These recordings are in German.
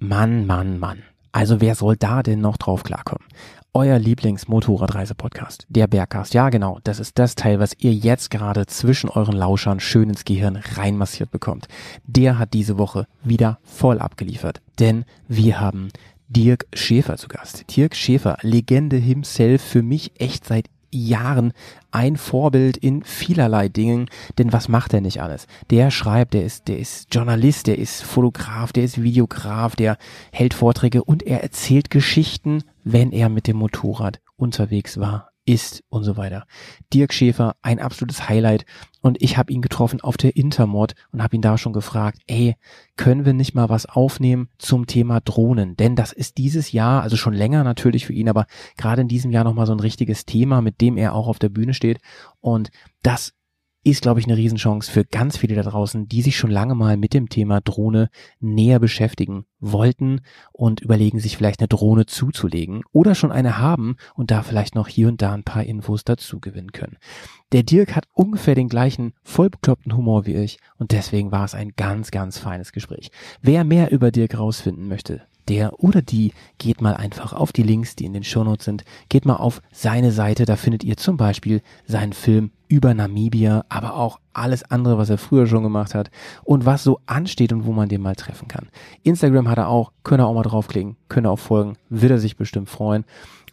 Mann, Mann, Mann. Also wer soll da denn noch drauf klarkommen? Euer Lieblings-Motorradreise-Podcast, der Bergcast. Ja, genau, das ist das Teil, was ihr jetzt gerade zwischen euren Lauschern schön ins Gehirn reinmassiert bekommt. Der hat diese Woche wieder voll abgeliefert, denn wir haben Dirk Schäfer zu Gast. Dirk Schäfer, Legende himself, für mich echt seit Jahren ein Vorbild in vielerlei Dingen, denn was macht er nicht alles? Der schreibt, der ist, der ist Journalist, der ist Fotograf, der ist Videograf, der hält Vorträge und er erzählt Geschichten, wenn er mit dem Motorrad unterwegs war ist und so weiter. Dirk Schäfer, ein absolutes Highlight. Und ich habe ihn getroffen auf der Intermod und habe ihn da schon gefragt, ey, können wir nicht mal was aufnehmen zum Thema Drohnen? Denn das ist dieses Jahr, also schon länger natürlich für ihn, aber gerade in diesem Jahr nochmal so ein richtiges Thema, mit dem er auch auf der Bühne steht. Und das ist, glaube ich, eine Riesenchance für ganz viele da draußen, die sich schon lange mal mit dem Thema Drohne näher beschäftigen wollten und überlegen, sich vielleicht eine Drohne zuzulegen oder schon eine haben und da vielleicht noch hier und da ein paar Infos dazu gewinnen können. Der Dirk hat ungefähr den gleichen vollbekloppten Humor wie ich und deswegen war es ein ganz, ganz feines Gespräch. Wer mehr über Dirk rausfinden möchte, der oder die geht mal einfach auf die Links, die in den Shownotes sind, geht mal auf seine Seite, da findet ihr zum Beispiel seinen Film über Namibia, aber auch alles andere, was er früher schon gemacht hat und was so ansteht und wo man den mal treffen kann. Instagram hat er auch, könnt ihr auch mal draufklicken, könnt ihr auch folgen, wird er sich bestimmt freuen.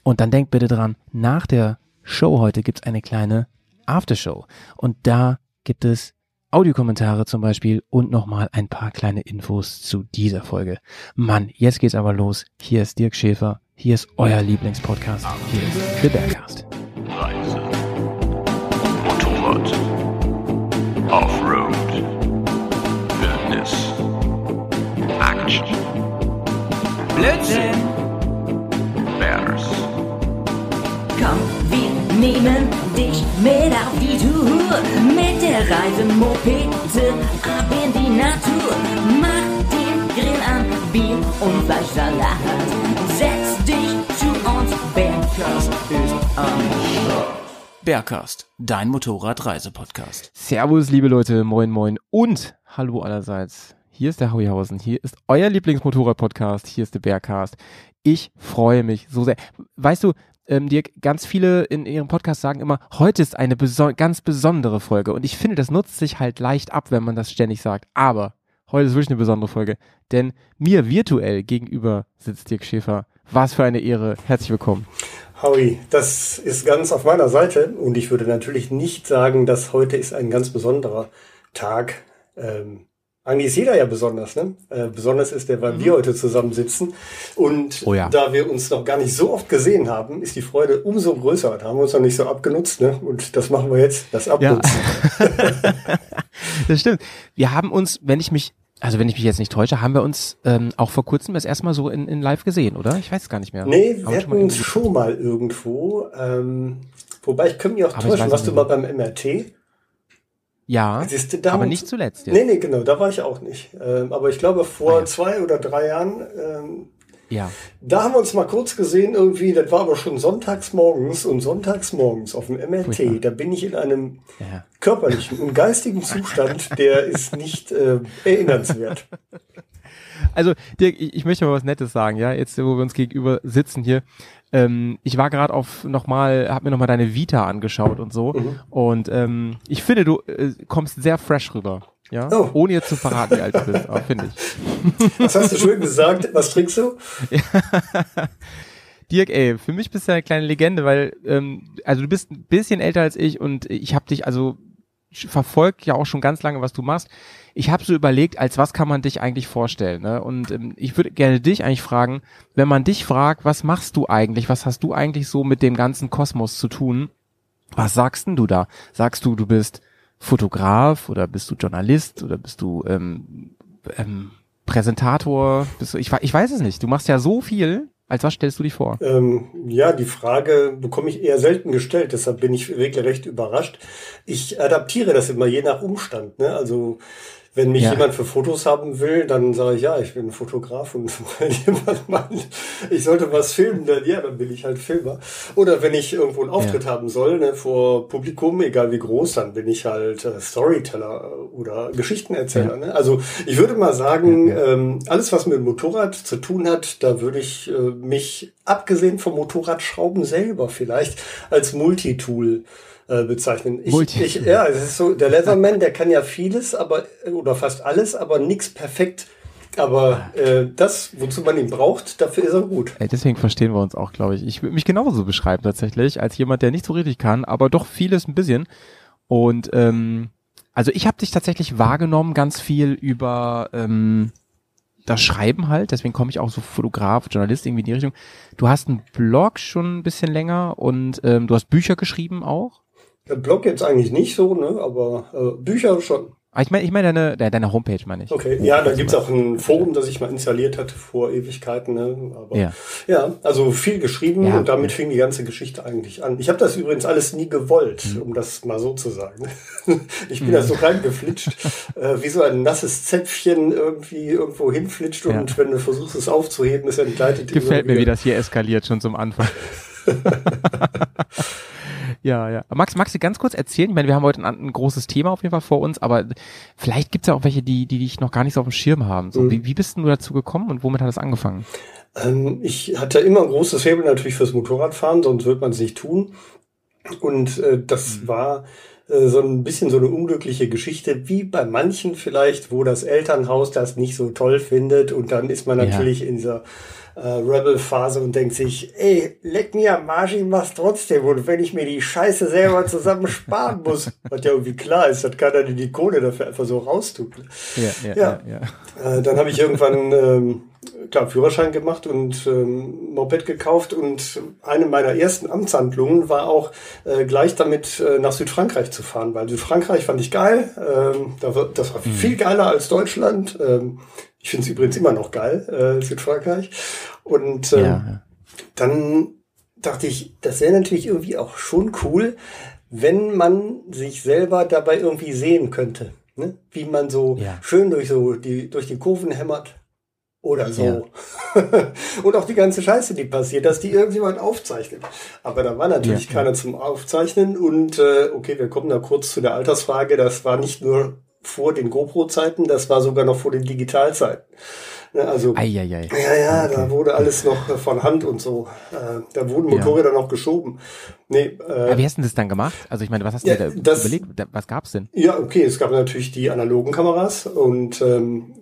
Und dann denkt bitte dran, nach der Show heute gibt's eine kleine Aftershow und da gibt es Audiokommentare zum Beispiel und nochmal ein paar kleine Infos zu dieser Folge. Mann, jetzt geht's aber los. Hier ist Dirk Schäfer, hier ist euer Lieblingspodcast, hier ist The Bergcast. Reise. Motorrad. Offroad. Wildnis. Action. Blödsinn! Bears. Komm, wir nehmen dich mit auf die Tour. Mit der Reisemopete ab in die Natur. Mach den Grill an, Bier und Fleischsalat. Setz dich zu uns, Bergkast ist am Start. Bergcast, dein Motorradreisepodcast. Servus, liebe Leute, moin moin und hallo allerseits. Hier ist der Hauihausen, hier ist euer Lieblingsmotorrad-Podcast, hier ist der Bergcast. Ich freue mich so sehr. Weißt du, ähm, Dirk, ganz viele in ihrem Podcast sagen immer, heute ist eine beso ganz besondere Folge. Und ich finde, das nutzt sich halt leicht ab, wenn man das ständig sagt. Aber heute ist wirklich eine besondere Folge. Denn mir virtuell gegenüber sitzt Dirk Schäfer. Was für eine Ehre. Herzlich willkommen. Howie, das ist ganz auf meiner Seite und ich würde natürlich nicht sagen, dass heute ist ein ganz besonderer Tag. Ähm, eigentlich ist jeder ja besonders, ne? Äh, besonders ist der, weil wir heute zusammensitzen und Oh ja. da wir uns noch gar nicht so oft gesehen haben, ist die Freude umso größer. Da haben wir uns noch nicht so abgenutzt, ne? Und das machen wir jetzt, das Abnutzen. Das stimmt. Wir haben uns, wenn ich mich, also wenn ich mich jetzt nicht täusche, haben wir uns ähm, auch vor kurzem das erstmal so in, in live gesehen, oder? Ich weiß es gar nicht mehr. Nee, wir mal hatten uns schon mal irgendwo. Ähm, wobei ich könnte mich auch Aber täuschen, warst du mal beim MRT? Ja, du, aber nicht zuletzt. Nee, nee, genau, da war ich auch nicht. Ähm, aber ich glaube, vor Ah, ja. zwei oder drei Jahren, ähm, Ja. da haben wir uns mal kurz gesehen irgendwie, das war aber schon sonntags morgens und sonntags morgens auf dem MRT, Furchtbar. da bin ich in einem Ja. körperlichen und geistigen Zustand, der ist nicht äh, erinnernswert. Also, Dirk, ich, ich möchte mal was Nettes sagen, ja, jetzt, wo wir uns gegenüber sitzen hier. Ähm, ich war gerade auf nochmal, hab mir nochmal deine Vita angeschaut und so. Und ähm, ich finde, du äh, kommst sehr fresh rüber. Ja, Oh. ohne jetzt zu verraten, wie alt du bist, aber finde ich. Was hast du schön gesagt? Was trinkst du? Dirk, ey, für mich bist du eine kleine Legende, weil, ähm, also du bist ein bisschen älter als ich und ich habe dich, also ich verfolg ja auch schon ganz lange, was du machst. Ich habe so überlegt, als was kann man dich eigentlich vorstellen, ne? Und ähm, ich würde gerne dich eigentlich fragen, wenn man dich fragt, was machst du eigentlich, was hast du eigentlich so mit dem ganzen Kosmos zu tun? Was sagst denn du da? Sagst du, du bist Fotograf oder bist du Journalist oder bist du ähm, ähm, Präsentator? Bist du, ich, ich weiß es nicht. Du machst ja so viel. Als was stellst du dich vor? Ähm, ja, die Frage bekomme ich eher selten gestellt, deshalb bin ich regelrecht überrascht. Ich adaptiere das immer je nach Umstand. Ne? Also Wenn mich Ja. jemand für Fotos haben will, dann sage ich, ja, ich bin Fotograf und wenn jemand meint, ich sollte was filmen, dann ja, dann bin ich halt Filmer. Oder wenn ich irgendwo einen Auftritt haben soll, ne, vor Publikum, egal wie groß, dann bin ich halt äh, Storyteller oder Geschichtenerzähler. Ne? Also ich würde mal sagen, ähm, alles, was mit Motorrad zu tun hat, da würde ich äh, mich, abgesehen vom Motorradschrauben selber vielleicht, als Multitool äh, bezeichnen. Ich, ich, ja, es ist so, der Leatherman, der kann ja vieles, aber oder fast alles, aber nichts perfekt. Aber äh, das, wozu man ihn braucht, dafür ist er gut. Ey, deswegen verstehen wir uns auch, glaube ich. Ich würde mich genauso beschreiben tatsächlich, als jemand, der nicht so richtig kann, aber doch vieles ein bisschen. Und ähm, also ich habe dich tatsächlich wahrgenommen, ganz viel über ähm, das Schreiben halt, deswegen komme ich auch so Fotograf, Journalist irgendwie in die Richtung. Du hast einen Blog schon ein bisschen länger und ähm, du hast Bücher geschrieben auch. Blog jetzt eigentlich nicht so, ne? Aber äh, Bücher schon. Ah, ich meine, ich meine deine, de- deine Homepage meine ich. Okay. Ja, da gibt's auch ein Forum, das ich mal installiert hatte vor Ewigkeiten. Ne? Aber, Ja. ja, also viel geschrieben Ja. und damit fing die ganze Geschichte eigentlich an. Ich habe das übrigens alles nie gewollt, Mhm. um das mal so zu sagen. Ich bin da so reingeflitscht, äh, wie so ein nasses Zäpfchen irgendwie irgendwo hinflitscht und Ja. wenn du versuchst es aufzuheben, es entgleitet dir Gefällt mir, wie das hier eskaliert schon zum Anfang. ja, ja. Max, magst du ganz kurz erzählen? Ich meine, wir haben heute ein, ein großes Thema auf jeden Fall vor uns, aber vielleicht gibt's ja auch welche, die, die dich noch gar nicht so auf dem Schirm haben. So, Mhm. wie, wie bist du dazu gekommen und womit hat das angefangen? Ähm, ich hatte immer ein großes Faible natürlich fürs Motorradfahren, sonst wird man es nicht tun. Und äh, das Mhm. war äh, so ein bisschen so eine unglückliche Geschichte, wie bei manchen vielleicht, wo das Elternhaus das nicht so toll findet und dann ist man Ja. natürlich in dieser äh, Rebel-Phase und denkt sich, ey, leck mir am Arsch, ich mach's trotzdem. Und wenn ich mir die Scheiße selber zusammen sparen muss, was ja irgendwie klar ist, dass keiner die Kohle dafür einfach so raustut. ne? Ja, ja, Ja. ja. ja. Äh, dann habe ich irgendwann ähm, klar Führerschein gemacht und ähm, Moped gekauft und eine meiner ersten Amtshandlungen war auch äh, gleich damit äh, nach Südfrankreich zu fahren, weil Südfrankreich fand ich geil. Ähm, das war viel geiler als Deutschland. Ähm, ich finde es übrigens immer noch geil, äh, Südfrankreich. Und ähm, ja, ja. dann dachte ich, das wäre natürlich irgendwie auch schon cool, wenn man sich selber dabei irgendwie sehen könnte. Ne? Wie man so Ja. schön durch so die, durch die Kurven hämmert. Oder so. Und auch die ganze Scheiße, die passiert, dass die irgendjemand aufzeichnet. Aber da war natürlich Ja, ja. keiner zum Aufzeichnen. Und äh, okay, wir kommen da kurz zu der Altersfrage. Das war nicht nur vor den GoPro-Zeiten, das war sogar noch vor den Digitalzeiten. Ne, Also Eieiei. ja, ja, da wurde alles noch äh, von Hand und so. Äh, da wurden Ja. Motorräder noch geschoben. Nee, Aber äh, wie hast du das dann gemacht? Also ich meine, was hast du Ja, da das- überlegt? Was gab's denn? ja, okay, es gab natürlich die analogen Kameras und ähm,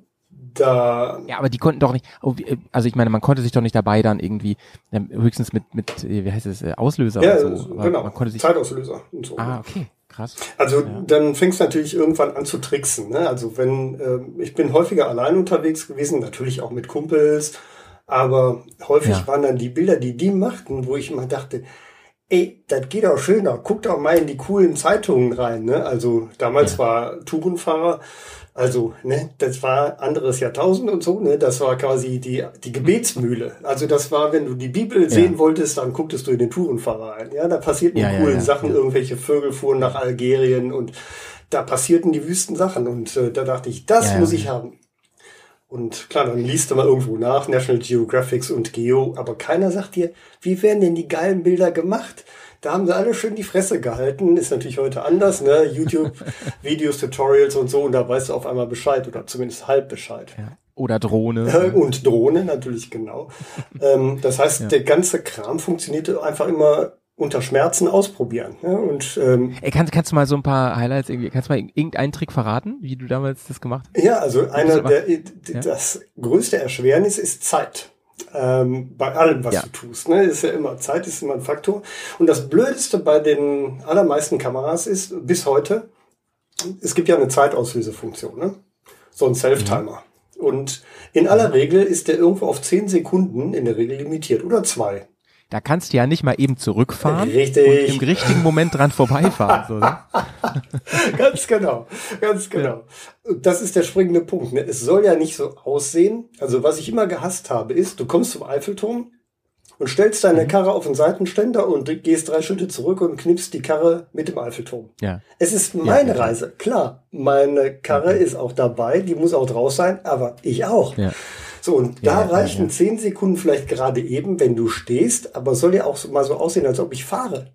da Ja, aber die konnten doch nicht, oh, wie- also ich meine, man konnte sich doch nicht dabei dann irgendwie, ähm, höchstens mit, mit, äh, wie heißt es, äh, Auslöser ja, oder so. Aber genau, Man konnte sich, Zeitauslöser und so. ah, okay, krass. Also dann fängst du natürlich irgendwann an zu tricksen. Ne? Also wenn ähm, ich bin häufiger allein unterwegs gewesen, natürlich auch mit Kumpels, aber häufig Ja. waren dann die Bilder, die die machten, wo ich immer dachte, ey, das geht auch schöner. Guckt auch mal in die coolen Zeitungen rein. Ne? Also damals war Tourenfahrer, also ne, das war anderes Jahrtausend und so. Ne? Das war quasi die die Gebetsmühle. Also das war, wenn du die Bibel sehen wolltest, dann gucktest du in den Tourenfahrer rein. Ja, da passierten Ja, die ja, coolen ja, Sachen. ja. Irgendwelche Vögel fuhren nach Algerien und da passierten die wüsten Sachen. Und äh, da dachte ich, das Ja, muss ja. ich haben. Und klar, dann liest du mal irgendwo nach, National Geographics und Geo, aber keiner sagt dir, wie werden denn die geilen Bilder gemacht? Da haben sie alle schön die Fresse gehalten. Ist natürlich heute anders, ne? YouTube, Videos, Tutorials und so, und da weißt du auf einmal Bescheid oder zumindest halb Bescheid. Ja. Oder Drohne. Und Drohne natürlich genau. ähm, das heißt, der ganze Kram funktionierte einfach immer unter Schmerzen ausprobieren. Ja? Und ähm, Ey, kannst, kannst du mal so ein paar Highlights irgendwie, kannst du mal irgendeinen Trick verraten, wie du damals das gemacht hast? Ja, also einer der, d- das größte Erschwernis ist Zeit. Ähm, bei allem, was Ja. du tust. Ne? Ist ja immer, Zeit ist immer ein Faktor. Und das Blödeste bei den allermeisten Kameras ist, bis heute, es gibt ja eine Zeitauslösefunktion, ne? So ein Self-Timer. Und in aller Regel ist der irgendwo auf 10 Sekunden in der Regel limitiert oder zwei. Da kannst du ja nicht mal eben zurückfahren Richtig. und im richtigen Moment dran vorbeifahren. So, ne? ganz genau, ganz genau. Das ist der springende Punkt. Ne? Es soll ja nicht so aussehen. Also was ich immer gehasst habe, ist, du kommst zum Eiffelturm und stellst deine Karre auf den Seitenständer und gehst drei Schritte zurück und knippst die Karre mit dem Eiffelturm. Ja. Es ist meine ja, ja. Reise. Klar, meine Karre ist auch dabei, die muss auch draus sein, aber ich auch. Ja. So, und Ja, da ja, reichen ja. zehn Sekunden vielleicht gerade eben, wenn du stehst, aber soll ja auch so, mal so aussehen, als ob ich fahre.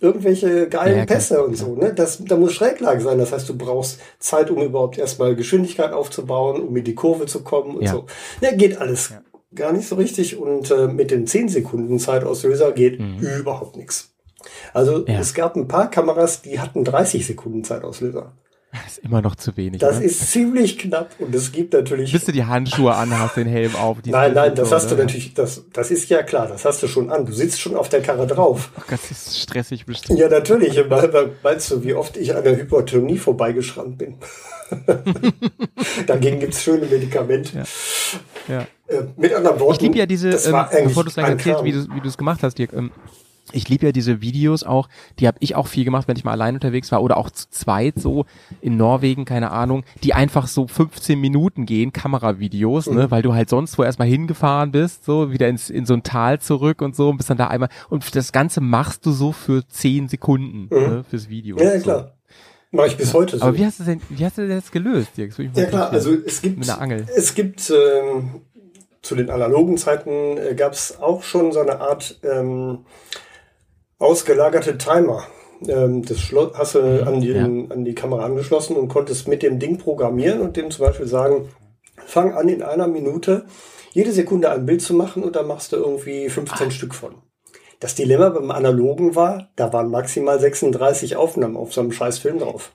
Irgendwelche geilen Ja, ja. Pässe und so, ne? Das, da muss Schräglage sein. Das heißt, du brauchst Zeit, um überhaupt erstmal Geschwindigkeit aufzubauen, um in die Kurve zu kommen und Ja. so. Ja, geht alles gar nicht so richtig. Und äh, mit den 10 Sekunden Zeitauslöser geht überhaupt nichts. Also Mhm. Ja. es gab ein paar Kameras, die hatten 30 Sekunden Zeitauslöser. Das ist immer noch zu wenig. Das ne? ist ziemlich knapp und es gibt natürlich. Bis du die Handschuhe anhast, den Helm auf. die Nein, nein, das hast du natürlich, das, das ist ja klar, das hast du schon an. Du sitzt schon auf der Karre drauf. Ach Gott, das ist stressig bestimmt. Ja, natürlich. Meinst du, wie oft ich an der Hypertonie vorbeigeschrammt bin? Dagegen gibt's schöne Medikamente. Ja. Äh, mit anderen Worten, Ich liebe ja diese, ähm, bevor du es gleich erzählst, wie du es gemacht hast, Dirk, ähm, ich liebe ja diese Videos auch, die habe ich auch viel gemacht, wenn ich mal allein unterwegs war oder auch zu zweit so in Norwegen, keine Ahnung, die einfach so 15 Minuten gehen, Kameravideos, Mhm. ne, weil du halt sonst wo erstmal hingefahren bist, so wieder ins, in so ein Tal zurück und so und bist dann da einmal und das Ganze machst du so für 10 Sekunden ne, fürs Video. Mhm. Ja, ja, so. klar. Mache ich bis heute so. Aber wie hast du denn, wie hast du das gelöst, Dirk? Ja klar, also es gibt, es gibt ähm, zu den analogen Zeiten äh, gab es auch schon so eine Art ähm, ausgelagerte Timer. Ähm, das Schlo hast du an die, an die Kamera angeschlossen und konntest mit dem Ding programmieren und dem zum Beispiel sagen, fang an in einer Minute jede Sekunde ein Bild zu machen und dann machst du irgendwie 15 Stück von. Das Dilemma beim Analogen war, da waren maximal 36 Aufnahmen auf so einem scheiß Film drauf.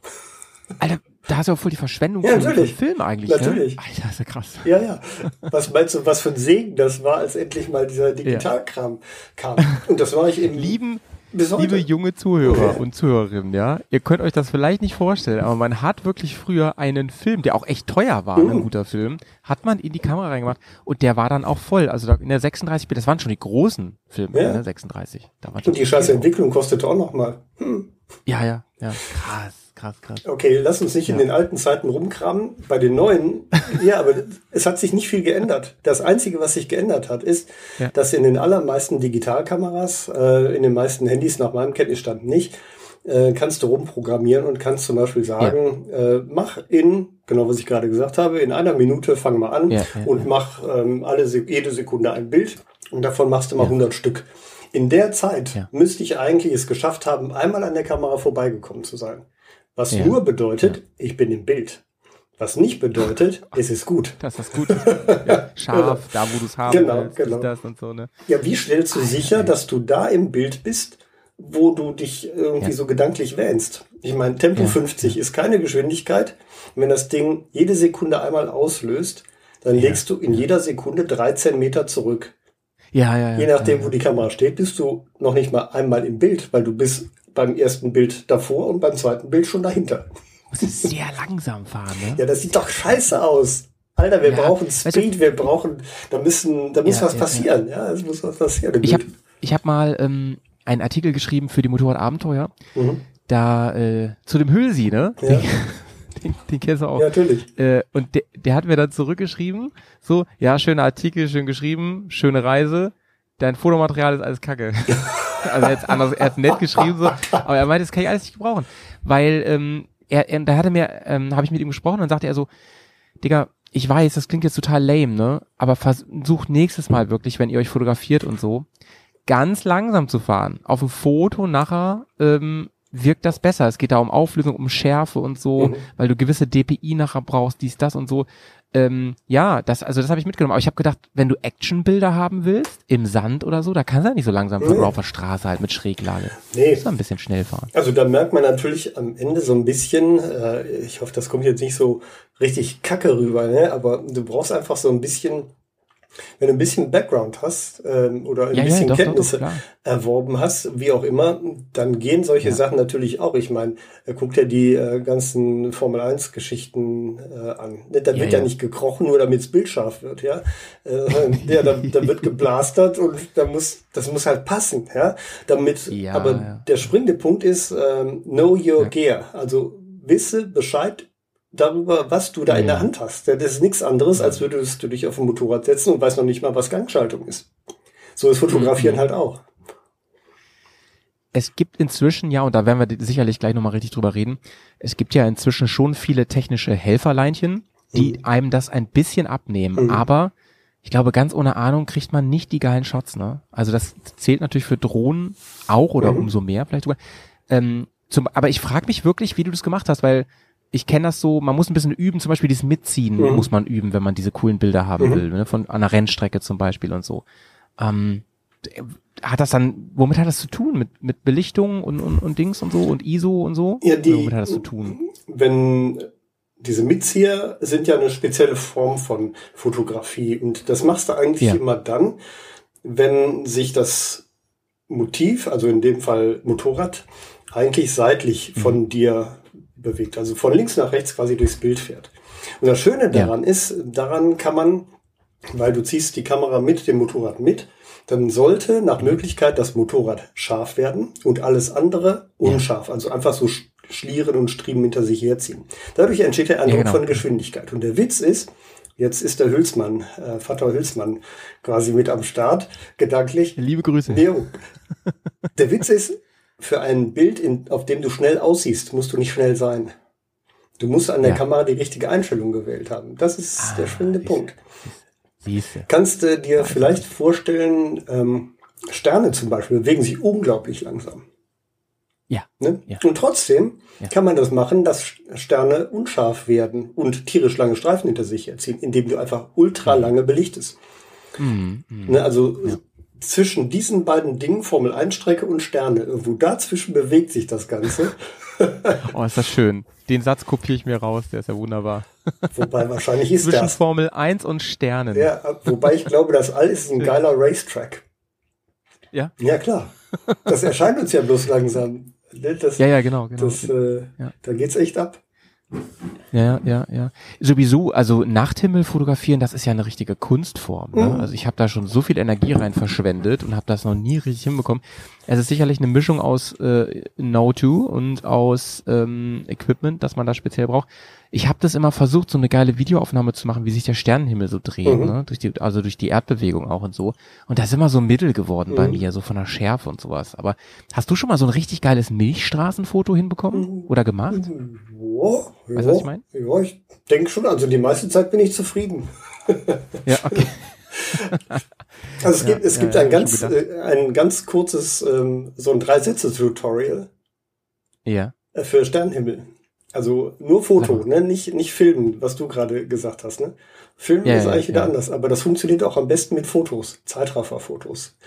Alter, da hast du auch voll die Verschwendung Ja, von, von natürlich. Film eigentlich. Natürlich. Ne? Alter, ist ja krass. Ja, ja. Was meinst du, was für ein Segen das war, als endlich mal dieser Digitalkram kam? Und das war ich eben Lieben. Liebe junge Zuhörer und Zuhörerinnen, ja, ihr könnt euch das vielleicht nicht vorstellen, aber man hat wirklich früher einen Film, der auch echt teuer war, Mhm. ein guter Film, hat man in die Kamera reingemacht und der war dann auch voll. Also in der 36, das waren schon die großen Filme, Ja. ne, 36. Da waren schon Und die scheiß Entwicklung kostete auch noch mal. Ja, ja, ja. Krass, krass, krass. Okay, lass uns nicht in den alten Zeiten rumkramen. Bei den neuen, ja, aber es hat sich nicht viel geändert. Das Einzige, was sich geändert hat, ist, Ja. dass in den allermeisten Digitalkameras, äh, in den meisten Handys nach meinem Kenntnisstand nicht, äh, kannst du rumprogrammieren und kannst zum Beispiel sagen, äh, mach in, genau was ich gerade gesagt habe, in einer Minute fang mal an Ja, ja, und mach ähm, alle jede Sekunde ein Bild und davon machst du mal 100 Stück. In der Zeit Ja. müsste ich eigentlich es geschafft haben, einmal an der Kamera vorbeigekommen zu sein. Was Ja. nur bedeutet, ich bin im Bild. Was nicht bedeutet, es ist gut. Das ist gut. ja, scharf, da wo du es haben Genau, willst, genau. das und so, ne? Ja, wie stellst du sicher, dass du da im Bild bist, wo du dich irgendwie Ja. so gedanklich wähnst? Ich meine, Tempo Ja, 50 ist keine Geschwindigkeit. Wenn das Ding jede Sekunde einmal auslöst, dann legst du in jeder Sekunde 13 Meter zurück. Ja, ja, ja. Je nachdem, ja, wo die Kamera steht, bist du noch nicht mal einmal im Bild, weil du bist beim ersten Bild davor und beim zweiten Bild schon dahinter. Du musst sehr langsam fahren, ne? Ja, das sieht doch scheiße aus. Alter, wir Ja, brauchen Speed, wir brauchen, da müssen, da muss Ja, was ja, passieren, ja, es muss was passieren. Ich habe ich hab mal ähm, einen Artikel geschrieben für die Motorradabenteuer, Mhm. da äh, zu dem Hülsi, ne? Ja. Den, den, den kennst du auch. Ja, natürlich. Äh, und der, der hat mir dann zurückgeschrieben, so, ja, schöner Artikel, schön geschrieben, schöne Reise, dein Fotomaterial ist alles kacke. also er hat anders, er hat nett geschrieben, so, aber er meinte, das kann ich alles nicht gebrauchen. Weil, ähm, er, er da hat er mir, ähm, habe ich mit ihm gesprochen und dann sagte er so, Digga, ich weiß, das klingt jetzt total lame, ne? Aber versucht nächstes Mal wirklich, wenn ihr euch fotografiert und so, ganz langsam zu fahren. Auf dem Foto nachher ähm, wirkt das besser. Es geht da um Auflösung, um Schärfe und so, Mhm. weil du gewisse DPI nachher brauchst, dies, das und so. Ähm, ja, das, also das habe ich mitgenommen. Aber ich habe gedacht, wenn du Actionbilder haben willst, im Sand oder so, da kannst du ja nicht so langsam fahren. Oder auf der Straße halt mit Schräglage. Nee. Muss ein bisschen schnell fahren. Also da merkt man natürlich am Ende so ein bisschen, äh, ich hoffe, das kommt jetzt nicht so richtig kacke rüber, ne? aber du brauchst einfach so ein bisschen, wenn du ein bisschen Background hast ähm, oder ein Ja, ja, bisschen doch, doch, doch, Kenntnisse klar. erworben hast, wie auch immer, dann gehen solche Ja. Sachen natürlich auch. Ich meine, äh, guck dir die äh, ganzen Formel 1 Geschichten äh, an. Ne, Da Ja, wird ja, ja. nicht gekrochen, nur damit das Bild scharf wird, ja. Äh, ja, da, da wird geblastert und da muss, das muss halt passen, ja. Damit, Ja, aber ja. der springende Punkt ist, ähm, know your Ja. gear. Also wisse Bescheid darüber, was du da in der. Hand hast. Das ist nichts anderes, als würdest du dich auf ein Motorrad setzen und weißt noch nicht mal, was Gangschaltung ist. So ist Fotografieren halt auch. Es gibt inzwischen ja, und da werden wir sicherlich gleich nochmal richtig drüber reden, es gibt ja inzwischen schon viele technische Helferleinchen, die einem das ein bisschen abnehmen, Mhm. aber ich glaube, ganz ohne Ahnung kriegt man nicht die geilen Shots, ne? Also das zählt natürlich für Drohnen auch oder Mhm. umso mehr vielleicht sogar. Ähm, zum, aber ich frage mich wirklich, wie du das gemacht hast, weil ich kenne das so, man muss ein bisschen üben, zum Beispiel dieses Mitziehen Mhm. muss man üben, wenn man diese coolen Bilder haben Mhm. will, ne? von einer Rennstrecke zum Beispiel und so. Ähm, hat das dann, womit hat das zu tun? Mit, mit Belichtung und, und, und Dings und so und ISO und so? Ja, die- Oder womit hat das zu tun? wenn diese Mitzieher sind ja eine spezielle Form von Fotografie und das machst du eigentlich Ja. immer dann, wenn sich das Motiv, also in dem Fall Motorrad, eigentlich seitlich Mhm. von dir bewegt, also von links nach rechts quasi durchs Bild fährt. Und das Schöne Ja. daran ist, daran kann man, weil du ziehst die Kamera mit dem Motorrad mit, dann sollte nach Möglichkeit das Motorrad scharf werden und alles andere unscharf, also einfach so sch- Schlieren und Striemen hinter sich herziehen. Dadurch entsteht der Eindruck Ja, genau. von Geschwindigkeit. Und der Witz ist, jetzt ist der Hülsmann, äh, Vater Hülsmann quasi mit am Start, gedanklich. Liebe Grüße. Jo. Der Witz ist, für ein Bild, in, auf dem du schnell aussiehst, musst du nicht schnell sein. Du musst an der Ja. Kamera die richtige Einstellung gewählt haben. Das ist Ah, der springende Punkt. Siehste. Kannst du dir vielleicht vorstellen, ähm, Sterne zum Beispiel bewegen sich unglaublich langsam. Ja. Ne? Ja. Und trotzdem Ja. kann man das machen, dass Sterne unscharf werden und tierisch lange Streifen hinter sich herziehen, indem du einfach ultra lange belichtest. Mhm. mhm. Ne? Also zwischen diesen beiden Dingen, Formel 1 Strecke und Sterne, irgendwo dazwischen bewegt sich das Ganze. Oh, ist das schön. Den Satz kopiere ich mir raus, der ist ja wunderbar. Wobei wahrscheinlich ist Zwischen das. Formel 1 und Sternen. Ja, wobei ich glaube, das all ist ein geiler Racetrack. Ja? Ja, klar. Das erscheint uns ja bloß langsam. Ne? Das, Ja, ja, genau, genau. das, äh, Ja. Da geht's echt ab. Ja, ja, ja. Sowieso, also Nachthimmel fotografieren, das ist ja eine richtige Kunstform. Ne? Mhm. Also ich habe da schon so viel Energie rein verschwendet und habe das noch nie richtig hinbekommen. Es ist sicherlich eine Mischung aus äh, Know-to und aus ähm, Equipment, das man da speziell braucht. Ich habe das immer versucht, so eine geile Videoaufnahme zu machen, wie sich der Sternenhimmel so dreht, Mhm. ne? durch die, also durch die Erdbewegung auch und so. Und das ist immer so mittel geworden bei Mhm. mir, so von der Schärfe und sowas. Aber hast du schon mal so ein richtig geiles Milchstraßenfoto hinbekommen oder gemacht? Ja, Weißt du, was ich mein? ja, ich denke schon. Also die meiste Zeit bin ich zufrieden. Ja, okay. Also es Ja, gibt, es ja, gibt ja, ein ganz, äh, ein ganz kurzes, ähm, so ein Drei-Sätze-Tutorial Ja. für Sternenhimmel. Also nur Foto, ne? nicht, nicht Filmen, was du gerade gesagt hast. Ne? Filmen Ja, ist ja, eigentlich wieder ja. anders, aber das funktioniert auch am besten mit Fotos, Zeitraffer-Fotos.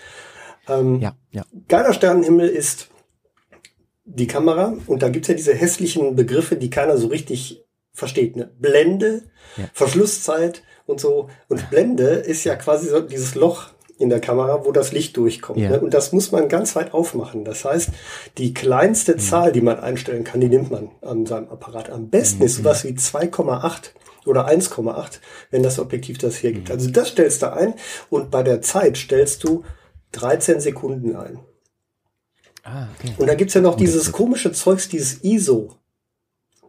Ähm, Ja, ja. Geiler Sternenhimmel ist die Kamera und da gibt's ja diese hässlichen Begriffe, die keiner so richtig versteht. Ne? Blende. Verschlusszeit und so. Und Blende ist ja quasi so dieses Loch in der Kamera, wo das Licht durchkommt. Ja. Ne? Und das muss man ganz weit aufmachen. Das heißt, die kleinste Mhm. Zahl, die man einstellen kann, die nimmt man an seinem Apparat. Am besten ist Mhm. sowas wie 2,8 oder 1,8, wenn das Objektiv das Mhm. hergibt. Also das stellst du ein und bei der Zeit stellst du 13 Sekunden ein. Ah, okay. Und da gibt's ja noch dieses komische Zeugs, dieses ISO.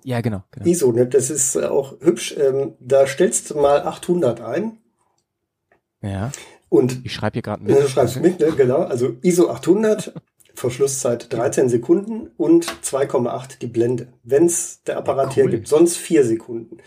Ja, genau. genau. ISO, ne? das ist äh, auch hübsch. Ähm, da stellst du mal 800 ein Ja, und ich schreibe hier gerade mit. du schreibst mit, ne? genau. Also ISO 800, Verschlusszeit 13 Sekunden und 2,8 die Blende. Wenn's der Apparat Cool. hergibt, sonst 4 Sekunden.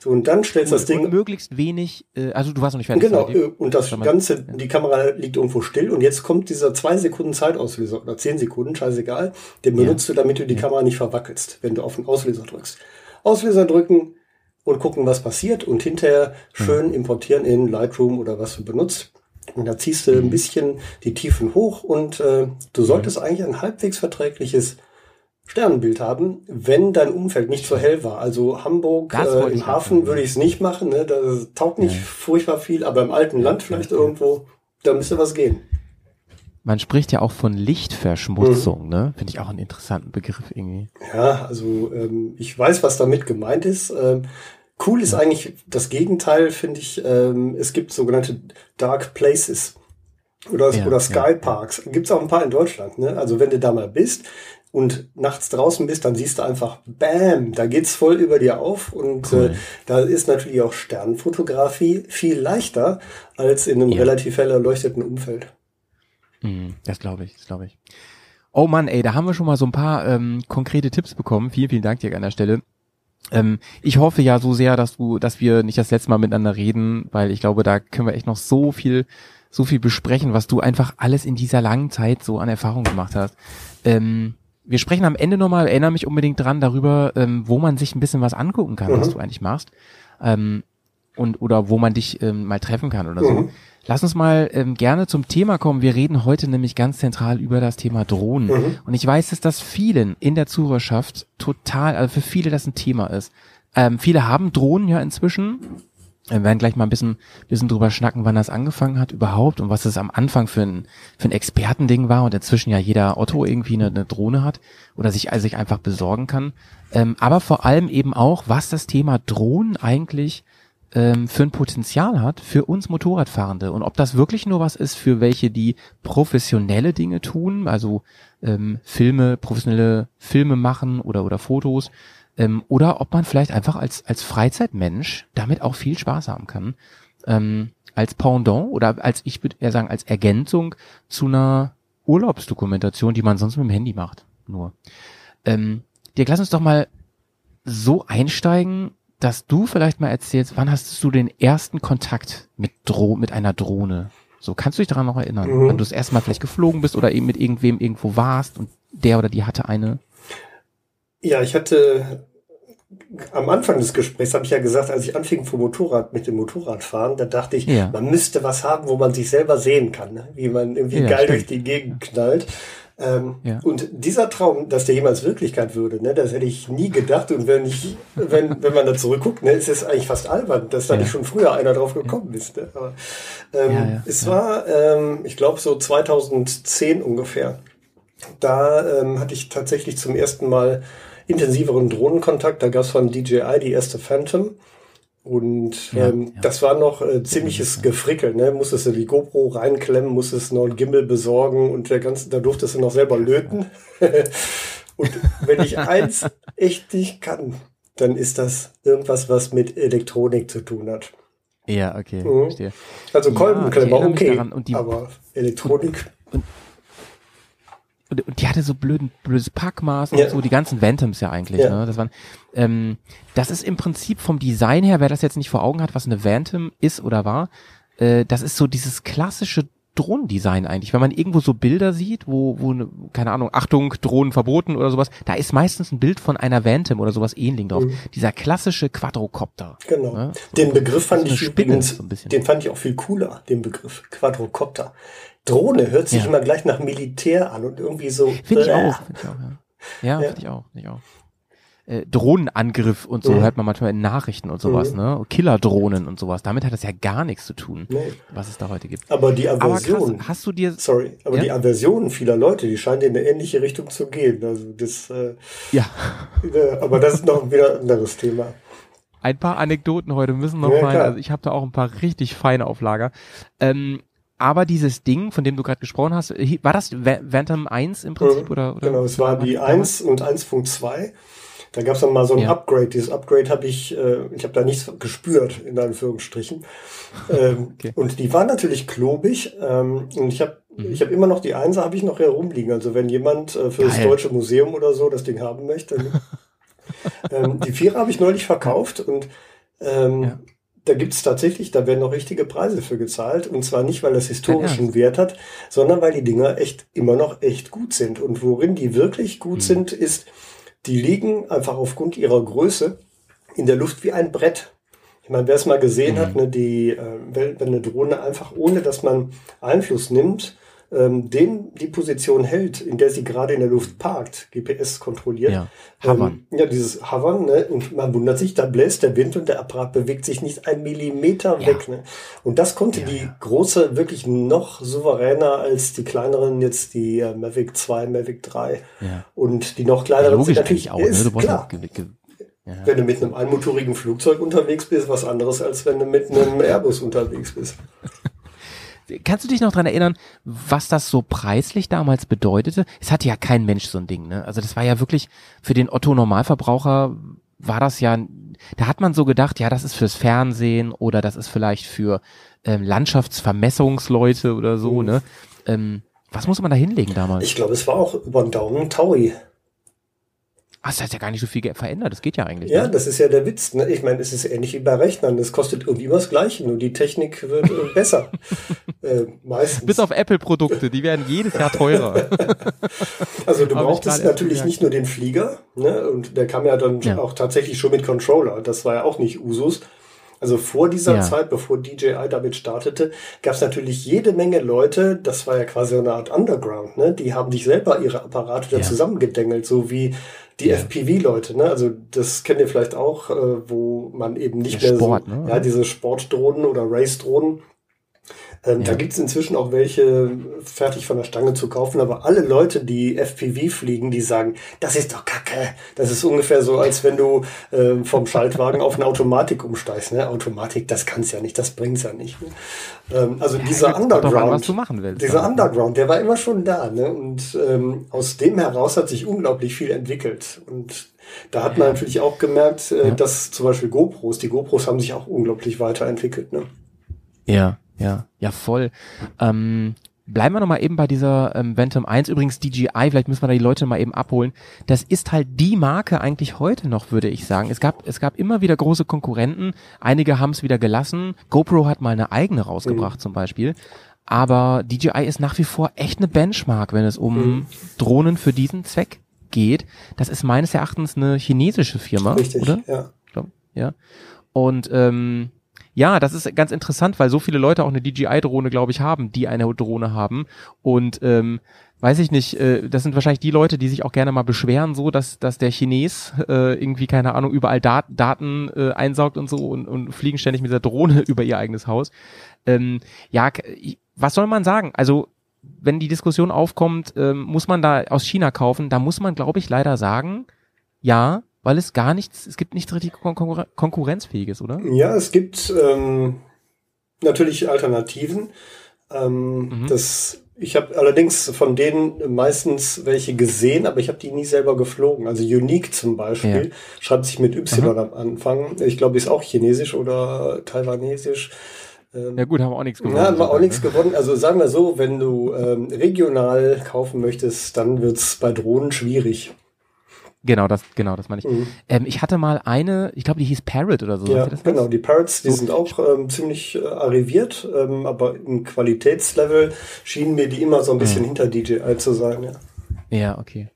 So, und dann stellst du das Und Ding möglichst wenig, äh, also du warst noch nicht fertig. Genau, sorry. äh, und das Ganze, ja. die Kamera liegt irgendwo still und jetzt kommt dieser zwei Sekunden Zeitauslöser oder zehn Sekunden, scheißegal, den Ja. benutzt du, damit du die Ja. Kamera nicht verwackelst, wenn du auf den Auslöser drückst. Auslöser drücken und gucken, was passiert und hinterher schön importieren in Lightroom oder was du benutzt. Und da ziehst du Mhm. ein bisschen die Tiefen hoch und äh, du solltest eigentlich ein halbwegs verträgliches Sternenbild haben, wenn dein Umfeld nicht so hell war. Also Hamburg äh, im Hafen würde ich es nicht machen, ne? das taugt nicht Ja. furchtbar viel, aber im alten Land vielleicht irgendwo, da müsste was gehen. Man spricht ja auch von Lichtverschmutzung, Mhm. ne? Finde ich auch einen interessanten Begriff irgendwie. Ja, also ähm, ich weiß, was damit gemeint ist. Ähm, cool ist eigentlich das Gegenteil, finde ich. Ähm, es gibt sogenannte Dark Places oder, Ja, oder Sky Parks. Gibt's auch ein paar in Deutschland. Ne? Also wenn du da mal bist und nachts draußen bist, dann siehst du einfach, bam, da geht's voll über dir auf. Und Cool. äh, da ist natürlich auch Sternfotografie viel leichter als in einem Ja. relativ hell erleuchteten Umfeld. Mhm, das glaube ich, das glaube ich. Oh Mann, ey, da haben wir schon mal so ein paar ähm, konkrete Tipps bekommen. Vielen, vielen Dank dir an der Stelle. Ähm, ich hoffe ja so sehr, dass du, dass wir nicht das letzte Mal miteinander reden, weil ich glaube, da können wir echt noch so viel, so viel besprechen, was du einfach alles in dieser langen Zeit so an Erfahrung gemacht hast. Ähm, wir sprechen am Ende nochmal, erinnere mich unbedingt dran darüber, ähm, wo man sich ein bisschen was angucken kann, was Mhm. du eigentlich machst. Ähm, und oder wo man dich ähm, mal treffen kann oder so. Mhm. Lass uns mal ähm, gerne zum Thema kommen. Wir reden heute nämlich ganz zentral über das Thema Drohnen. Mhm. Und ich weiß, dass das vielen in der Zuhörerschaft total, also für viele das ein Thema ist. Ähm, viele haben Drohnen ja inzwischen. Wir werden gleich mal ein bisschen, bisschen drüber schnacken, wann das angefangen hat überhaupt und was es am Anfang für ein, für ein Expertending war und inzwischen ja jeder Otto irgendwie eine, eine Drohne hat oder sich, also sich einfach besorgen kann. Ähm, aber vor allem eben auch, was das Thema Drohnen eigentlich ähm, für ein Potenzial hat für uns Motorradfahrende und ob das wirklich nur was ist für welche, die professionelle Dinge tun, also ähm, Filme, professionelle Filme machen oder oder Fotos, ähm, oder ob man vielleicht einfach als als Freizeitmensch damit auch viel Spaß haben kann, ähm, als Pendant oder als ich würde eher sagen als Ergänzung zu einer Urlaubsdokumentation, die man sonst mit dem Handy macht. Nur. Ähm, Dirk, lass uns doch mal so einsteigen, dass du vielleicht mal erzählst, wann hast du den ersten Kontakt mit Dro mit einer Drohne? So, kannst du dich daran noch erinnern? Mhm. Wann du das erste Mal vielleicht geflogen bist oder eben mit irgendwem irgendwo warst und der oder die hatte eine? Ja, ich hatte am Anfang des Gesprächs habe ich ja gesagt, als ich anfing vom Motorrad mit dem Motorradfahren, da dachte ich, Ja. man müsste was haben, wo man sich selber sehen kann, ne? wie man irgendwie Ja, geil stimmt. durch die Gegend knallt. Ähm, Ja. Und dieser Traum, dass der jemals Wirklichkeit würde, ne, das hätte ich nie gedacht. Und wenn ich, wenn, wenn man da zurückguckt, ne, ist es eigentlich fast albern, dass da Ja. nicht schon früher einer drauf gekommen ist. Ne? Aber ähm, Ja, ja, es ja. war, ähm, ich glaube, so 2010 ungefähr. Da ähm, hatte ich tatsächlich zum ersten Mal intensiveren Drohnenkontakt. Da gab es von DJI die erste Phantom. Und Ja, ähm, ja. das war noch äh, ziemliches Gefrickel. Ne? Musstest du die GoPro reinklemmen, musstest noch einen Gimbal besorgen und der ganze, da durftest du noch selber löten. und wenn ich eins echt nicht kann, dann ist das irgendwas, was mit Elektronik zu tun hat. Ja, okay, Mhm. verstehe. Also Ja, Kolbenklemmer, okay. Und die- aber Elektronik, Und, und die hatte so blöden, blödes Packmaß und Ja. so, die ganzen Ventums ja eigentlich, Ja. ne? Das waren, ähm, das ist im Prinzip vom Design her, wer das jetzt nicht vor Augen hat, was eine Phantom ist oder war, äh, das ist so dieses klassische Drohnendesign eigentlich. Wenn man irgendwo so Bilder sieht, wo, wo, ne, keine Ahnung, Achtung, Drohnen verboten oder sowas, da ist meistens ein Bild von einer Phantom oder sowas ähnlich drauf. Dieser klassische Quadrocopter. genau. Ne? Den Begriff fand so ich übrigens, so den fand ich auch viel cooler, den Begriff Quadrocopter. Drohne hört sich Ja. immer gleich nach Militär an und irgendwie so. Finde ich äh, auch, finde ich auch, ja. Ja, Ja. finde ich auch, finde ich auch. Äh, Drohnenangriff und so Mhm. hört man manchmal in Nachrichten und sowas, Mhm. ne? Killerdrohnen und sowas. Damit hat das ja gar nichts zu tun, Nee. was es da heute gibt. Aber die Aber krass, Aversion, hast du dir, sorry, aber Ja? die Aversion vieler Leute, die scheint in eine ähnliche Richtung zu gehen. Also das, äh, ja, äh, aber das ist noch wieder ein anderes Thema. ein paar Anekdoten heute müssen noch Ja, rein. klar. Also ich habe da auch ein paar richtig feine auf Lager. Ähm, aber dieses Ding, von dem du gerade gesprochen hast, war das Phantom 1 im Prinzip Mhm. oder, oder? Genau, es war die 1 und 1.2. Da gab es dann mal so ein Ja. Upgrade. Dieses Upgrade habe ich, äh, ich habe da nichts gespürt, in Anführungsstrichen. ähm, Okay. Und die waren natürlich klobig. Ähm, und ich habe Mhm. ich habe immer noch die Einser, habe ich noch herumliegen. Also wenn jemand äh, für das Geil. Deutsche Museum oder so das Ding haben möchte. ähm, die Vierer habe ich neulich verkauft und ähm, Ja. da gibt's tatsächlich, da werden noch richtige Preise für gezahlt. Und zwar nicht, weil das historischen Ernst? Wert hat, sondern weil die Dinger echt immer noch echt gut sind. Und worin die wirklich gut sind, ist, die liegen einfach aufgrund ihrer Größe in der Luft wie ein Brett. Ich meine, wer es mal gesehen hat, ne, die, äh, wenn eine Drohne einfach ohne, dass man Einfluss nimmt, ähm, den die Position hält, in der sie gerade in der Luft parkt, GPS kontrolliert. Ja. Ähm, ja, dieses Hovern, ne? Und man wundert sich, da bläst der Wind und der Apparat bewegt sich nicht ein Millimeter Ja. weg. Ne? Und das konnte Ja, die große wirklich noch souveräner als die kleineren, jetzt die äh, Mavic 2, Mavic 3. Ja. Und die noch kleineren logisch sind natürlich auch, ne? ist Du brauchst klar. ja. Wenn du mit einem einmotorigen Flugzeug unterwegs bist, was anderes, als wenn du mit einem Airbus unterwegs bist. Kannst du dich noch dran erinnern, was das so preislich damals bedeutete? Es hatte ja kein Mensch so ein Ding, ne? Also das war ja wirklich für den Otto Normalverbraucher war das ja, da hat man so gedacht, ja, das ist fürs Fernsehen oder das ist vielleicht für ähm, Landschaftsvermessungsleute oder so, Mhm. ne? Ähm, Was muss man da hinlegen damals? Ich glaube, es war auch über den Daumen Taui. Ach, das hat ja gar nicht so viel verändert. Das geht ja eigentlich. Ja, ne? das ist ja der Witz. Ne? Ich meine, es ist ähnlich wie bei Rechnern. Das kostet irgendwie immer das Gleiche, nur die Technik wird äh, besser. äh, meistens. Bis auf Apple-Produkte, die werden jedes Jahr teurer. Also du ich brauchtest natürlich nicht nur den Flieger, ne? und der kam ja dann Ja. auch tatsächlich schon mit Controller. Das war ja auch nicht Usus. Also vor dieser Ja. Zeit, bevor DJI damit startete, gab es natürlich jede Menge Leute, das war ja quasi so eine Art Underground, ne? die haben sich selber ihre Apparate da Ja. zusammengedengelt, so wie die Ja. FPV-Leute. Ne? Also das kennt ihr vielleicht auch, äh, wo man eben nicht Der mehr Sport, so, ne? ja, diese Sportdrohnen oder Race-Drohnen, ähm, Da Ja. gibt's inzwischen auch welche fertig von der Stange zu kaufen, aber alle Leute, die FPV fliegen, die sagen, das ist doch Kacke. Das ist ungefähr so, als wenn du ähm, vom Schaltwagen auf eine Automatik umsteigst. Ne? Automatik, das kann's ja nicht, das bringt's ja nicht. Ne? Ähm, also dieser drauf an, Underground, machen willst. dieser Ja. Underground, der war immer schon da. Ne? Und ähm, aus dem heraus hat sich unglaublich viel entwickelt. Und da hat man natürlich auch gemerkt, äh, Ja. dass zum Beispiel GoPros, die GoPros haben sich auch unglaublich weiterentwickelt. Ne? Ja, ja, ja, voll. Ähm, bleiben wir noch mal eben bei dieser ähm, Ventum 1. Übrigens DJI, vielleicht müssen wir da die Leute mal eben abholen. Das ist halt die Marke eigentlich heute noch, würde ich sagen. Es gab, es gab immer wieder große Konkurrenten. Einige haben es wieder gelassen. GoPro hat mal eine eigene rausgebracht zum Beispiel. Aber DJI ist nach wie vor echt eine Benchmark, wenn es um Drohnen für diesen Zweck geht. Das ist meines Erachtens eine chinesische Firma, Richtig, oder? ja. Ja. Und ähm, ja, das ist ganz interessant, weil so viele Leute auch eine DJI-Drohne, glaube ich, haben, die eine Drohne haben. Und ähm, weiß ich nicht, äh, das sind wahrscheinlich die Leute, die sich auch gerne mal beschweren, so dass, dass der Chines äh, irgendwie, keine Ahnung, überall Dat Daten äh, einsaugt und so und, und fliegen ständig mit der Drohne über ihr eigenes Haus. Ähm, ja, was soll man sagen? Also wenn die Diskussion aufkommt, ähm, muss man da aus China kaufen, da muss man, glaube ich, leider sagen, ja, weil es gar nichts, es gibt nichts richtig Kon Konkurren- konkurrenzfähiges, oder? Ja, es gibt ähm, natürlich Alternativen. Ähm, Mhm. das, ich habe allerdings von denen meistens welche gesehen, aber ich habe die nie selber geflogen. Also Unique zum Beispiel schreibt sich mit Y am Anfang. Ich glaube, ist auch chinesisch oder taiwanesisch. Ähm, Ja gut, haben wir auch nichts gewonnen. ja, haben wir auch nichts gewonnen. Also sagen wir so, wenn du ähm, regional kaufen möchtest, dann wird's bei Drohnen schwierig. Genau, das, genau, das meine ich. Mhm. Ähm, ich hatte mal eine, ich glaube, die hieß Parrot oder so. Ja, genau. Die Parrots, die So. sind auch ähm, ziemlich äh, arriviert, ähm, aber im Qualitätslevel schienen mir die immer so ein bisschen hinter DJI zu sein. Ja. Ja, okay.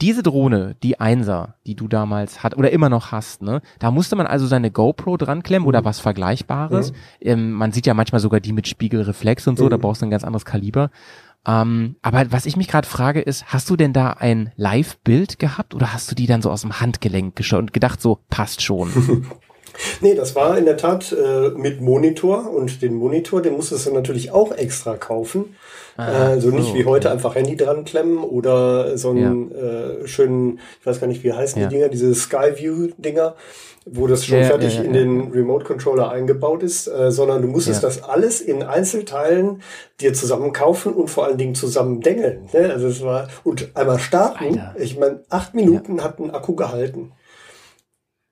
Diese Drohne, die Einser, die du damals hat oder immer noch hast, ne, da musste man also seine GoPro dran klemmen Mhm. oder was Vergleichbares. Ähm, man sieht ja manchmal sogar die mit Spiegelreflex und so, Mhm. da brauchst du ein ganz anderes Kaliber. Ähm, aber was ich mich gerade frage ist, hast du denn da ein Live-Bild gehabt oder hast du die dann so aus dem Handgelenk geschaut und gedacht, so passt schon? Nee, das war in der Tat äh, mit Monitor und den Monitor, den musstest du natürlich auch extra kaufen. Ah, äh, so nicht so, wie heute okay. einfach Handy dran klemmen oder so einen äh, schönen, ich weiß gar nicht, wie heißen Ja. die Dinger, diese Skyview-Dinger, wo das schon Ja, ja, fertig ja, ja, in ja. den Remote-Controller eingebaut ist, äh, sondern du musstest Ja. das alles in Einzelteilen dir zusammen kaufen und vor allen Dingen zusammen dengeln. Ne? Also es war, und einmal starten, Alter. ich meine, acht Minuten hat ein Akku gehalten.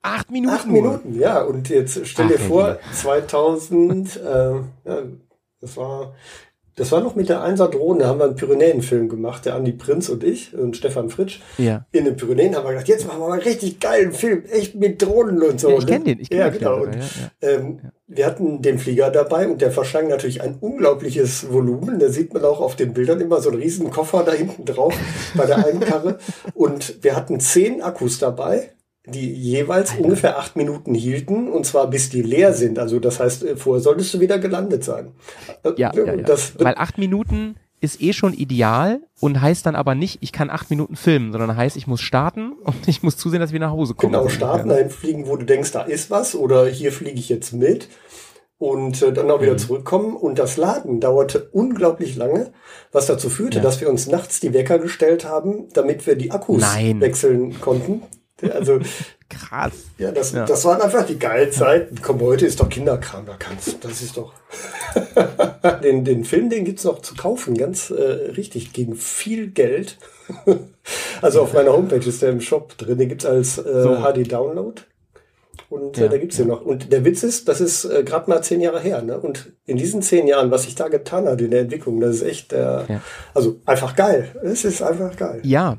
Acht Minuten. Acht. Minuten, ja. Und jetzt stell Ach, dir vor, Liebe. 2000, äh, ja, das war, das war noch mit der Einser Drohne, da haben wir einen Pyrenäen-Film gemacht, der Andi Prinz und ich und Stefan Fritsch. Ja. In den Pyrenäen haben wir gedacht, jetzt machen wir mal einen richtig geilen Film, echt mit Drohnen und so. Ja, ich ne? kenn den, ich kenn ja, den genau. Und, ja, Ähm, Wir hatten den Flieger dabei und der verschlang natürlich ein unglaubliches Volumen. Da sieht man auch auf den Bildern immer so einen riesen Koffer da hinten drauf bei der einen Karre. Und wir hatten zehn Akkus dabei, die jeweils ungefähr acht Minuten hielten und zwar bis die leer sind. Also das heißt, äh, vorher solltest du wieder gelandet sein. Äh, Ja, ja, ja. Das, Weil acht Minuten ist eh schon ideal und heißt dann aber nicht, ich kann acht Minuten filmen, sondern heißt, ich muss starten und ich muss zusehen, dass wir nach Hause kommen. Genau, starten, dahin fliegen, wo du denkst, da ist was oder hier fliege ich jetzt mit und äh, dann auch wieder Mhm. zurückkommen. Und das Laden dauerte unglaublich lange, was dazu führte, Ja. dass wir uns nachts die Wecker gestellt haben, damit wir die Akkus Nein. wechseln konnten. Also, Krass. ja, das, Ja. das waren einfach die geilen Zeiten. Komm, heute ist doch Kinderkram, da kannst das ist doch. den, den Film, den gibt's noch zu kaufen, ganz äh, richtig, gegen viel Geld. also auf meiner Homepage ist der im Shop drin, den gibt's als äh, So. HD-Download. Und Ja, äh, da gibt's den noch. Und der Witz ist, das ist äh, gerade mal zehn Jahre her. Ne? Und in diesen zehn Jahren, was sich da getan hat in der Entwicklung, das ist echt, äh, Ja. also einfach geil. Es ist einfach geil. Ja.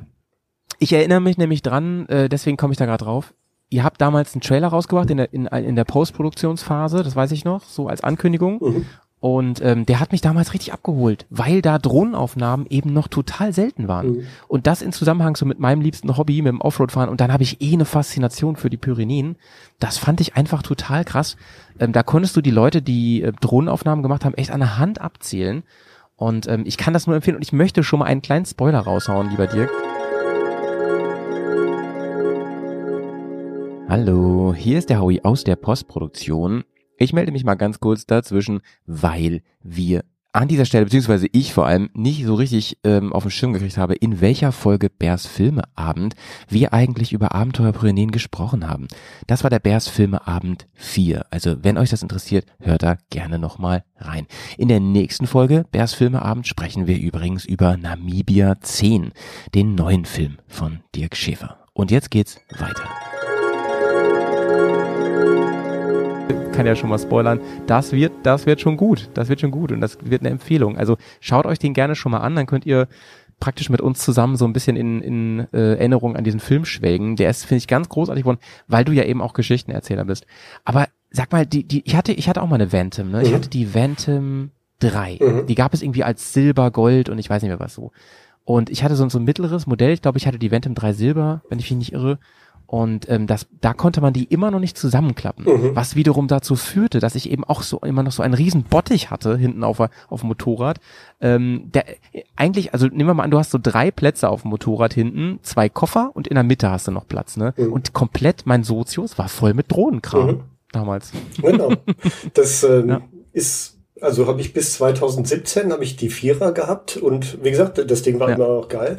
Ich erinnere mich nämlich dran, äh, deswegen komme ich da gerade drauf. Ihr habt damals einen Trailer rausgebracht in der, in, in der Postproduktionsphase, das weiß ich noch, so als Ankündigung. Mhm. Und ähm, der hat mich damals richtig abgeholt, weil da Drohnenaufnahmen eben noch total selten waren. Mhm. Und das in Zusammenhang so mit meinem liebsten Hobby, mit dem Offroad-Fahren. Und dann habe ich eh eine Faszination für die Pyrenäen. Das fand ich einfach total krass. Ähm, da konntest du die Leute, die äh, Drohnenaufnahmen gemacht haben, echt an der Hand abzählen. Und ähm, ich kann das nur empfehlen. Und ich möchte schon mal einen kleinen Spoiler raushauen, lieber Dirk. Hallo, hier ist der Howie aus der Postproduktion. Ich melde mich mal ganz kurz dazwischen, weil wir an dieser Stelle, beziehungsweise ich vor allem, nicht so richtig ähm, auf den Schirm gekriegt habe, in welcher Folge Bärs Filmeabend wir eigentlich über Abenteuer Pyrenäen gesprochen haben. Das war der Bärs Filmeabend 4. Also wenn euch das interessiert, hört da gerne nochmal rein. In der nächsten Folge Bärs Filmeabend sprechen wir übrigens über Namibia 10, den neuen Film von Dirk Schäfer. Und jetzt geht's weiter. Kann ja schon mal spoilern, das wird, das wird schon gut. Das wird schon gut und das wird eine Empfehlung. Also schaut euch den gerne schon mal an, dann könnt ihr praktisch mit uns zusammen so ein bisschen in, in äh, Erinnerung an diesen Film schwelgen. Der ist, finde ich, ganz großartig geworden, weil du ja eben auch Geschichtenerzähler bist. Aber sag mal, die, die, ich hatte, ich hatte auch mal eine Ventum, ne? Ich Mhm. hatte die Ventum 3. Mhm. Die gab es irgendwie als Silber, Gold und ich weiß nicht mehr was so. Und ich hatte so, ein- so ein mittleres Modell, ich glaube, ich hatte die Ventum 3 Silber, wenn ich mich nicht irre. Und ähm, das, da konnte man die immer noch nicht zusammenklappen, Mhm. was wiederum dazu führte, dass ich eben auch so immer noch so einen riesen Bottich hatte hinten auf, auf dem Motorrad. Ähm, der eigentlich, also nehmen wir mal an, du hast so drei Plätze auf dem Motorrad hinten, zwei Koffer und in der Mitte hast du noch Platz, ne? Mhm. Und komplett mein Sozius war voll mit Drohnenkram Mhm. damals. Genau. Das ähm, Ja. ist, also habe ich bis 2017 habe ich die Vierer gehabt und wie gesagt, das Ding war Ja. immer auch geil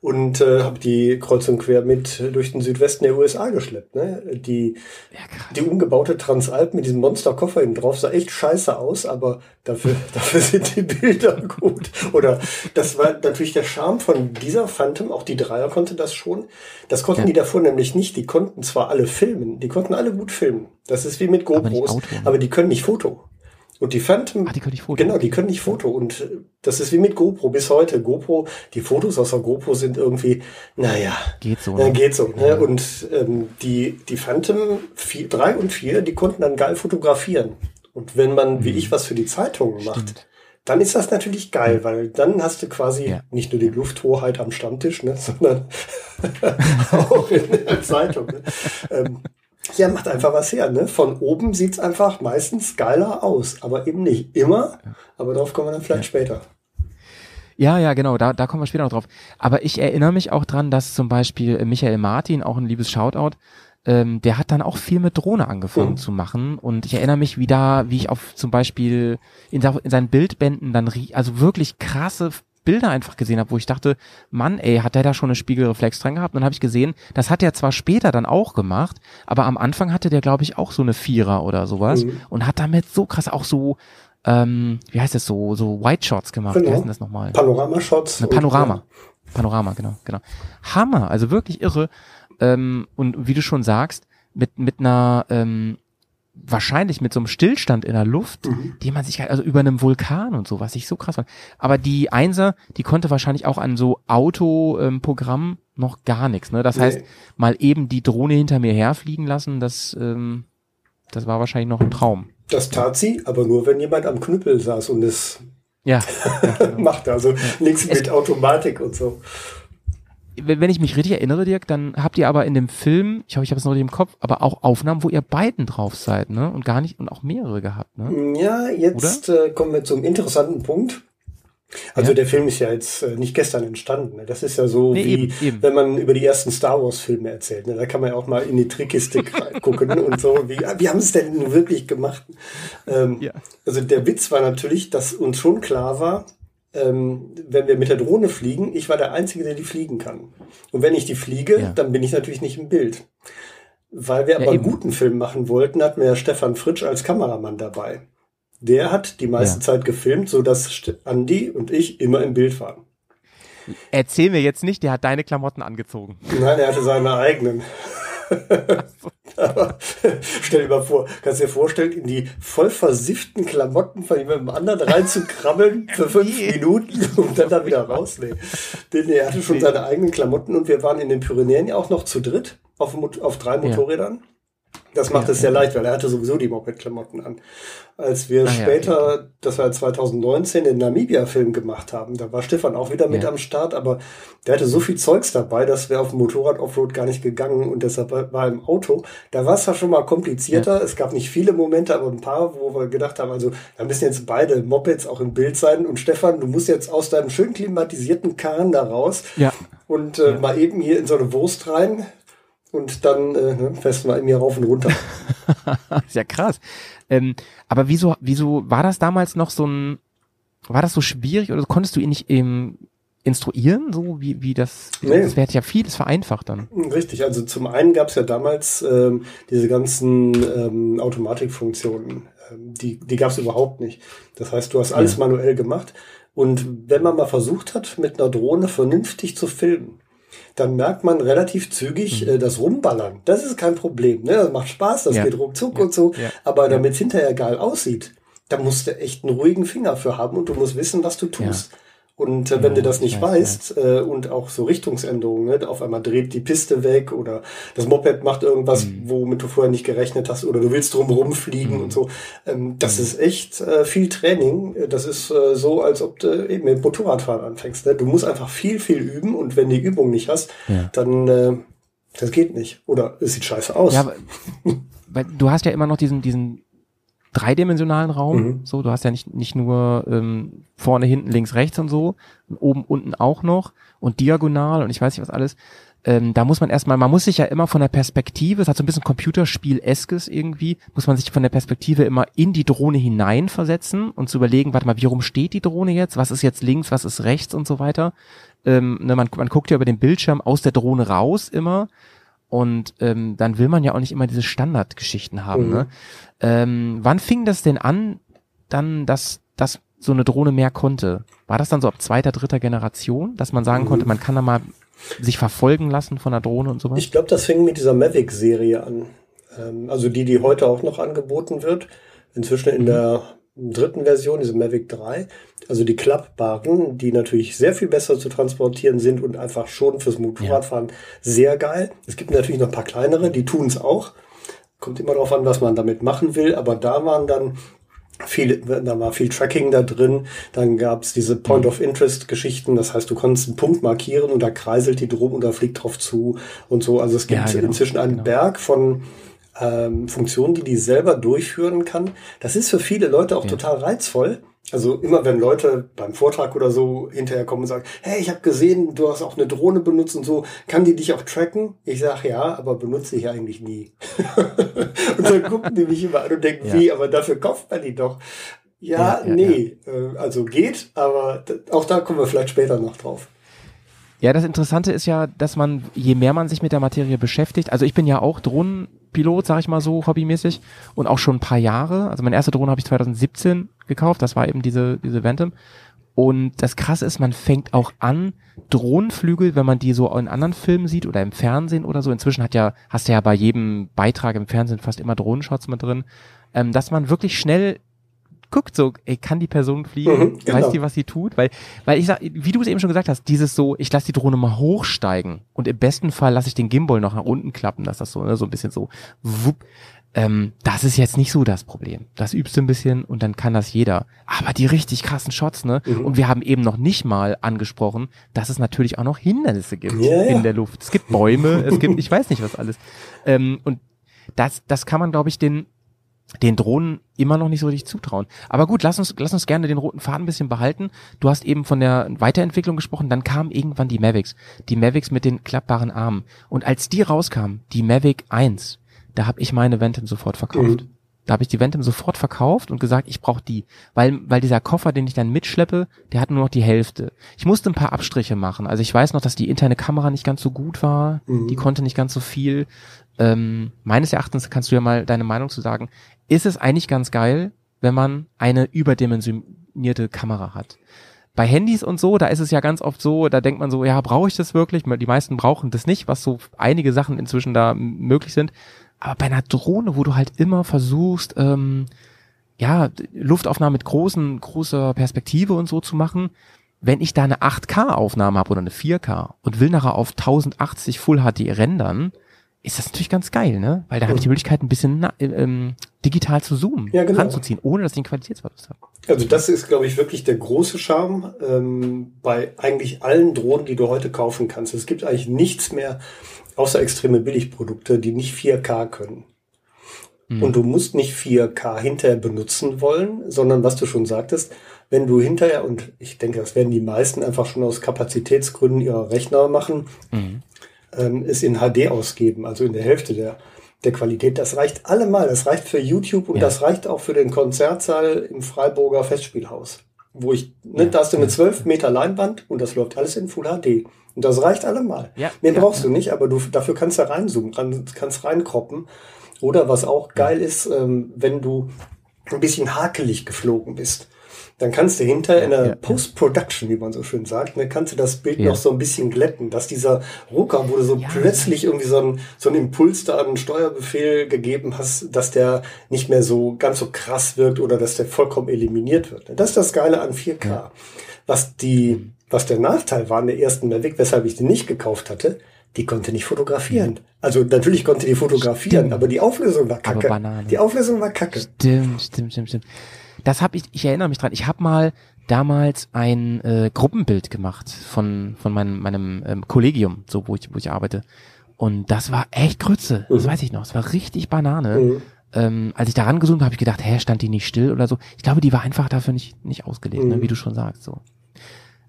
und äh, habe die kreuz und quer mit durch den Südwesten der USA geschleppt. Ne? Die, Ja, die umgebaute Transalp mit diesem Monsterkoffer hinten drauf sah echt scheiße aus, aber dafür, dafür sind die Bilder gut. Oder das war natürlich der Charme von dieser Phantom, auch die Dreier konnte das schon. Das konnten Ja. die davor nämlich nicht. Die konnten zwar alle filmen, die konnten alle gut filmen. Das ist wie mit Aber GoPros, Auto. aber die können nicht Foto. Und die Phantom, Ah, die können nicht Foto. genau, die können nicht Foto. Und äh, das ist wie mit GoPro bis heute. GoPro, die Fotos aus der GoPro sind irgendwie, naja, Geht so. ja, Ne? geht so. Ne? Und ähm, die, die Phantom 4, 3 und 4, die konnten dann geil fotografieren. Und wenn man, wie ich, was für die Zeitungen macht, Mhm. Stimmt. dann ist das natürlich geil, weil dann hast du quasi Ja. nicht nur die Lufthoheit am Stammtisch, ne, sondern auch in der Zeitung. Ne? Ähm, ja, macht einfach was her. Ne? Von oben sieht's einfach meistens geiler aus, aber eben nicht immer. Aber darauf kommen wir dann vielleicht später. Ja, ja, genau, da, da kommen wir später noch drauf. Aber ich erinnere mich auch dran, dass zum Beispiel Michael Martin, auch ein liebes Shoutout, ähm, der hat dann auch viel mit Drohne angefangen Mhm. zu machen. Und ich erinnere mich, wie da, wie ich auf zum Beispiel in, in seinen Bildbänden dann, also wirklich krasse Bilder einfach gesehen habe, wo ich dachte, Mann, ey, hat der da schon eine Spiegelreflex dran gehabt? Und dann habe ich gesehen, das hat er zwar später dann auch gemacht, aber am Anfang hatte der, glaube ich, auch so eine Vierer oder sowas Mhm. und hat damit so krass auch so, ähm, wie heißt das so, so White Shots gemacht. Wie Genau. heißt denn das nochmal? Panoramashots. Und- Panorama. Panorama, genau, genau. Hammer, also wirklich irre. Ähm, und wie du schon sagst, mit, mit einer, ähm, wahrscheinlich mit so einem Stillstand in der Luft, Mhm. die man sich halt, also über einem Vulkan und so, was ich so krass fand. Aber die Einser, die konnte wahrscheinlich auch an so Autoprogramm noch gar nichts, ne? Das Nee. heißt, mal eben die Drohne hinter mir herfliegen lassen, das, ähm, das war wahrscheinlich noch ein Traum. Das tat sie, aber nur wenn jemand am Knüppel saß und es Ja. ja genau. machte. Also nichts Es- mit Automatik und so. Wenn ich mich richtig erinnere, Dirk, dann habt ihr aber in dem Film, ich hoffe, ich habe es noch nicht im Kopf, aber auch Aufnahmen, wo ihr beiden drauf seid, ne? Und gar nicht, und auch mehrere gehabt, ne? Ja, jetzt äh, kommen wir zum interessanten Punkt. Also Ja. der Film ist ja jetzt äh, nicht gestern entstanden. Ne? Das ist ja so Nee, wie, eben, eben. wenn man über die ersten Star Wars Filme erzählt. Ne? Da kann man ja auch mal in die Trickkiste gucken und so. Wie, wie haben es denn wirklich gemacht? Ähm, Ja. Also der Witz war natürlich, dass uns schon klar war, ähm, wenn wir mit der Drohne fliegen, ich war der Einzige, der die fliegen kann. Und wenn ich die fliege, Ja. dann bin ich natürlich nicht im Bild. Weil wir Ja, aber einen guten Film machen wollten, hatten wir ja Stefan Fritsch als Kameramann dabei. Der hat die meiste Ja. Zeit gefilmt, so dass St- Andi und ich immer im Bild waren. Erzähl mir jetzt nicht, der hat deine Klamotten angezogen. Nein, er hatte seine eigenen. Aber stell dir mal vor, kannst dir vorstellen, in die voll versifften Klamotten von jemandem anderen reinzukrabbeln für fünf Minuten und dann da wieder raus. Nee. Nee, nee, er hatte schon seine eigenen Klamotten und wir waren in den Pyrenäen ja auch noch zu dritt auf, auf drei Motorrädern. Das macht Ja, es sehr leicht, weil er hatte sowieso die Moped-Klamotten an. Als wir Ah, ja, später, das war 2019, den Namibia-Film gemacht haben, da war Stefan auch wieder mit Ja. am Start, aber der hatte so viel Zeugs dabei, dass wir auf dem Motorrad Offroad gar nicht gegangen und deshalb war im Auto. Da war es ja schon mal komplizierter. Es gab nicht viele Momente, aber ein paar, wo wir gedacht haben, also da müssen jetzt beide Mopeds auch im Bild sein. Und Stefan, du musst jetzt aus deinem schön klimatisierten Kahn da raus Ja. und äh, mal eben hier in so eine Wurst rein. Und dann äh, ne, fährst du mal mir rauf und runter. ist ja krass. Ähm, aber wieso, wieso war das damals noch so ein, war das so schwierig oder konntest du ihn nicht ähm, instruieren, so wie, wie das, Nee. das wäre ja vieles vereinfacht dann. Richtig, also zum einen gab es ja damals ähm, diese ganzen ähm, Automatikfunktionen, ähm, die, die gab es überhaupt nicht. Das heißt, du hast alles manuell gemacht und wenn man mal versucht hat, mit einer Drohne vernünftig zu filmen, dann merkt man relativ zügig äh, das Rumballern. Das ist kein Problem, ne? Das macht Spaß, das Ja. geht ruckzuck Ja. und so. Ja. Aber damit es hinterher geil aussieht, da musst du echt einen ruhigen Finger für haben und du musst wissen, was du tust. Und äh, wenn du das nicht ich weiß, weißt äh, und auch so Richtungsänderungen, ne, auf einmal dreht die Piste weg oder das Moped macht irgendwas, Mhm. womit du vorher nicht gerechnet hast oder du willst drumherum fliegen und so. Ähm, das Mhm. ist echt äh, viel Training. Das ist äh, so, als ob du eben mit Motorradfahren anfängst. Ne? Du musst einfach viel, viel üben und wenn die Übung nicht hast, Ja. dann äh, das geht nicht. Oder es sieht scheiße aus. Ja, aber, weil du hast ja immer noch diesen, diesen dreidimensionalen Raum, Mhm. so, du hast ja nicht, nicht nur ähm, vorne, hinten, links, rechts und so, und oben, unten auch noch und diagonal und ich weiß nicht was alles. Ähm, da muss man erstmal, man muss sich ja immer von der Perspektive, es hat so ein bisschen Computerspiel-eskes irgendwie, muss man sich von der Perspektive immer in die Drohne hineinversetzen und zu überlegen, warte mal, wie rum steht die Drohne jetzt, was ist jetzt links, was ist rechts und so weiter. Ähm, ne, man, man guckt ja über den Bildschirm aus der Drohne raus immer und ähm, dann will man ja auch nicht immer diese Standardgeschichten haben. Mhm. Ne? Ähm, wann fing das denn an, dann, dass, dass so eine Drohne mehr konnte? War das dann so ab zweiter, dritter Generation, dass man sagen Mhm. konnte, man kann da mal sich verfolgen lassen von der Drohne und sowas? Ich glaube, das fing mit dieser Mavic-Serie an. Ähm, also die, die heute auch noch angeboten wird. Inzwischen in der dritten Version, diese Mavic 3. Also die klappbaren, die natürlich sehr viel besser zu transportieren sind und einfach schon fürs Motorradfahren sehr geil. Es gibt natürlich noch ein paar kleinere, die tun es auch. Kommt immer darauf an, was man damit machen will. Aber da waren dann viele, da war viel Tracking da drin. Dann gab es diese Point of Interest Geschichten. Das heißt, du konntest einen Punkt markieren und da kreiselt die drum und da fliegt drauf zu und so. Also es gibt Ja, genau. inzwischen einen Genau. Berg von ähm, Funktionen, die die selber durchführen kann. Das ist für viele Leute auch total reizvoll. Also immer wenn Leute beim Vortrag oder so hinterher kommen und sagen, hey, ich habe gesehen, du hast auch eine Drohne benutzt und so, kann die dich auch tracken? Ich sage ja, aber benutze ich eigentlich nie. und dann gucken die mich immer an und denken, Ja. wie, aber dafür kauft man die doch. Ja, Ja, ja, nee, Äh, also geht, aber auch da kommen wir vielleicht später noch drauf. Ja, das Interessante ist ja, dass man, je mehr man sich mit der Materie beschäftigt, also ich bin ja auch Drohnenpilot, sag ich mal so, hobbymäßig und auch schon ein paar Jahre. Also meine erste Drohne habe ich 2017 gekauft, das war eben diese, diese Ventum. Und das Krasse ist, man fängt auch an, Drohnenflügel, wenn man die so in anderen Filmen sieht oder im Fernsehen oder so, inzwischen hat ja, hast du ja bei jedem Beitrag im Fernsehen fast immer Drohnenshots mit drin, ähm, dass man wirklich schnell guckt so, ey, kann die Person fliegen? Mhm, genau. Weiß die, was sie tut? Weil, weil ich sag, wie du es eben schon gesagt hast, dieses so, ich lasse die Drohne mal hochsteigen und im besten Fall lasse ich den Gimbal noch nach unten klappen, dass das so, ne, so ein bisschen so, wupp. Ähm, das ist jetzt nicht so das Problem. Das übst du ein bisschen und dann kann das jeder. Aber die richtig krassen Shots, ne? Mhm. Und wir haben eben noch nicht mal angesprochen, dass es natürlich auch noch Hindernisse gibt Ja, ja. in der Luft. Es gibt Bäume, es gibt, ich weiß nicht was alles. Ähm, und das, das kann man, glaube ich, den den Drohnen immer noch nicht so richtig zutrauen. Aber gut, lass uns, lass uns gerne den roten Faden ein bisschen behalten. Du hast eben von der Weiterentwicklung gesprochen, dann kamen irgendwann die Mavics. Die Mavics mit den klappbaren Armen. Und als die rauskamen, die Mavic 1, da habe ich meine Ventum sofort verkauft. Mhm. Da habe ich die Ventum sofort verkauft und gesagt, ich brauche die. Weil, weil dieser Koffer, den ich dann mitschleppe, der hat nur noch die Hälfte. Ich musste ein paar Abstriche machen. Also ich weiß noch, dass die interne Kamera nicht ganz so gut war. Mhm. Die konnte nicht ganz so viel. Ähm, meines Erachtens kannst du ja mal deine Meinung zu sagen. Ist es eigentlich ganz geil, wenn man eine überdimensionierte Kamera hat? bei Handys und so, da ist es ja ganz oft so, da denkt man so, ja, brauche ich das wirklich? Die meisten brauchen das nicht, was so einige Sachen inzwischen da möglich sind. Aber bei einer Drohne, wo du halt immer versuchst, ähm, ja, Luftaufnahmen mit großen, großer Perspektive und so zu machen, wenn ich da eine 8K-Aufnahme habe oder eine 4K und will nachher auf 1080 Full HD rendern, ist das natürlich ganz geil, ne? Weil da habe ich die Möglichkeit, ein bisschen na, ähm, digital zu zoomen, Ja, genau. ranzuziehen, ohne dass ich einen Qualitätsverlust habe. Also das ist, glaube ich, wirklich der große Charme ähm, bei eigentlich allen Drohnen, die du heute kaufen kannst. Es gibt eigentlich nichts mehr außer extreme Billigprodukte, die nicht 4K können. Und du musst nicht 4K hinterher benutzen wollen, sondern was du schon sagtest, wenn du hinterher, und ich denke, das werden die meisten einfach schon aus Kapazitätsgründen ihrer Rechner machen, ähm, es in HD ausgeben, also in der Hälfte der, der Qualität. Das reicht allemal. Das reicht für YouTube und Ja. das reicht auch für den Konzertsaal im Freiburger Festspielhaus. Wo ich, ne, da hast du eine 12 Meter Leinwand und das läuft alles in Full HD. Und das reicht allemal. Ja, Mehr ja, brauchst ja. du nicht, aber du, dafür kannst du reinzoomen, ran, kannst reinkroppen. Oder was auch geil ist, ähm, wenn du ein bisschen hakelig geflogen bist. Dann kannst du hinter in der ja, ja. Post-Production, wie man so schön sagt, ne, kannst du das Bild Ja. noch so ein bisschen glätten, dass dieser Rucker, wo du so Ja. plötzlich irgendwie so einen, so einen Impuls da an einen Steuerbefehl gegeben hast, dass der nicht mehr so ganz so krass wirkt oder dass der vollkommen eliminiert wird. Das ist das Geile an 4K. Was die, was der Nachteil war in der ersten Mavic, weshalb ich die nicht gekauft hatte, die konnte nicht fotografieren. Also natürlich konnte die fotografieren, Stimmt. aber die Auflösung war kacke. Die Auflösung war kacke. Stimmt, stimmt, stimmt, stimmt. Das habe ich, ich erinnere mich dran. Ich habe mal damals ein äh, Gruppenbild gemacht von von meinem meinem ähm, Kollegium, so wo ich wo ich arbeite. Und das war echt Grütze. Das weiß ich noch. Es war richtig Banane. Mhm. Ähm, als ich da rangezoomt habe, habe ich gedacht, hä, stand die nicht still oder so. Ich glaube, die war einfach dafür nicht nicht ausgelegt, ne, Mhm. wie du schon sagst. So.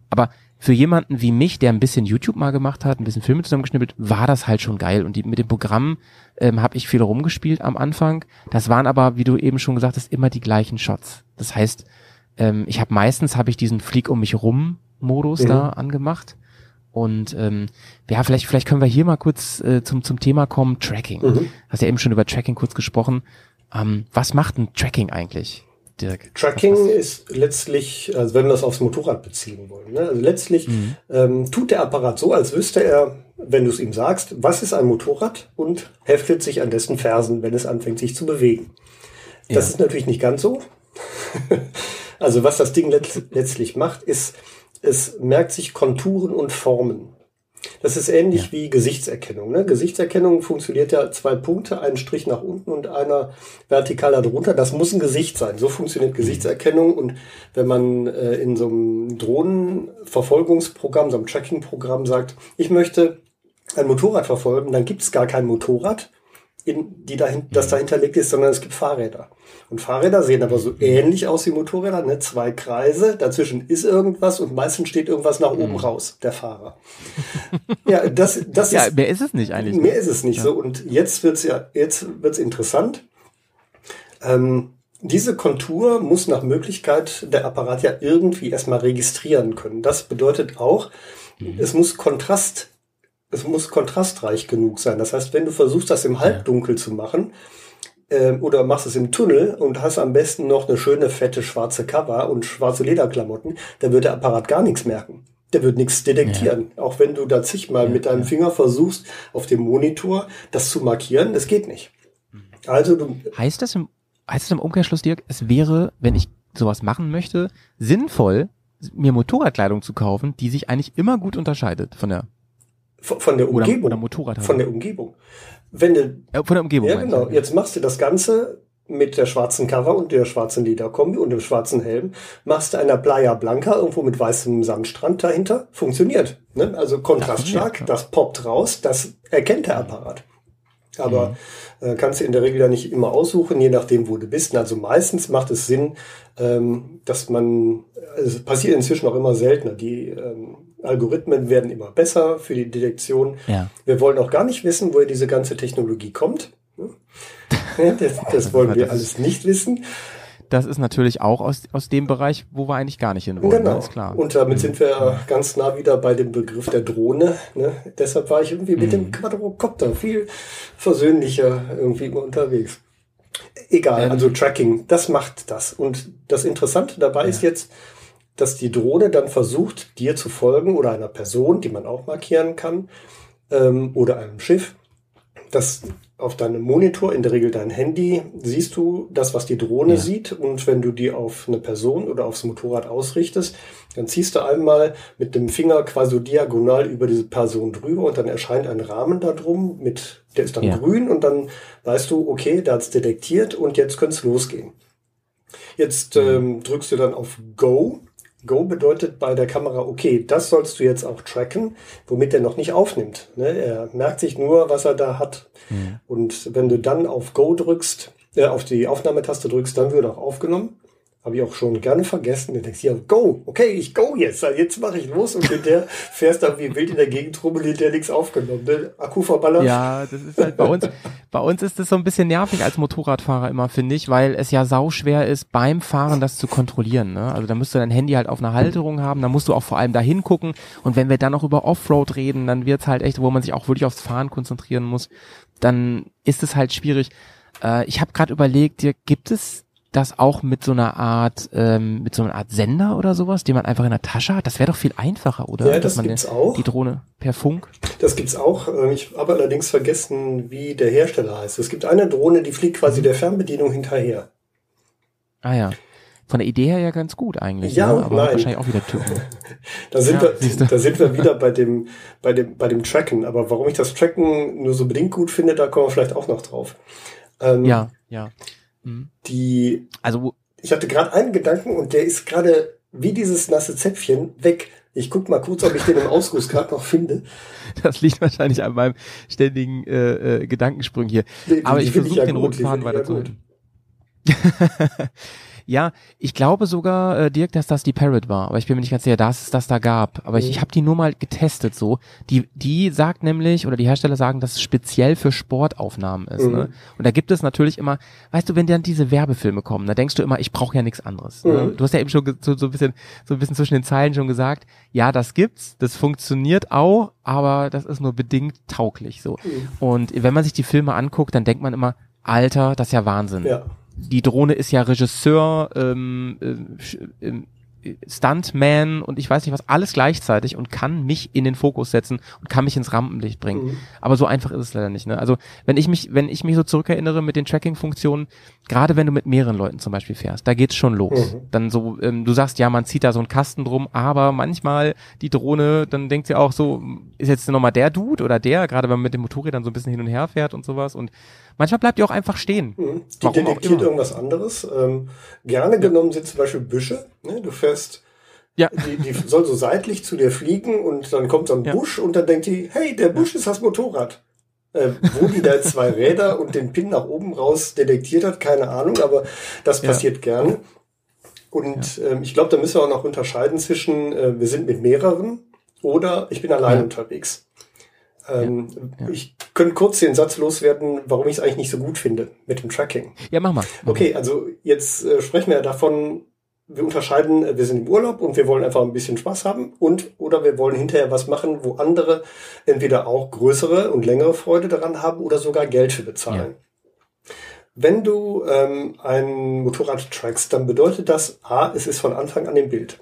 Aber für jemanden wie mich, der ein bisschen YouTube mal gemacht hat, ein bisschen Filme zusammengeschnippelt, war das halt schon geil. Und die, mit dem Programm ähm, habe ich viel rumgespielt am Anfang. Das waren aber, wie du eben schon gesagt hast, immer die gleichen Shots. Das heißt, ähm, ich habe meistens habe ich diesen Flieg um mich rum Modus Mhm. da angemacht. Und ähm, ja, vielleicht, vielleicht können wir hier mal kurz äh, zum, zum Thema kommen, Tracking. Mhm. Hast ja eben schon über Tracking kurz gesprochen. Ähm, was macht ein Tracking eigentlich, Dirk? Tracking ist letztlich, also wenn wir das aufs Motorrad beziehen wollen, ne? also letztlich Mhm. ähm, tut der Apparat so, als wüsste er, wenn du es ihm sagst, was ist ein Motorrad und heftet sich an dessen Fersen, wenn es anfängt, sich zu bewegen. Das Ja. ist natürlich nicht ganz so. also was das Ding letzt, letztlich macht, ist, es merkt sich Konturen und Formen. Das ist ähnlich wie Gesichtserkennung. Ne? Gesichtserkennung funktioniert ja zwei Punkte, ein Strich nach unten und einer vertikal darunter. Das muss ein Gesicht sein. So funktioniert Gesichtserkennung. Und wenn man äh, in so einem Drohnenverfolgungsprogramm, so einem Tracking-Programm sagt, ich möchte ein Motorrad verfolgen, dann gibt es gar kein Motorrad, in, die dahin, das dahinter liegt ist, sondern es gibt Fahrräder. Und Fahrräder sehen aber so ähnlich aus wie Motorräder, ne? zwei Kreise, dazwischen ist irgendwas und meistens steht irgendwas nach oben raus, der Fahrer. ja, das, das Ja, ist, mehr ist es nicht eigentlich. ne? mehr ist es nicht so. Und jetzt wird's ja, jetzt wird's interessant. Ähm, diese Kontur muss nach Möglichkeit der Apparat ja irgendwie erstmal registrieren können. Das bedeutet auch, es muss Kontrast, es muss kontrastreich genug sein. Das heißt, wenn du versuchst, das im Halbdunkel zu machen, ähm, oder machst es im Tunnel und hast am besten noch eine schöne fette schwarze Cover und schwarze Lederklamotten, dann wird der Apparat gar nichts merken. Der wird nichts detektieren. Auch wenn du da zigmal mit deinem Finger versuchst, auf dem Monitor das zu markieren, das geht nicht. Also du, Heißt das im, heißt das im Umkehrschluss, Dirk, es wäre, wenn ich sowas machen möchte, sinnvoll, mir Motorradkleidung zu kaufen, die sich eigentlich immer gut unterscheidet von der, von von der oder, Umgebung. oder Motorrad. von der Umgebung. Wenn du, äh, von der Umgebung. ja meine ich, genau, jetzt machst du das Ganze mit der schwarzen Cover und der schwarzen Lederkombi und dem schwarzen Helm, machst du einer Playa Blanca irgendwo mit weißem Sandstrand dahinter, funktioniert. Ne? Also kontraststark, funktioniert, das poppt raus, das erkennt der Apparat. Aber Mhm. äh, kannst du in der Regel ja nicht immer aussuchen, je nachdem, wo du bist. Also meistens macht es Sinn, ähm, dass man, also es passiert inzwischen auch immer seltener. Die ähm, Algorithmen werden immer besser für die Detektion. Ja. Wir wollen auch gar nicht wissen, woher diese ganze Technologie kommt. Ja, das, das wollen wir Das alles nicht wissen. Das ist natürlich auch aus, aus dem Bereich, wo wir eigentlich gar nicht hin wollen. Genau. Ne? Ist klar. Und damit sind wir ganz nah wieder bei dem Begriff der Drohne. Ne? Deshalb war ich irgendwie mit Mhm. dem Quadrocopter viel versöhnlicher irgendwie unterwegs. Egal, Ähm. also Tracking, das macht das. Und das Interessante dabei ist jetzt, dass die Drohne dann versucht, dir zu folgen oder einer Person, die man auch markieren kann, ähm, oder einem Schiff. Das auf deinem Monitor, in der Regel dein Handy, siehst du das, was die Drohne Ja. sieht. Und wenn du die auf eine Person oder aufs Motorrad ausrichtest, dann ziehst du einmal mit dem Finger quasi diagonal über diese Person drüber und dann erscheint ein Rahmen da drum mit, der ist dann Ja. grün und dann weißt du, okay, der hat's detektiert und jetzt könnte es losgehen. Jetzt ähm, drückst du dann auf Go. Go bedeutet bei der Kamera, okay, das sollst du jetzt auch tracken, womit er noch nicht aufnimmt. Ne? Er merkt sich nur, was er da hat. Und wenn du dann auf Go drückst, äh, auf die Aufnahmetaste drückst, dann wird auch aufgenommen. Habe ich auch schon gerne vergessen. Du denkst, ja, go, okay, ich go jetzt, jetzt mache ich los und mit der fährst dann wie wild in der Gegend rum und hinterher nichts aufgenommen. Ne? Akku verballert. Ja, das ist halt bei uns, bei uns ist das so ein bisschen nervig als Motorradfahrer immer, finde ich, weil es ja sauschwer ist, beim Fahren das zu kontrollieren. Ne? Also da müsst du dein Handy halt auf einer Halterung haben, da musst du auch vor allem da hingucken und wenn wir dann noch über Offroad reden, dann wird's halt echt, wo man sich auch wirklich aufs Fahren konzentrieren muss, dann ist es halt schwierig. Äh, ich habe gerade überlegt, dir gibt es das auch mit so einer Art, ähm, mit so einer Art Sender oder sowas, den man einfach in der Tasche hat? Das wäre doch viel einfacher, oder? Ja, Dass das man gibt's die- auch. Die Drohne per Funk. Das gibt's auch. Äh, Ich habe allerdings vergessen, wie der Hersteller heißt. Es gibt eine Drohne, die fliegt quasi der Fernbedienung hinterher. Ah ja. Von der Idee her ja ganz gut eigentlich. Ja ne? und aber nein. wahrscheinlich auch wieder Tücken. Da sind, Ja, wir, da sind wir wieder bei dem, bei dem, bei dem Tracken. Aber warum ich das Tracken nur so bedingt gut finde, da kommen wir vielleicht auch noch drauf. Ähm, ja, ja. Mhm. Die, Also ich hatte gerade einen Gedanken und der ist gerade wie dieses nasse Zäpfchen weg. Ich guck mal kurz, ob ich den im Ausguss gerade noch finde. das liegt wahrscheinlich an meinem ständigen äh, äh, Gedankensprung hier. Die- Aber ich finde versuche ja den roten Faden ich ja ich glaube sogar, äh, Dirk, dass das die Parrot war, aber ich bin mir nicht ganz sicher, dass es das da gab. Aber ich, Mhm. ich habe die nur mal getestet so. Die, die sagt nämlich, oder die Hersteller sagen, dass es speziell für Sportaufnahmen ist. Mhm. Ne? Und da gibt es natürlich immer, weißt du, wenn dann diese Werbefilme kommen, da denkst du immer, ich brauche ja nichts anderes. Ne? Mhm. Du hast ja eben schon so, so ein bisschen, so ein bisschen zwischen den Zeilen schon gesagt, ja, das gibt's, das funktioniert auch, aber das ist nur bedingt tauglich so. Mhm. Und wenn man sich die Filme anguckt, dann denkt man immer, Alter, das ist ja Wahnsinn. Ja. Die Drohne ist ja Regisseur, ähm, sch- ähm, Stuntman und ich weiß nicht was, alles gleichzeitig und kann mich in den Fokus setzen und kann mich ins Rampenlicht bringen. Mhm. Aber so einfach ist es leider nicht. Ne? Also wenn ich mich, wenn ich mich so zurückerinnere mit den Tracking-Funktionen, gerade wenn du mit mehreren Leuten zum Beispiel fährst, da geht's schon los. Mhm. Dann so, ähm, du sagst ja, man zieht da so einen Kasten drum, aber manchmal die Drohne, dann denkt sie auch so, ist jetzt nochmal der Dude oder der, gerade wenn man mit den Motorrädern so ein bisschen hin und her fährt und sowas. Und manchmal bleibt die auch einfach stehen. Mhm. Die Warum detektiert irgendwas anderes. Ähm, gerne genommen sind zum Beispiel Büsche. Ne? Du fährst, Ja. die, die soll so seitlich zu dir fliegen und dann kommt so ein Ja. Busch und dann denkt die, hey, der Busch ist das Motorrad. Äh, wo die da zwei Räder und den Pin nach oben raus detektiert hat, keine Ahnung, aber das Ja. passiert gerne. Und ähm, ich glaube, da müssen wir auch noch unterscheiden zwischen, äh, wir sind mit mehreren oder ich bin allein Ja. unterwegs. Ähm, Ja. Ich könnte kurz den Satz loswerden, warum ich es eigentlich nicht so gut finde mit dem Tracking. Ja, mach mal. Mach Okay, also jetzt äh, sprechen wir davon, wir unterscheiden, äh, wir sind im Urlaub und wir wollen einfach ein bisschen Spaß haben und oder wir wollen hinterher was machen, wo andere entweder auch größere und längere Freude daran haben oder sogar Geld für bezahlen. Wenn du ähm, ein Motorrad trackst, dann bedeutet das A, es ist von Anfang an im Bild.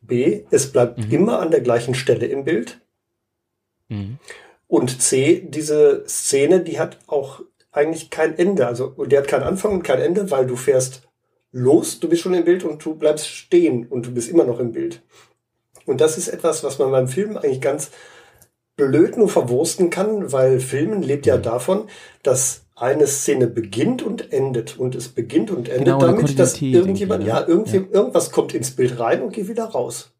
B, es bleibt Mhm. immer an der gleichen Stelle im Bild. Mhm. Und C, diese Szene, die hat auch eigentlich kein Ende. Also die hat keinen Anfang und kein Ende, weil du fährst los, du bist schon im Bild und du bleibst stehen und du bist immer noch im Bild. Und das ist etwas, was man beim Film eigentlich ganz blöd nur verwursten kann, weil Filmen lebt ja davon, dass eine Szene beginnt und endet. Und es beginnt und endet Genau, damit, dass irgendjemand, irgendwie, ne? ja, irgendwas kommt ins Bild rein und geht wieder raus.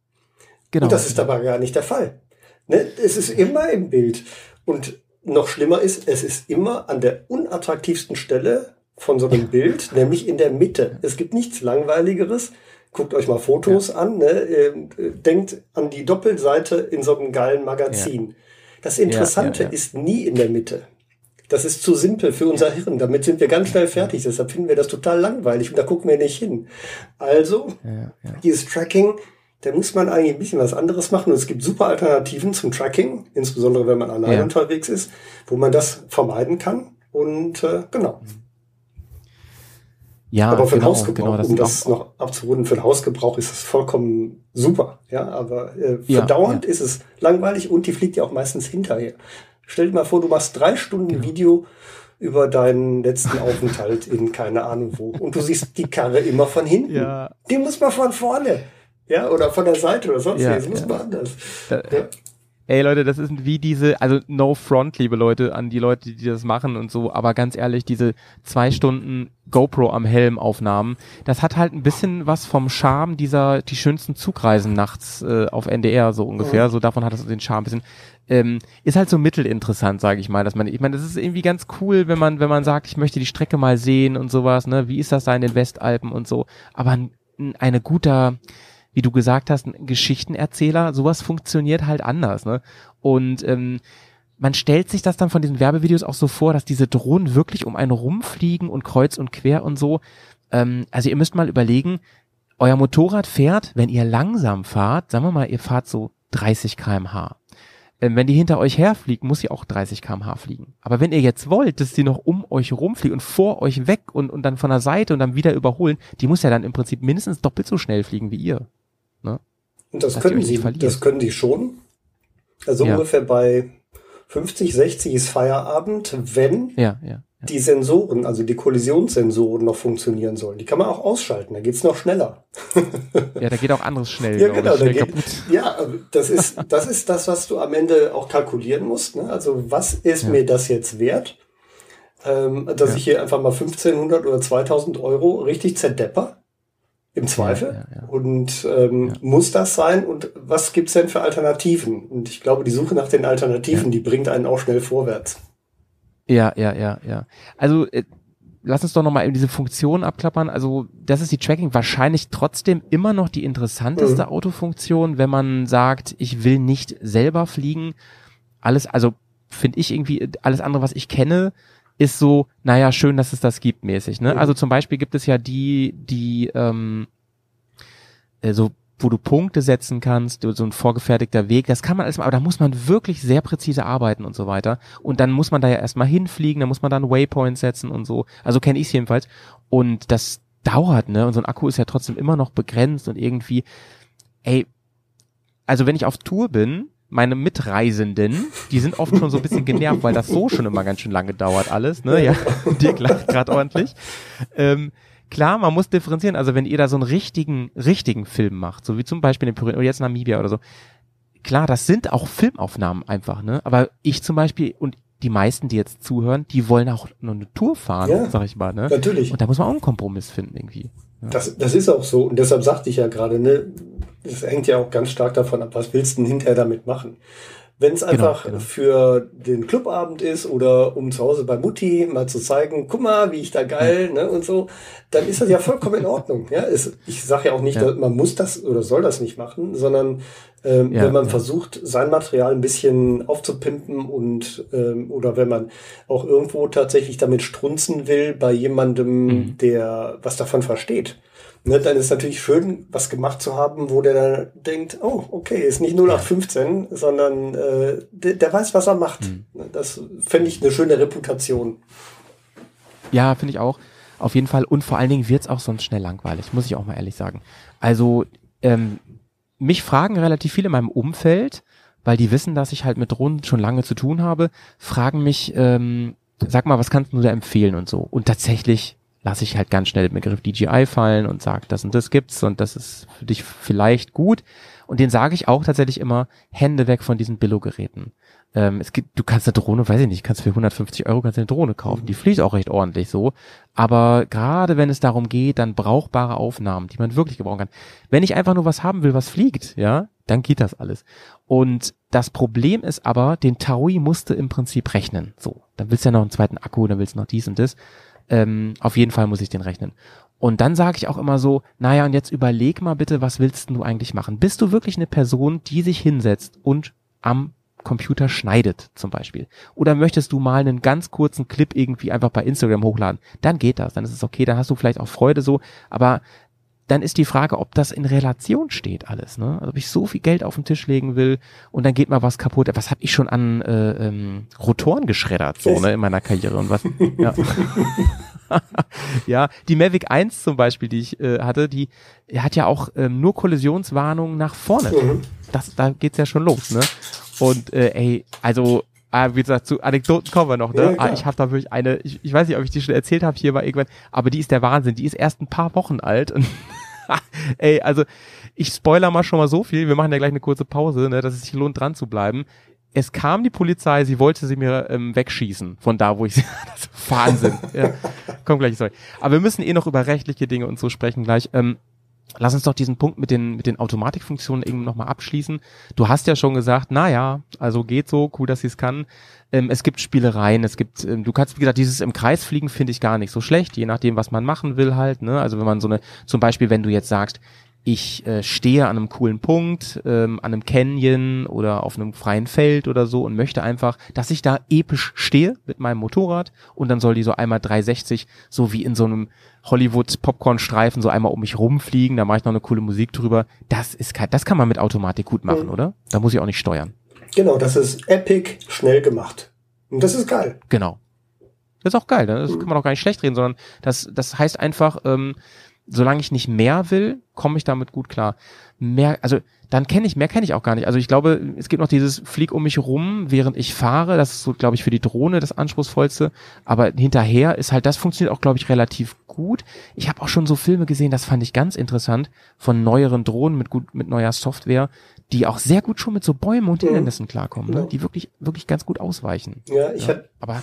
Genau. Und das ist aber gar nicht der Fall. Ne? Es ist immer im Bild. Und noch schlimmer ist, es ist immer an der unattraktivsten Stelle von so einem Bild, nämlich in der Mitte. Es gibt nichts Langweiligeres. Guckt euch mal Fotos an. Ne? Ähm, äh, Denkt an die Doppelseite in so einem geilen Magazin. Das Interessante ja, ja. ist nie in der Mitte. Das ist zu simpel für unser Hirn. Damit sind wir ganz schnell fertig. Deshalb finden wir das total langweilig und da gucken wir nicht hin. Also, ja, ja. dieses Tracking, da muss man eigentlich ein bisschen was anderes machen. Und es gibt super Alternativen zum Tracking, insbesondere wenn man allein Ja. unterwegs ist, wo man das vermeiden kann. Und äh, genau. Ja, aber für den genau, Hausgebrauch, genau, das um das auch- noch abzurunden, für den Hausgebrauch ist es vollkommen super. Ja, aber äh, Ja, verdauernd ja. ist es langweilig und die fliegt ja auch meistens hinterher. Stell dir mal vor, du machst drei Stunden Genau. Video über deinen letzten Aufenthalt in keine Ahnung wo und du siehst die Karre immer von hinten. Ja. Die muss man von vorne. Ja, oder von der Seite oder sonst Ja, was. Das muss ja. man anders. Da- Ja. Ey Leute, das ist wie diese, also no front, liebe Leute, an die Leute, die das machen und so, aber ganz ehrlich, diese zwei Stunden GoPro am Helm Aufnahmen, das hat halt ein bisschen was vom Charme dieser, die schönsten Zugreisen nachts äh, auf NDR so ungefähr, so davon hat es den Charme ein bisschen. Ähm, ist halt so mittelinteressant, sage ich mal, dass man, ich meine, das ist irgendwie ganz cool, wenn man, wenn man sagt, ich möchte die Strecke mal sehen und sowas, ne, wie ist das da in den Westalpen und so, aber ein eine guter, wie du gesagt hast, ein Geschichtenerzähler, sowas funktioniert halt anders, ne? Und ähm, man stellt sich das dann von diesen Werbevideos auch so vor, dass diese Drohnen wirklich um einen rumfliegen und kreuz und quer und so. Ähm, also ihr müsst mal überlegen, euer Motorrad fährt, wenn ihr langsam fahrt, sagen wir mal, ihr fahrt so 30 kmh. Ähm, wenn die hinter euch herfliegt, muss sie auch 30 kmh fliegen. Aber wenn ihr jetzt wollt, dass sie noch um euch rumfliegt und vor euch weg und, und dann von der Seite und dann wieder überholen, die muss ja dann im Prinzip mindestens doppelt so schnell fliegen wie ihr. Und das können sie, verliert. das können sie schon. Also Ja. ungefähr bei 50, 60 ist Feierabend, wenn Ja, ja. die Sensoren, also die Kollisionssensoren noch funktionieren sollen. Die kann man auch ausschalten, da geht's noch schneller. Ja, da geht auch anderes schnell, Ja, genau. ich, Da schnell geht, kaputt. ja, das ist, das ist das, was du am Ende auch kalkulieren musst. Ne? Also was ist mir das jetzt wert, ähm, dass ich hier einfach mal 1500 oder 2000 Euro richtig zerdepper? Im Zweifel. ja, ja. Und ähm, Ja. muss das sein? Und was gibt's denn für Alternativen? Und ich glaube, die Suche nach den Alternativen, die bringt einen auch schnell vorwärts. Ja, ja, ja, ja. Also äh, lass uns doch nochmal eben diese Funktion abklappern. Also das ist die Tracking wahrscheinlich trotzdem immer noch die interessanteste Mhm. Autofunktion, wenn man sagt, ich will nicht selber fliegen. Alles, also finde ich irgendwie, äh, alles andere, was ich kenne, ist so, naja, schön, dass es das gibt, mäßig. Ne? Mhm. Also zum Beispiel gibt es ja die, die, ähm, äh, so wo du Punkte setzen kannst, so ein vorgefertigter Weg, das kann man alles mal, aber da muss man wirklich sehr präzise arbeiten und so weiter. Und dann muss man da ja erstmal hinfliegen, dann muss man dann Waypoints setzen und so. Also kenne ich es jedenfalls. Und das dauert, ne? Und so ein Akku ist ja trotzdem immer noch begrenzt und irgendwie, ey, also wenn ich auf Tour bin, meine Mitreisenden, die sind oft schon so ein bisschen genervt, weil das so schon immer ganz schön lange dauert alles, ne? Ja, Dirk lacht gerade ordentlich. Ähm, klar, man muss differenzieren. Also wenn ihr da so einen richtigen, richtigen Film macht, so wie zum Beispiel in den Pyrenäen oder jetzt Namibia oder so, klar, das sind auch Filmaufnahmen einfach, ne? Aber ich zum Beispiel und die meisten, die jetzt zuhören, die wollen auch nur eine Tour fahren, Ja, sag ich mal, ne? Natürlich. Und da muss man auch einen Kompromiss finden irgendwie. Das, das ist auch so. Und deshalb sagte ich ja gerade, ne, das hängt ja auch ganz stark davon ab, was willst du denn hinterher damit machen. Wenn es einfach genau. für den Clubabend ist oder um zu Hause bei Mutti mal zu zeigen, guck mal, wie ich da geil, ne, und so, dann ist das ja vollkommen in Ordnung. Ja, es, ich sage ja auch nicht, Ja. man muss das oder soll das nicht machen, sondern ähm, Ja, wenn man ja. versucht, sein Material ein bisschen aufzupimpen und ähm, oder wenn man auch irgendwo tatsächlich damit strunzen will bei jemandem, Mhm. der was davon versteht. Ne, dann ist natürlich schön, was gemacht zu haben, wo der dann denkt, oh, okay, ist nicht 0815, sondern äh, der, der weiß, was er macht. Mhm. Ne, Das fände ich eine schöne Reputation. Ja, finde ich auch. Auf jeden Fall. Und vor allen Dingen wird's auch sonst schnell langweilig, muss ich auch mal ehrlich sagen. Also, ähm, mich fragen relativ viele in meinem Umfeld, weil die wissen, dass ich halt mit Drohnen schon lange zu tun habe, fragen mich, ähm, sag mal, was kannst du da empfehlen und so. Und tatsächlich lasse ich halt ganz schnell den Begriff DJI fallen und sag, das und das gibt's und das ist für dich vielleicht gut. Und den sage ich auch tatsächlich immer, Hände weg von diesen Billo-Geräten. Ähm, es gibt, du kannst eine Drohne, weiß ich nicht, kannst für 150 Euro kannst eine Drohne kaufen. Die fliegt auch recht ordentlich so. Aber gerade wenn es darum geht, dann brauchbare Aufnahmen, die man wirklich gebrauchen kann. Wenn ich einfach nur was haben will, was fliegt, ja, dann geht das alles. Und das Problem ist aber, den Taui musste im Prinzip rechnen. So, dann willst du ja noch einen zweiten Akku, dann willst du noch dies und das. Ähm, auf jeden Fall muss ich den rechnen. Und dann sage ich auch immer so, naja, und jetzt überleg mal bitte, was willst du eigentlich machen? Bist du wirklich eine Person, die sich hinsetzt und am Computer schneidet zum Beispiel? Oder möchtest du mal einen ganz kurzen Clip irgendwie einfach bei Instagram hochladen? Dann geht das, dann ist es okay, dann hast du vielleicht auch Freude so, aber dann ist die Frage, ob das in Relation steht alles, ne? Also ob ich so viel Geld auf den Tisch legen will und dann geht mal was kaputt. Was habe ich schon an äh, ähm, Rotoren geschreddert, so, ne, in meiner Karriere und was. Ja. ja, die Mavic 1 zum Beispiel, die ich äh, hatte, die hat ja auch ähm, nur Kollisionswarnungen nach vorne. Mhm. Das, da geht's ja schon los, ne? Und äh, ey, also Ah, wie gesagt, zu Anekdoten kommen wir noch, ne? Ja, ah, ich habe da wirklich eine, ich, ich weiß nicht, ob ich die schon erzählt habe hier mal irgendwann, aber die ist der Wahnsinn. Die ist erst ein paar Wochen alt und ey, also ich spoiler mal schon mal so viel, wir machen ja gleich eine kurze Pause, ne, dass es sich lohnt, dran zu bleiben. Es kam die Polizei, sie wollte sie mir ähm, wegschießen, von da, wo ich sie, Wahnsinn. ja. Komm gleich, sorry. Aber wir müssen eh noch über rechtliche Dinge und so sprechen gleich. Ähm, Lass uns doch diesen Punkt mit den, mit den Automatikfunktionen eben nochmal abschließen. Du hast ja schon gesagt, na ja, also geht so, cool, dass sie es kann. Ähm, es gibt Spielereien, es gibt, ähm, du kannst, wie gesagt, dieses im Kreis fliegen finde ich gar nicht so schlecht, je nachdem, was man machen will halt, ne? Also wenn man so eine, zum Beispiel, wenn du jetzt sagst, ich äh, stehe an einem coolen Punkt, ähm, an einem Canyon oder auf einem freien Feld oder so und möchte einfach, dass ich da episch stehe mit meinem Motorrad und dann soll die so einmal 360, so wie in so einem Hollywood-Popcorn-Streifen, so einmal um mich rumfliegen, da mache ich noch eine coole Musik drüber. Das ist kein, das kann man mit Automatik gut machen, Mhm. oder? Da muss ich auch nicht steuern. Genau, das ist epic schnell gemacht. Und das ist geil. Genau. Das ist auch geil, ne? das Mhm. kann man auch gar nicht schlecht reden, sondern das, das heißt einfach, ähm, solange ich nicht mehr will, komme ich damit gut klar. Mehr, also dann kenne ich, mehr kenne ich auch gar nicht. Also ich glaube, es gibt noch dieses Flieg um mich rum, während ich fahre. Das ist so, glaube ich, für die Drohne das anspruchsvollste. Aber hinterher ist halt, das funktioniert auch, glaube ich, relativ gut. Ich habe auch schon so Filme gesehen, das fand ich ganz interessant, von neueren Drohnen mit gut, mit neuer Software, die auch sehr gut schon mit so Bäumen und Mhm. Hindernissen klarkommen, ne? Ja. die wirklich, wirklich ganz gut ausweichen. Ja, ich Ja. hab, Aber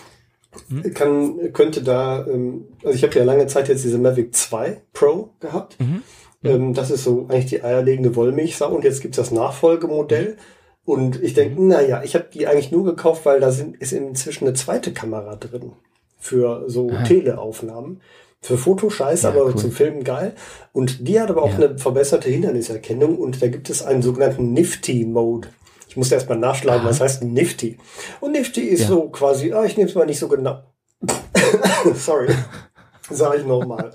kann, könnte da, ähm, also ich habe ja lange Zeit jetzt diese Mavic 2 Pro gehabt. Mhm. Ähm, das ist so eigentlich die eierlegende Wollmilchsau und jetzt gibt's das Nachfolgemodell. Und ich denke, Mhm. na ja, ich habe die eigentlich nur gekauft, weil da sind, ist inzwischen eine zweite Kamera drin für so Ah. Teleaufnahmen. Für Foto scheiße, Ja, aber cool. zum Filmen geil. Und die hat aber auch Ja. eine verbesserte Hinderniserkennung und da gibt es einen sogenannten Nifty-Mode. Ich musste erst mal nachschlagen, Aha. was heißt Nifty? Und Nifty ist Ja. so quasi, ah, ich nehme es mal nicht so genau. Sorry, sage ich nochmal.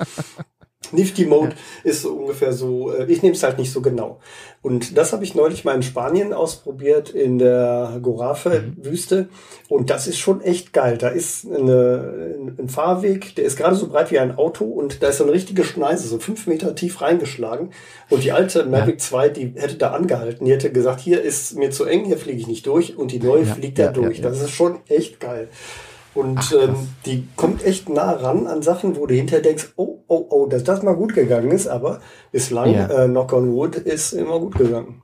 Nifty Mode ist so ungefähr so, äh, ich nehme es halt nicht so genau. Und das habe ich neulich mal in Spanien ausprobiert, in der Gorafe-Wüste. Und das ist schon echt geil. Da ist eine, ein Fahrweg, der ist gerade so breit wie ein Auto und da ist so eine richtige Schneise, so fünf Meter tief reingeschlagen. Und die alte Mavic 2, die hätte da angehalten. Die hätte gesagt, hier ist mir zu eng, hier fliege ich nicht durch. Und die neue Ja, fliegt ja, da durch. ja, ja. Das ist schon echt geil. Und Ach, ähm, die kommt echt nah ran an Sachen, wo du hinterher denkst, oh, oh, oh, dass das mal gut gegangen ist, aber bislang, Ja. äh, knock on wood, ist immer gut gegangen.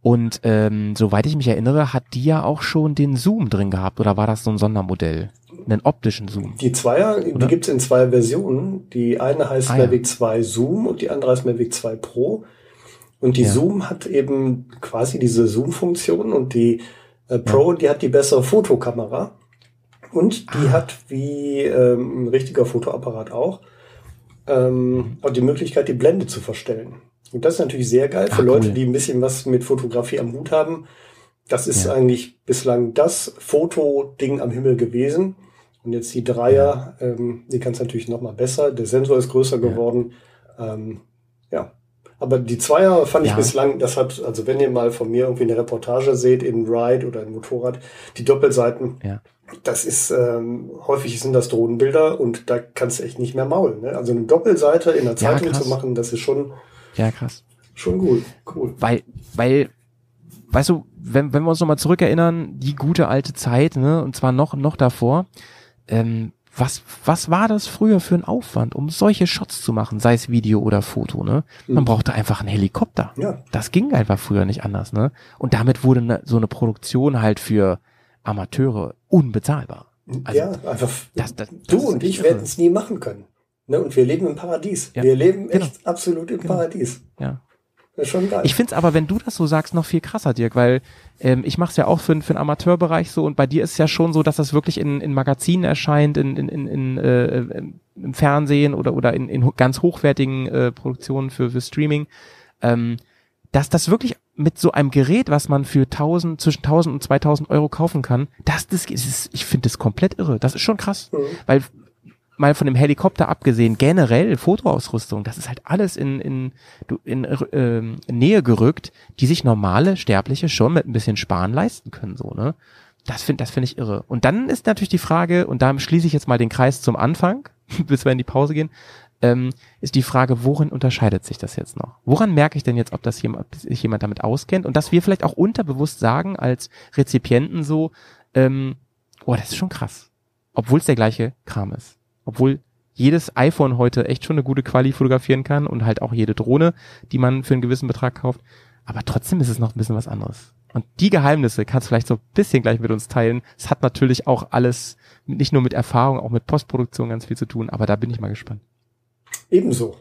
Und ähm, soweit ich mich erinnere, hat die ja auch schon den Zoom drin gehabt oder war das so ein Sondermodell? Einen optischen Zoom. Die Zweier, die Oder? gibt's in zwei Versionen. Die eine heißt Ah, ja. Mavic 2 Zoom und die andere heißt Mavic 2 Pro. Und die Ja. Zoom hat eben quasi diese Zoom-Funktion und die äh, Pro, die hat die bessere Fotokamera. Und die Ah. hat wie ähm, ein richtiger Fotoapparat auch ähm, auch die Möglichkeit, die Blende zu verstellen. Und das ist natürlich sehr geil für Ah, Leute, cool. die ein bisschen was mit Fotografie am Hut haben. Das ist Ja. eigentlich bislang das Fotoding am Himmel gewesen. Und jetzt die Dreier, ähm, die kann es natürlich noch mal besser. Der Sensor ist größer geworden. Ähm, ja. Aber die Zweier fand ich Ja. bislang, das hat, also wenn ihr mal von mir irgendwie eine Reportage seht in Ride oder in Motorrad, die Doppelseiten, Ja. das ist, ähm, häufig sind das Drohnenbilder und da kannst du echt nicht mehr maulen. Ne? Also eine Doppelseite in der Ja, Zeitung krass. zu machen, das ist schon, Ja, krass. schon cool. cool. Weil, weil, weißt du, wenn, wenn wir uns nochmal zurückerinnern, die gute alte Zeit, ne, und zwar noch, noch davor, ähm, was, was war das früher für ein Aufwand, um solche Shots zu machen, sei es Video oder Foto, ne? Man Mhm. brauchte einfach einen Helikopter. Ja. Das ging einfach früher nicht anders, ne? Und damit wurde ne, so eine Produktion halt für Amateure unbezahlbar. Also, ja, einfach. das- das- du das ist und ich werden es nie machen können. Ne? Und wir leben im Paradies. Ja, Wir leben genau. echt absolut im Genau. Paradies. Ja. Ist schon geil. Ich find's aber, wenn du das so sagst, noch viel krasser, Dirk, weil ähm, ich mach's ja auch für, für den Amateurbereich so und bei dir ist ja schon so, dass das wirklich in, in Magazinen erscheint, in, in, in, in äh, im- Fernsehen oder oder in, in ganz hochwertigen äh, Produktionen für, für Streaming, ähm, dass das wirklich mit so einem Gerät, was man für 1000, zwischen 1000 und 2000 Euro kaufen kann, das, das ist, ich finde das komplett irre. Das ist schon krass, Mhm. weil mal von dem Helikopter abgesehen, generell Fotoausrüstung, das ist halt alles in, in, in, in Nähe gerückt, die sich normale Sterbliche schon mit ein bisschen Sparen leisten können, so, ne? das finde das finde ich irre. Und dann ist natürlich die Frage, und da schließe ich jetzt mal den Kreis zum Anfang, bis wir in die Pause gehen, ähm, ist die Frage, worin unterscheidet sich das jetzt noch? Woran merke ich denn jetzt, ob das jemand, sich jemand damit auskennt und dass wir vielleicht auch unterbewusst sagen als Rezipienten so, ähm, oh, das ist schon krass. Obwohl es der gleiche Kram ist. Obwohl jedes iPhone heute echt schon eine gute Quali fotografieren kann und halt auch jede Drohne, die man für einen gewissen Betrag kauft. Aber trotzdem ist es noch ein bisschen was anderes. Und die Geheimnisse kannst du vielleicht so ein bisschen gleich mit uns teilen. Es hat natürlich auch alles nicht nur mit Erfahrung, auch mit Postproduktion ganz viel zu tun, aber da bin ich mal gespannt. Ebenso.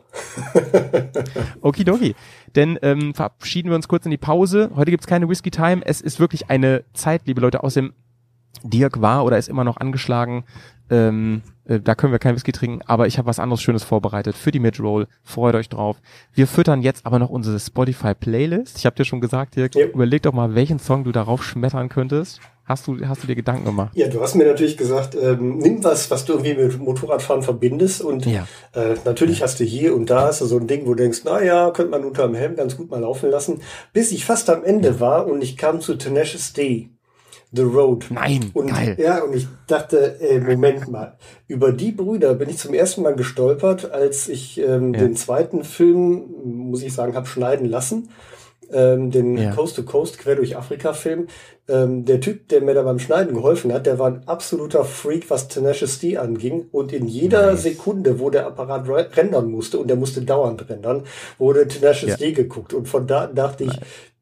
Okidoki. Denn ähm, verabschieden wir uns kurz in die Pause. Heute gibt's keine Whisky Time. Es ist wirklich eine Zeit, liebe Leute, aus dem Dirk war oder ist immer noch angeschlagen. Ähm, äh, da können wir kein Whisky trinken, aber ich habe was anderes Schönes vorbereitet für die Midroll. Freut euch drauf. Wir füttern jetzt aber noch unsere Spotify Playlist. Ich habe dir schon gesagt, Dirk, Ja. überleg doch mal, welchen Song du darauf schmettern könntest. Hast du, hast du dir Gedanken gemacht? Ja, du hast mir natürlich gesagt, ähm, nimm was, was du irgendwie mit Motorradfahren verbindest. Und Ja. äh, natürlich hast du hier und da hast du so ein Ding, wo du denkst, na ja, könnte man unter dem Helm ganz gut mal laufen lassen. Bis ich fast am Ende war und ich kam zu Tenacious D. The Road. Nein, Und, geil. Ja, und ich dachte, äh, Moment mal, über die Brüder bin ich zum ersten Mal gestolpert, als ich ähm, Ja. den zweiten Film, muss ich sagen, habe schneiden lassen. Ähm, den Ja. Coast to Coast quer durch Afrika Film. Ähm, der Typ, der mir da beim Schneiden geholfen hat, der war ein absoluter Freak, was Tenacious D anging. Und in jeder Sekunde, wo der Apparat re- rendern musste, und der musste dauernd rendern, wurde Tenacious Ja. D geguckt. Und von da an dachte ich,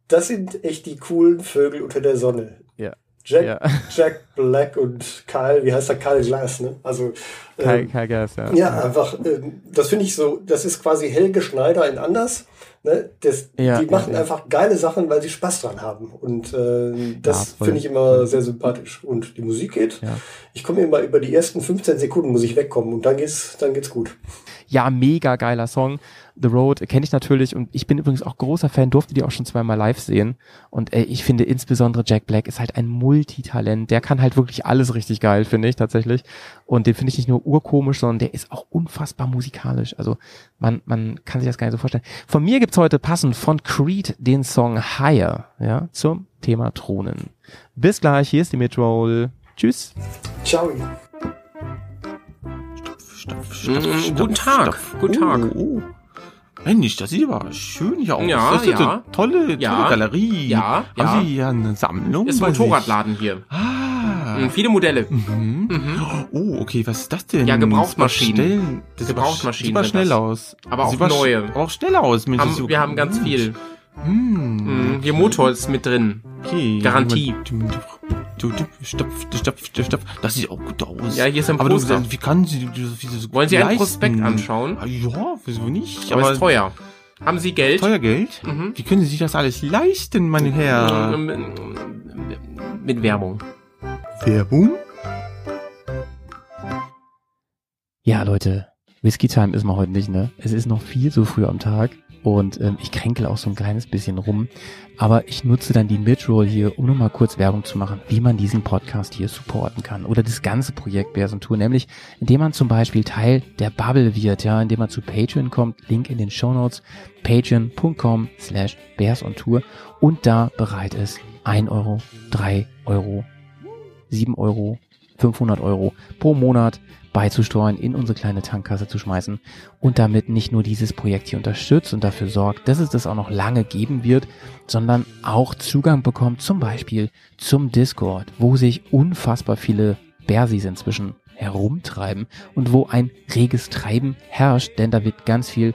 das sind echt die coolen Vögel unter der Sonne. Ja. Jack, Ja. Jack Black und Kyle, wie heißt der? Kyle Glass, ne? Also, Kai, ähm, Kai Gas, ja. ja, einfach, ähm, das finde ich so, das ist quasi Helge Schneider in anders. Ne? Das, Ja, die machen ja. einfach geile Sachen, weil sie Spaß dran haben. Und äh, das finde ich immer sehr sympathisch. Und die Musik geht. Ja. Ich komme immer über die ersten 15 Sekunden muss ich wegkommen und dann geht's, dann geht's gut. Ja, mega geiler Song. The Road kenne ich natürlich und ich bin übrigens auch großer Fan, durfte die auch schon zweimal live sehen. Und ey, ich finde insbesondere Jack Black ist halt ein Multitalent. Der kann halt wirklich alles richtig geil, finde ich tatsächlich. Und den finde ich nicht nur urkomisch, sondern der ist auch unfassbar musikalisch. Also man, man kann sich das gar nicht so vorstellen. Von mir gibt's heute passend von Creed den Song Higher, ja, zum Thema Thronen. Bis gleich, hier ist die Midroll. Tschüss. Ciao. Mm, guten Tag, guten Tag. Oh, oh. Mensch, das sieht aber schön hier aus. Ja, das ist ja. eine tolle, Ja. tolle Galerie. Ja, Haben ja. Sie hier eine Sammlung? Ist bei ein? Motorradladen hier. Ah. Mm, Viele Modelle. Mhm. Oh, okay, was ist das denn? Ja, Gebrauchtmaschinen. Das Stellen- Das sieht aber- Gebrauchtmaschinen Sieht aber sind schnell das. aus. Aber auch neue. Aber auch schnell aus. Mensch, das ist Haben, wir haben ganz gut. viel. Hm. Hier Motor ist mit drin. Okay. Garantie. Du, du, stopp, stopp, stopp, stopp. Das sieht auch gut aus. Ja, hier ist ein Aber du, Poster. wie kann sie so Wollen Sie einen leisten? Prospekt anschauen? Ah, Ja, wieso nicht? Aber ist teuer. Haben Sie Geld? Teuer Geld? Mhm. Wie können Sie sich das alles leisten, meine Herren? Mm, Mit Werbung. Werbung? Ja, Leute, Whisky Time ist mal heute nicht, ne? Es ist noch viel zu früh am Tag und ähm, ich kränkel auch so ein kleines bisschen rum. Aber ich nutze dann die Midroll hier, um nochmal kurz Werbung zu machen, wie man diesen Podcast hier supporten kann. Oder das ganze Projekt Bears und Tour, nämlich indem man zum Beispiel Teil der Bubble wird, ja, indem man zu Patreon kommt, Link in den Show Notes, patreon.com slash Bears on Tour und da bereit ist, 1 Euro, 3 Euro, 7 Euro, 500 Euro pro Monat beizusteuern, in unsere kleine Tankkasse zu schmeißen und damit nicht nur dieses Projekt hier unterstützt und dafür sorgt, dass es das auch noch lange geben wird, sondern auch Zugang bekommt zum Beispiel zum Discord, wo sich unfassbar viele Bersis inzwischen herumtreiben und wo ein reges Treiben herrscht, denn da wird ganz viel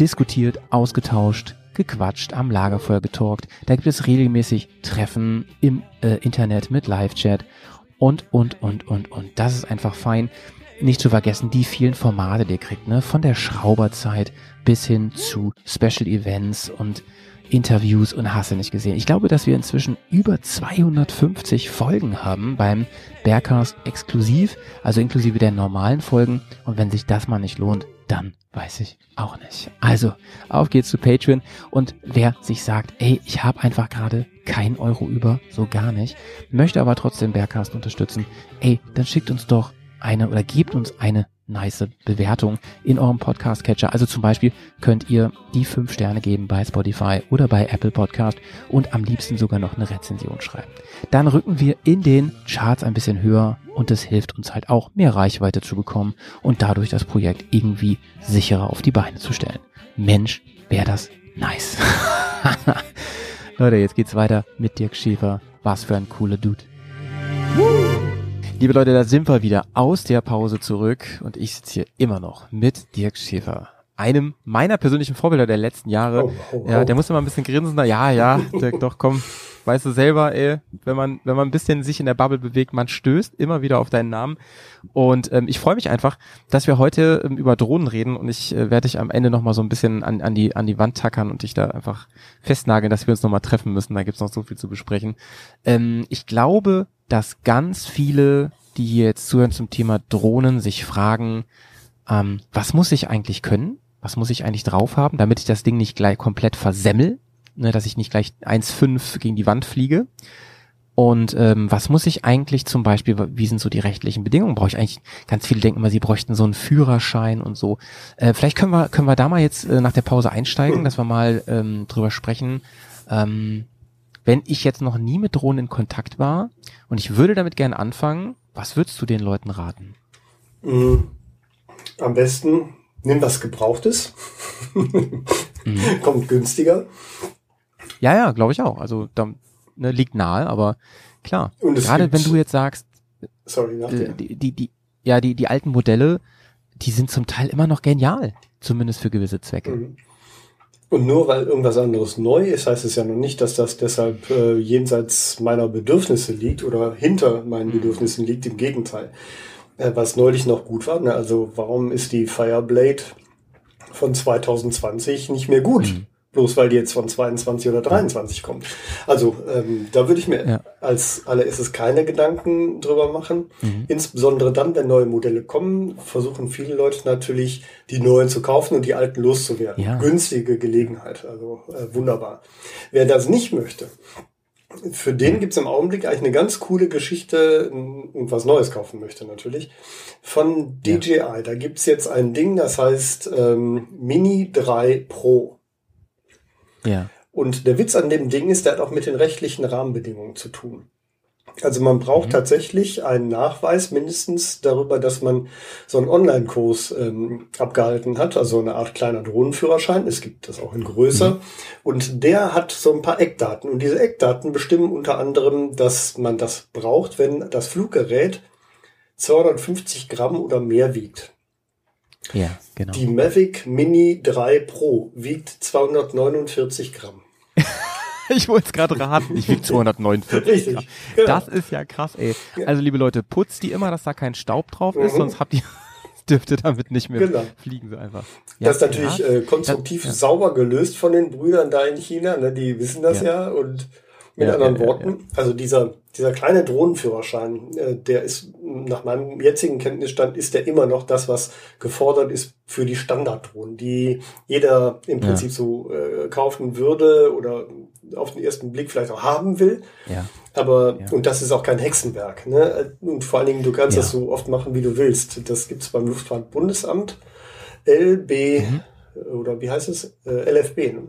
diskutiert, ausgetauscht, gequatscht, am Lagerfeuer getalkt. Da gibt es regelmäßig Treffen im äh, Internet mit Live-Chat und, und, und, und, und. Das ist einfach fein. Nicht zu vergessen, die vielen Formate, die ihr kriegt, ne? Von der Schrauberzeit bis hin zu Special Events und Interviews und hast du nicht gesehen. Ich glaube, dass wir inzwischen über 250 Folgen haben beim Bergcast exklusiv, also inklusive der normalen Folgen. Und wenn sich das mal nicht lohnt, dann weiß ich auch nicht. Also, auf geht's zu Patreon. Und wer sich sagt, ey, ich habe einfach gerade kein Euro über, so gar nicht, möchte aber trotzdem Bergcast unterstützen, ey, dann schickt uns doch eine oder gebt uns eine nice Bewertung in eurem Podcast-Catcher. Also zum Beispiel könnt ihr die fünf Sterne geben bei Spotify oder bei Apple Podcast und am liebsten sogar noch eine Rezension schreiben. Dann rücken wir in den Charts ein bisschen höher und es hilft uns halt auch, mehr Reichweite zu bekommen und dadurch das Projekt irgendwie sicherer auf die Beine zu stellen. Mensch, wäre das nice. Leute, jetzt geht's weiter mit Dirk Schäfer. Was für ein cooler Dude. Liebe Leute, da sind wir wieder aus der Pause zurück und ich sitze hier immer noch mit Dirk Schäfer. Einem meiner persönlichen Vorbilder der letzten Jahre. Oh, oh, Ja, oh. der musste mal ein bisschen grinsen. Na, Ja, ja, Dirk, doch, komm. Weißt du selber, ey, wenn man, wenn man ein bisschen sich in der Bubble bewegt, man stößt immer wieder auf deinen Namen. Und ähm, ich freue mich einfach, dass wir heute ähm, über Drohnen reden und ich äh, werde dich am Ende nochmal so ein bisschen an, an, die, an die Wand tackern und dich da einfach festnageln, dass wir uns nochmal treffen müssen. Da gibt's noch so viel zu besprechen. Ähm, ich glaube, dass ganz viele, die hier jetzt zuhören zum Thema Drohnen, sich fragen, ähm, was muss ich eigentlich können? Was muss ich eigentlich drauf haben, damit ich das Ding nicht gleich komplett versemmel, ne, dass ich nicht gleich 1,5 gegen die Wand fliege? Und ähm, was muss ich eigentlich zum Beispiel, wie sind so die rechtlichen Bedingungen? Brauche ich eigentlich, ganz viele denken immer, sie bräuchten so einen Führerschein und so. Äh, vielleicht können wir, können wir da mal jetzt äh, nach der Pause einsteigen, dass wir mal ähm, drüber sprechen. Ähm, wenn ich jetzt noch nie mit Drohnen in Kontakt war und ich würde damit gerne anfangen, was würdest du den Leuten raten? Mm, Am besten nimm was Gebrauchtes. Kommt günstiger. Ja, ja, glaube ich auch. Also da ne, liegt nahe, aber klar. Gerade wenn du jetzt sagst, Sorry, äh, die, die, die, ja, die, die alten Modelle, die sind zum Teil immer noch genial, zumindest für gewisse Zwecke. Mhm. Und nur weil irgendwas anderes neu ist, heißt es ja noch nicht, dass das deshalb äh, jenseits meiner Bedürfnisse liegt oder hinter meinen Bedürfnissen liegt. Im Gegenteil. Äh, was neulich noch gut war, ne? also warum ist die Fireblade von 2020 nicht mehr gut? Bloß weil die jetzt von 22 oder 23 kommt. Also ähm, da würde ich mir Ja. als allererstes keine Gedanken drüber machen. Insbesondere dann, wenn neue Modelle kommen, versuchen viele Leute natürlich, die neuen zu kaufen und die alten loszuwerden. Ja. Günstige Gelegenheit, also äh, wunderbar. Wer das nicht möchte, für den gibt's im Augenblick eigentlich eine ganz coole Geschichte und was Neues kaufen möchte natürlich. Von DJI. Da gibt's jetzt ein Ding, das heißt ähm, Mini 3 Pro. Ja. Und der Witz an dem Ding ist, der hat auch mit den rechtlichen Rahmenbedingungen zu tun. Also man braucht tatsächlich einen Nachweis mindestens darüber, dass man so einen Online-Kurs ähm, abgehalten hat, also eine Art kleiner Drohnenführerschein. Es gibt das auch in größer. Und der hat so ein paar Eckdaten. Und diese Eckdaten bestimmen unter anderem, dass man das braucht, wenn das Fluggerät 250 Gramm oder mehr wiegt. Ja, genau. Die Mavic Mini 3 Pro wiegt 249 Gramm. Ich wollte es gerade raten. Ich wiege 249. Richtig, Gramm. genau. Das ist ja krass, ey. Also liebe Leute, putzt die immer, dass da kein Staub drauf ist, Mhm. sonst habt ihr dürft ihr damit nicht mehr Genau. fliegen so einfach. Ja, das ist natürlich ja. äh, konstruktiv Das- ja. sauber gelöst von den Brüdern da in China. Ne? Die wissen das ja, Ja. und mit Ja, anderen ja, Worten, also dieser, dieser kleine Drohnenführerschein, äh, der ist nach meinem jetzigen Kenntnisstand ist der immer noch das, was gefordert ist für die Standarddrohnen, die jeder im. Prinzip so äh, kaufen würde oder auf den ersten Blick vielleicht auch haben will. Ja. Aber, Ja. und das ist auch kein Hexenwerk. Ne? Und vor allen Dingen, du kannst Ja. das so oft machen, wie du willst. Das gibt's beim Luftfahrtbundesamt. LB, Mhm. oder wie heißt es? Äh, LFB, ne?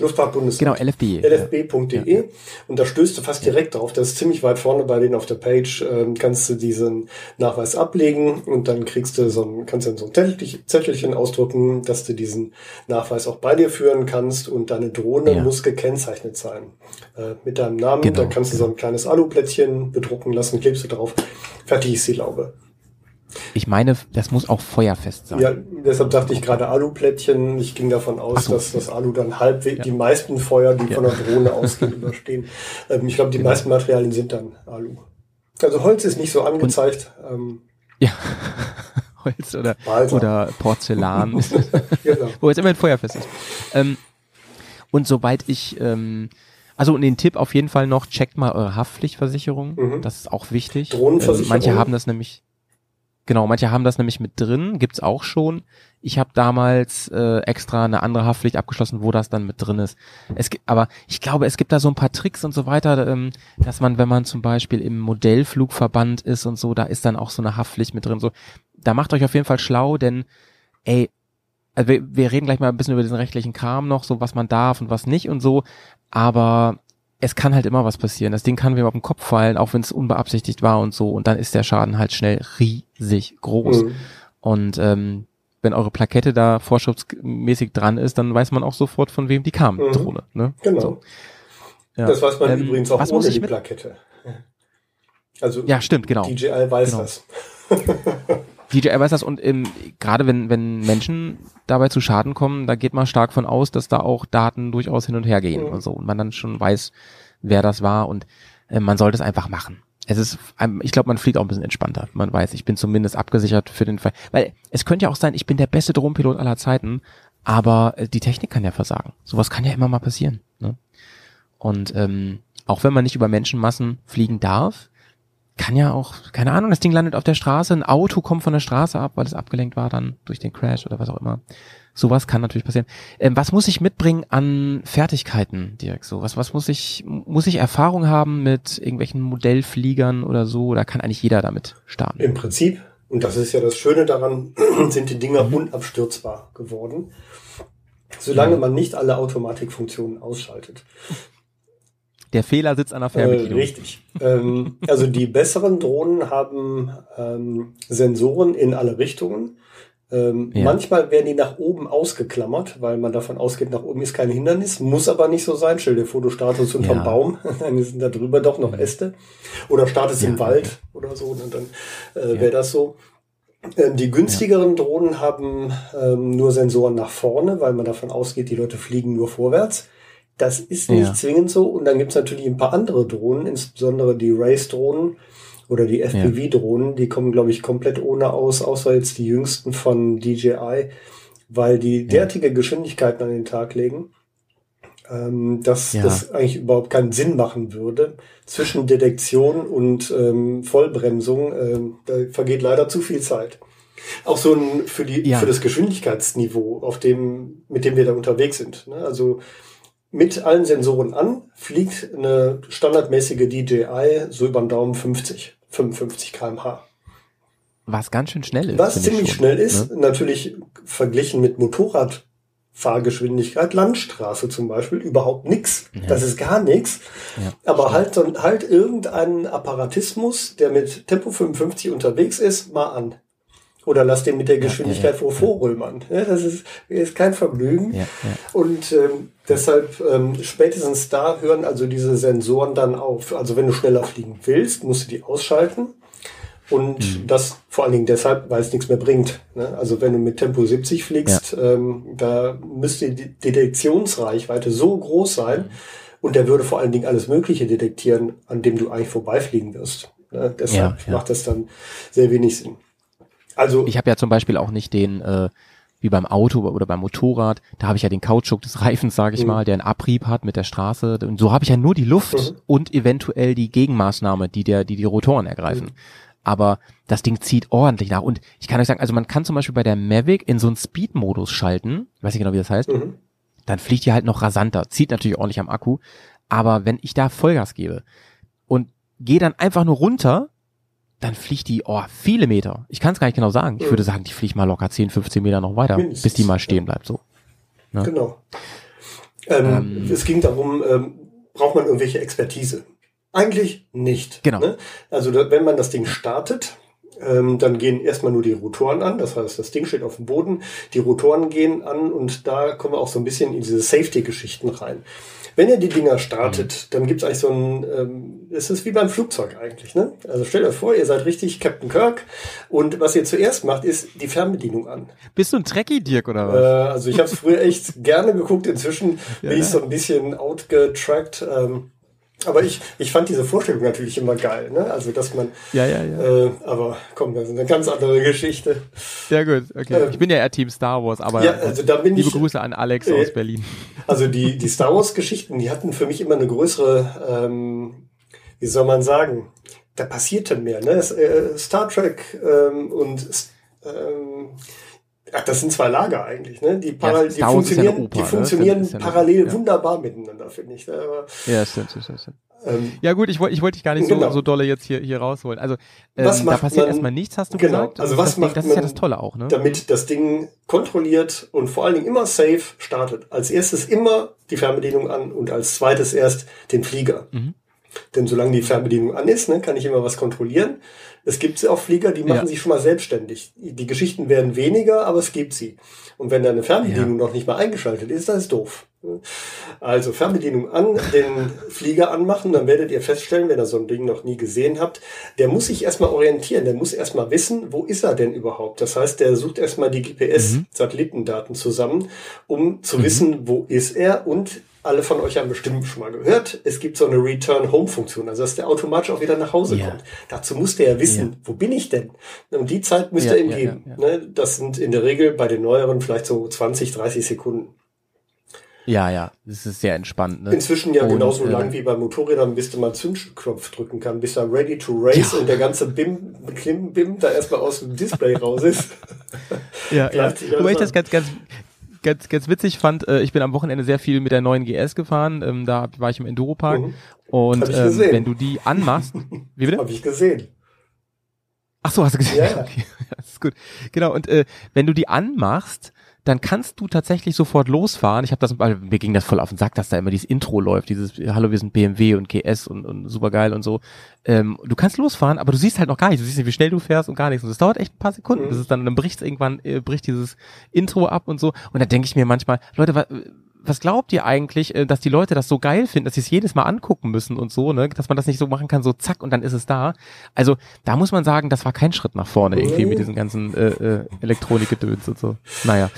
Luftfahrtbundesamt. Genau, LFB. lfb.de Ja. und da stößt du fast direkt drauf. Das ist ziemlich weit vorne bei denen auf der Page. Ähm, kannst du diesen Nachweis ablegen und dann kriegst du so ein, kannst du so ein Zettelchen, Zettelchen ausdrucken, dass du diesen Nachweis auch bei dir führen kannst und deine Drohne Ja. muss gekennzeichnet sein. Äh, mit deinem Namen, Genau, da kannst du so ein kleines Aluplättchen bedrucken lassen, klebst du drauf. Fertig ist die Laube. Ich meine, das muss auch feuerfest sein. Ja, deshalb dachte ich gerade Aluplättchen. Ich ging davon aus, so. dass das Alu dann halbwegs die meisten Feuer, die von der Drohne ausgehen, überstehen. Ähm, ich glaube, die Genau. meisten Materialien sind dann Alu. Also Holz ist nicht so angezeigt. Ähm, Ja. Holz oder, oder Porzellan. genau. Wo es immerhin feuerfest ist. Ähm, und sobald ich, ähm, also und den Tipp auf jeden Fall noch, checkt mal eure Haftpflichtversicherung. Mhm. Das ist auch wichtig. Drohnenversicherung? Ähm, manche haben das nämlich, genau, manche haben das nämlich mit drin, gibt's auch schon. Ich habe damals äh, extra eine andere Haftpflicht abgeschlossen, wo das dann mit drin ist. Es gibt, aber ich glaube, es gibt da so ein paar Tricks und so weiter, ähm, dass man, wenn man zum Beispiel im Modellflugverband ist und so, da ist dann auch so eine Haftpflicht mit drin. So, da macht euch auf jeden Fall schlau, denn ey, also wir, wir reden gleich mal ein bisschen über diesen rechtlichen Kram noch, so was man darf und was nicht und so, aber es kann halt immer was passieren. Das Ding kann mir auf den Kopf fallen, auch wenn es unbeabsichtigt war und so, und dann ist der Schaden halt schnell riesig groß. Mhm. Und ähm, wenn eure Plakette da vorschriftsmäßig dran ist, dann weiß man auch sofort, von wem die kam, Mhm. Drohne. Ne? Genau. So. Ja. Das weiß man Ähm, übrigens auch ohne die Plakette. Also Ja, stimmt, genau. DJI weiß Genau. das. DJI weiß das und ähm, gerade wenn, wenn Menschen dabei zu Schaden kommen, da geht man stark von aus, dass da auch Daten durchaus hin und her gehen Mhm. und so und man dann schon weiß, wer das war und äh, man sollte es einfach machen. Es ist, ähm, ich glaube, man fliegt auch ein bisschen entspannter. Man weiß, ich bin zumindest abgesichert für den Fall. Weil es könnte ja auch sein, ich bin der beste Drohnenpilot aller Zeiten, aber äh, die Technik kann ja versagen. Sowas kann ja immer mal passieren. Ne? Und ähm, auch wenn man nicht über Menschenmassen fliegen darf, kann ja auch, keine Ahnung, das Ding landet auf der Straße, ein Auto kommt von der Straße ab, weil es abgelenkt war dann durch den Crash oder was auch immer. Sowas kann natürlich passieren. Ähm, was muss ich mitbringen an Fertigkeiten, Dirk? So, was, was muss ich, muss ich Erfahrung haben mit irgendwelchen Modellfliegern oder so? Oder kann eigentlich jeder damit starten? Im Prinzip, und das ist ja das Schöne daran, sind die Dinger Mhm. unabstürzbar geworden, solange Mhm. man nicht alle Automatikfunktionen ausschaltet. Der Fehler sitzt an der Äh, Fernbedienung. richtig. ähm, also die besseren Drohnen haben ähm, Sensoren in alle Richtungen. Ähm, Ja. Manchmal werden die nach oben ausgeklammert, weil man davon ausgeht, nach oben ist kein Hindernis. Muss aber nicht so sein. Stell dir vor, du startest unterm Ja. Baum, dann sind da drüber doch noch Äste. Oder startest Ja. im Wald oder so, und dann äh, wäre das so. Ähm, Die günstigeren Drohnen haben ähm, nur Sensoren nach vorne, weil man davon ausgeht, die Leute fliegen nur vorwärts. Das ist nicht Ja. zwingend so. Und dann gibt's natürlich ein paar andere Drohnen, insbesondere die Race-Drohnen oder die FPV-Drohnen. Die kommen, glaube ich, komplett ohne aus, außer jetzt die jüngsten von DJI, weil die derartige Geschwindigkeiten an den Tag legen, ähm, dass Ja. das eigentlich überhaupt keinen Sinn machen würde. Zwischen Detektion und ähm, Vollbremsung ähm, da vergeht leider zu viel Zeit. Auch so ein für die Ja. für das Geschwindigkeitsniveau, auf dem mit dem wir da unterwegs sind. Ne? Also mit allen Sensoren an fliegt eine standardmäßige DJI so über den Daumen 50, 55 km/h. Was ganz schön schnell ist. Was ziemlich schon, schnell ist, Ne? natürlich verglichen mit Motorradfahrgeschwindigkeit, Landstraße zum Beispiel, überhaupt nix. Das ist gar nichts. Ja, Aber halt, halt irgendeinen Apparatismus, der mit Tempo 55 unterwegs ist, mal an. Oder lass den mit der Geschwindigkeit ja, ja. Ja, das ist, ist kein Vergnügen. Und ähm, deshalb ähm, spätestens da hören also diese Sensoren dann auf. Also wenn du schneller fliegen willst, musst du die ausschalten. Und Mhm. das vor allen Dingen deshalb, weil es nichts mehr bringt. Ne? Also wenn du mit Tempo 70 fliegst, ähm, da müsste die Detektionsreichweite so groß sein Mhm. und der würde vor allen Dingen alles Mögliche detektieren, an dem du eigentlich vorbeifliegen wirst. Ne? Deshalb Ja, ja. macht das dann sehr wenig Sinn. Also Ich habe ja zum Beispiel auch nicht den, äh, wie beim Auto oder beim Motorrad, da habe ich ja den Kautschuk des Reifens, sage ich Mhm. mal, der einen Abrieb hat mit der Straße. Und so habe ich ja nur die Luft Mhm. und eventuell die Gegenmaßnahme, die der, die die Rotoren ergreifen. Mhm. Aber das Ding zieht ordentlich nach. Und ich kann euch sagen, also man kann zum Beispiel bei der Mavic in so einen Speed-Modus schalten, weiß nicht genau, wie das heißt, Mhm. dann fliegt die halt noch rasanter, zieht natürlich ordentlich am Akku. Aber wenn ich da Vollgas gebe und gehe dann einfach nur runter, dann fliegt die, oh, viele Meter. Ich kann es gar nicht genau sagen. Ich Mhm. würde sagen, die fliegt mal locker 10, 15 Meter noch weiter, Mindestens, bis die mal stehen bleibt, so. Ja. Genau. Ähm, Ähm, es ging darum, ähm, braucht man irgendwelche Expertise? Eigentlich nicht. Genau. Ne? Also wenn man das Ding startet, ähm, dann gehen erstmal nur die Rotoren an. Das heißt, das Ding steht auf dem Boden, die Rotoren gehen an und da kommen wir auch so ein bisschen in diese Safety-Geschichten rein. Wenn ihr die Dinger startet, dann gibt es eigentlich so ein, ähm, es ist wie beim Flugzeug eigentlich. Ne? Also stellt euch vor, ihr seid richtig Captain Kirk und was ihr zuerst macht, ist die Fernbedienung an. Bist du ein Trekkie, Dirk, oder Äh, was? also ich habe es früher echt gerne geguckt. Inzwischen Ja, bin ich ja. so ein bisschen outgetrackt. Ähm, aber ich, ich fand diese Vorstellung natürlich immer geil. Ne? Also dass man, ja, ja, ja. äh, aber komm, das ist eine ganz andere Geschichte. Ja, gut, okay. äh, ich bin ja eher Team Star Wars, aber Ja, also da bin liebe ich. Grüße an Alex äh, aus Berlin. Also die, die Star Wars-Geschichten, die hatten für mich immer eine größere, ähm, wie soll man sagen, da passierte mehr. Ne? Äh, Star Trek ähm, und ähm, Ach, das sind zwei Lager eigentlich, ne? Die, die ja eine funktionieren, Oper, die ne? funktionieren ja parallel ja. wunderbar miteinander, finde ich. Aber, Ja, stimmt, stimmt, stimmt. ähm, Ja gut, ich wollte ich wollte dich gar nicht so, Genau. so dolle jetzt hier, hier rausholen. Also ähm, Was da passiert man- erstmal nichts, hast du genau, gesagt. also Und was das, macht das ist ja das Tolle auch, ne? damit das Ding kontrolliert und vor allen Dingen immer safe startet. Als erstes immer die Fernbedienung an und als zweites erst den Flieger. Mhm. Denn solange die Fernbedienung an ist, ne, kann ich immer was kontrollieren. Es gibt auch Flieger, die machen Ja. sich schon mal selbstständig. Die Geschichten werden weniger, aber es gibt sie. Und wenn deine Fernbedienung noch nicht mal eingeschaltet ist, dann ist doof. Also Fernbedienung an, den Flieger anmachen, dann werdet ihr feststellen, wenn ihr so ein Ding noch nie gesehen habt, der muss sich erstmal orientieren, der muss erstmal wissen, wo ist er denn überhaupt. Das heißt, der sucht erstmal die GPS-Satellitendaten zusammen, um zu wissen, wo ist er und alle von euch haben bestimmt schon mal gehört, es gibt so eine Return-Home-Funktion, also dass der automatisch auch wieder nach Hause Ja. kommt. Dazu muss der ja wissen, Ja. wo bin ich denn? Und die Zeit müsst Ja, ihr ihm geben. Ne? Das sind in der Regel bei den neueren vielleicht so 20, 30 Sekunden. Ja, ja, das ist sehr entspannt. Ne? Inzwischen ja Und, genauso äh, lang wie bei Motorrädern, bis du mal Zündknopf drücken kann, bis er ready to race und der ganze Bim, Klim, Bim da erstmal aus dem Display raus ist. Ja, ja. Wobei ich das ganz, ganz, ganz, ganz witzig fand, äh, ich bin am Wochenende sehr viel mit der neuen GS gefahren, ähm, da war ich im Enduropark Mhm. und Hab ähm, wenn du die anmachst, wie bitte? Habe ich gesehen. Ach so, hast du gesehen? Ja, ja. Okay, das ist gut. Genau, und äh, wenn du die anmachst, dann kannst du tatsächlich sofort losfahren. Ich habe das, weil mir ging das voll auf den Sack, dass da immer dieses Intro läuft, dieses Hallo, wir sind BMW und GS und, und supergeil und so. Ähm, du kannst losfahren, aber du siehst halt noch gar nicht. Du siehst nicht, wie schnell du fährst und gar nichts. Und das dauert echt ein paar Sekunden, Mhm. bis es dann, dann bricht irgendwann, äh, bricht dieses Intro ab und so. Und da denke ich mir manchmal, Leute, was, was glaubt ihr eigentlich, äh, dass die Leute das so geil finden, dass sie es jedes Mal angucken müssen und so, ne? Dass man das nicht so machen kann, so zack und dann ist es da. Also da muss man sagen, das war kein Schritt nach vorne irgendwie mit diesen ganzen äh, äh, Elektronikgedöns und so. Naja.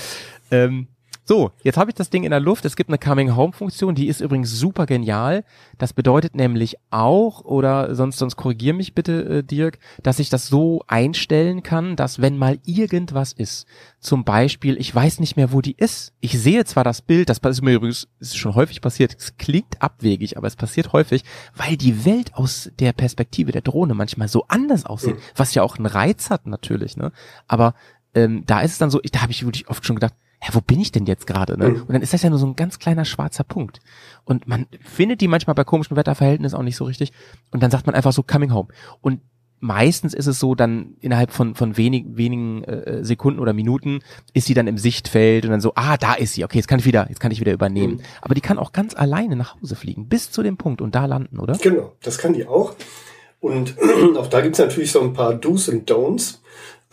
Ähm, so, jetzt habe ich das Ding in der Luft. Es gibt eine Coming Home Funktion, die ist übrigens super genial. Das bedeutet nämlich auch, oder sonst, sonst korrigier mich bitte, äh, Dirk, dass ich das so einstellen kann, dass wenn mal irgendwas ist, zum Beispiel, ich weiß nicht mehr, wo die ist. Ich sehe zwar das Bild, das ist mir übrigens ist schon häufig passiert, es klingt abwegig, aber es passiert häufig, weil die Welt aus der Perspektive der Drohne manchmal so anders aussieht, was ja auch einen Reiz hat natürlich, ne? Aber ähm, da ist es dann so, ich, da habe ich wirklich oft schon gedacht, hä, wo bin ich denn jetzt gerade? Ne? Und dann ist das ja nur so ein ganz kleiner schwarzer Punkt. Und man findet die manchmal bei komischen Wetterverhältnissen auch nicht so richtig. Und dann sagt man einfach so coming home. Und meistens ist es so, dann innerhalb von, von wenig, wenigen äh, Sekunden oder Minuten ist sie dann im Sichtfeld und dann so, ah, da ist sie, okay, jetzt kann ich wieder, jetzt kann ich wieder übernehmen. Aber die kann auch ganz alleine nach Hause fliegen, bis zu dem Punkt und da landen, oder? Genau, das kann die auch. Und auch da gibt's natürlich so ein paar Do's und Don'ts.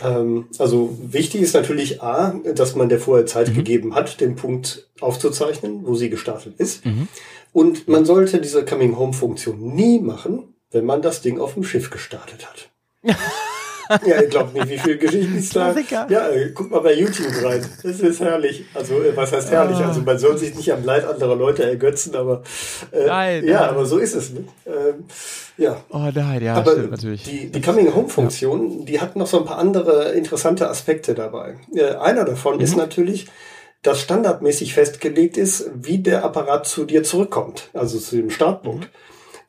Ähm, also wichtig ist natürlich A, dass man der vorher Zeit gegeben hat, den Punkt aufzuzeichnen, wo sie gestartet ist. Und man sollte diese Coming-Home-Funktion nie machen, wenn man das Ding auf dem Schiff gestartet hat. ja, ihr glaubt nicht, wie viele Geschichten es da. Ja, äh, guck mal bei YouTube rein. Das ist herrlich. Also, äh, was heißt herrlich? Also, man soll sich nicht am Leid anderer Leute ergötzen, aber äh, Nein, ja, nein. aber so ist es. Ne? Ähm, ja. Oh nein, ja, Aber stimmt natürlich. die, die Coming-Home-Funktion, die hat noch so ein paar andere interessante Aspekte dabei. Einer davon Mhm. ist natürlich, dass standardmäßig festgelegt ist, wie der Apparat zu dir zurückkommt, also zu dem Startpunkt. Mhm.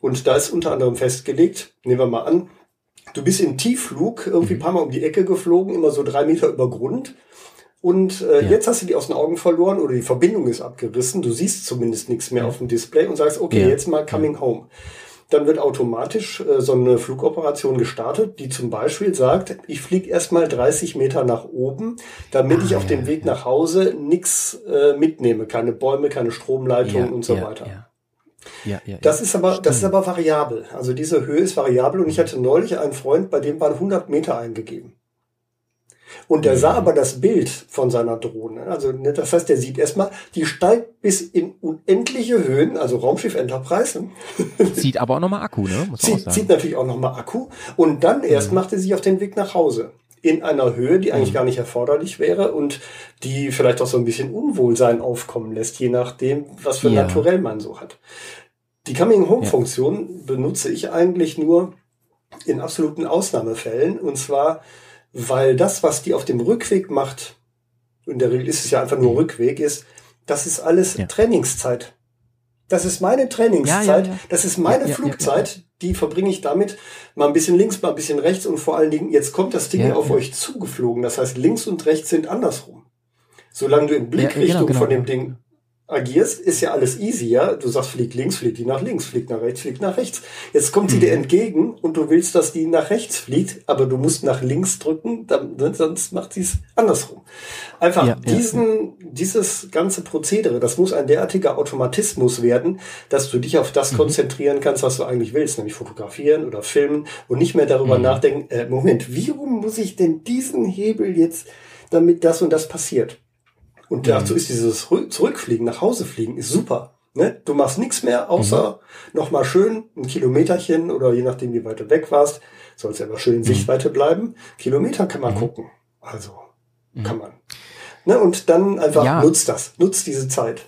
Und da ist unter anderem festgelegt, nehmen wir mal an, du bist im Tiefflug irgendwie Mhm. ein paar Mal um die Ecke geflogen, immer so drei Meter über Grund. Und äh, Ja. jetzt hast du die aus den Augen verloren oder die Verbindung ist abgerissen. Du siehst zumindest nichts mehr auf dem Display und sagst, okay, Ja. jetzt mal coming home. Dann wird automatisch äh, so eine Flugoperation gestartet, die zum Beispiel sagt, ich fliege erstmal 30 Meter nach oben, damit Ah, ich auf ja, dem Weg nach Hause nichts äh, mitnehme. Keine Bäume, keine Stromleitungen und so ja, weiter. Ja. Ja, Das ja. ist aber, das ist Stimmt. aber variabel. Also diese Höhe ist variabel und ich hatte neulich einen Freund, bei dem waren 100 Meter eingegeben. Und der Mhm. sah aber das Bild von seiner Drohne. Also ne, das heißt, der sieht erstmal, die steigt bis in unendliche Höhen, also Raumschiff Enterprise. Zieht aber auch nochmal Akku, ne? Muss Zieht, natürlich auch nochmal Akku. Und dann erst macht er sich auf den Weg nach Hause. In einer Höhe, die eigentlich gar nicht erforderlich wäre und die vielleicht auch so ein bisschen Unwohlsein aufkommen lässt, je nachdem, was für Ja. Naturell man so hat. Die Coming-Home-Funktion benutze ich eigentlich nur in absoluten Ausnahmefällen. Und zwar, weil das, was die auf dem Rückweg macht, in der Regel ist es ja einfach nur Rückweg, ist, das ist alles Ja. Trainingszeit. Das ist meine Trainingszeit. Ja, ja, ja. Das ist meine Ja, ja, ja, Flugzeit. Die verbringe ich damit, mal ein bisschen links, mal ein bisschen rechts und vor allen Dingen, jetzt kommt das Ding Ja, auf ja. euch zugeflogen. Das heißt, links und rechts sind andersrum. Solange du in Ja, Blickrichtung genau, genau, von dem. Ding agierst, ist ja alles easy, ja. Du sagst, fliegt links, fliegt die nach links, fliegt nach rechts, fliegt nach rechts. Jetzt kommt sie Mhm. dir entgegen und du willst, dass die nach rechts fliegt, aber du musst nach links drücken, dann, dann- sonst macht sie es andersrum. Einfach Ja, ja, diesen, dieses ganze Prozedere, das muss ein derartiger Automatismus werden, dass du dich auf Mhm. das konzentrieren kannst, was du eigentlich willst, nämlich fotografieren oder filmen und nicht mehr darüber Mhm. nachdenken, äh, Moment, wie rum muss ich denn diesen Hebel jetzt, damit das und das passiert? Und Mhm. dazu ist dieses Rü- Zurückfliegen, nach Hause fliegen, ist super. Ne? Du machst nichts mehr, außer Mhm. noch mal schön ein Kilometerchen oder je nachdem, wie weit du weg warst, soll es ja immer schön in Sichtweite bleiben. Kilometer kann Mhm. man gucken. Also kann man. Ne? Und dann einfach Ja. nutzt das, nutzt diese Zeit.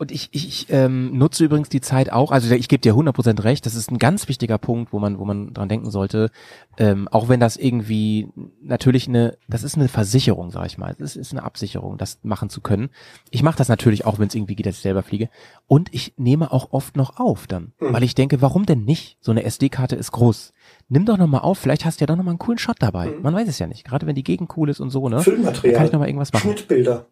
Und ich, ich, ich ähm, nutze übrigens die Zeit auch, also ich gebe dir 100% recht, das ist ein ganz wichtiger Punkt, wo man, wo man dran denken sollte, ähm, auch wenn das irgendwie natürlich eine, das ist eine Versicherung, sage ich mal, es ist eine Absicherung, das machen zu können. Ich mache das natürlich auch, wenn es irgendwie geht, dass ich selber fliege. Und ich nehme auch oft noch auf dann, Hm. weil ich denke, warum denn nicht? So eine SD-Karte ist groß. Nimm doch nochmal auf, vielleicht hast du ja doch nochmal einen coolen Shot dabei. Hm. Man weiß es ja nicht, gerade wenn die Gegend cool ist und so, ne? Dann Filmmaterial, kann ich nochmal irgendwas machen. Schnittbilder.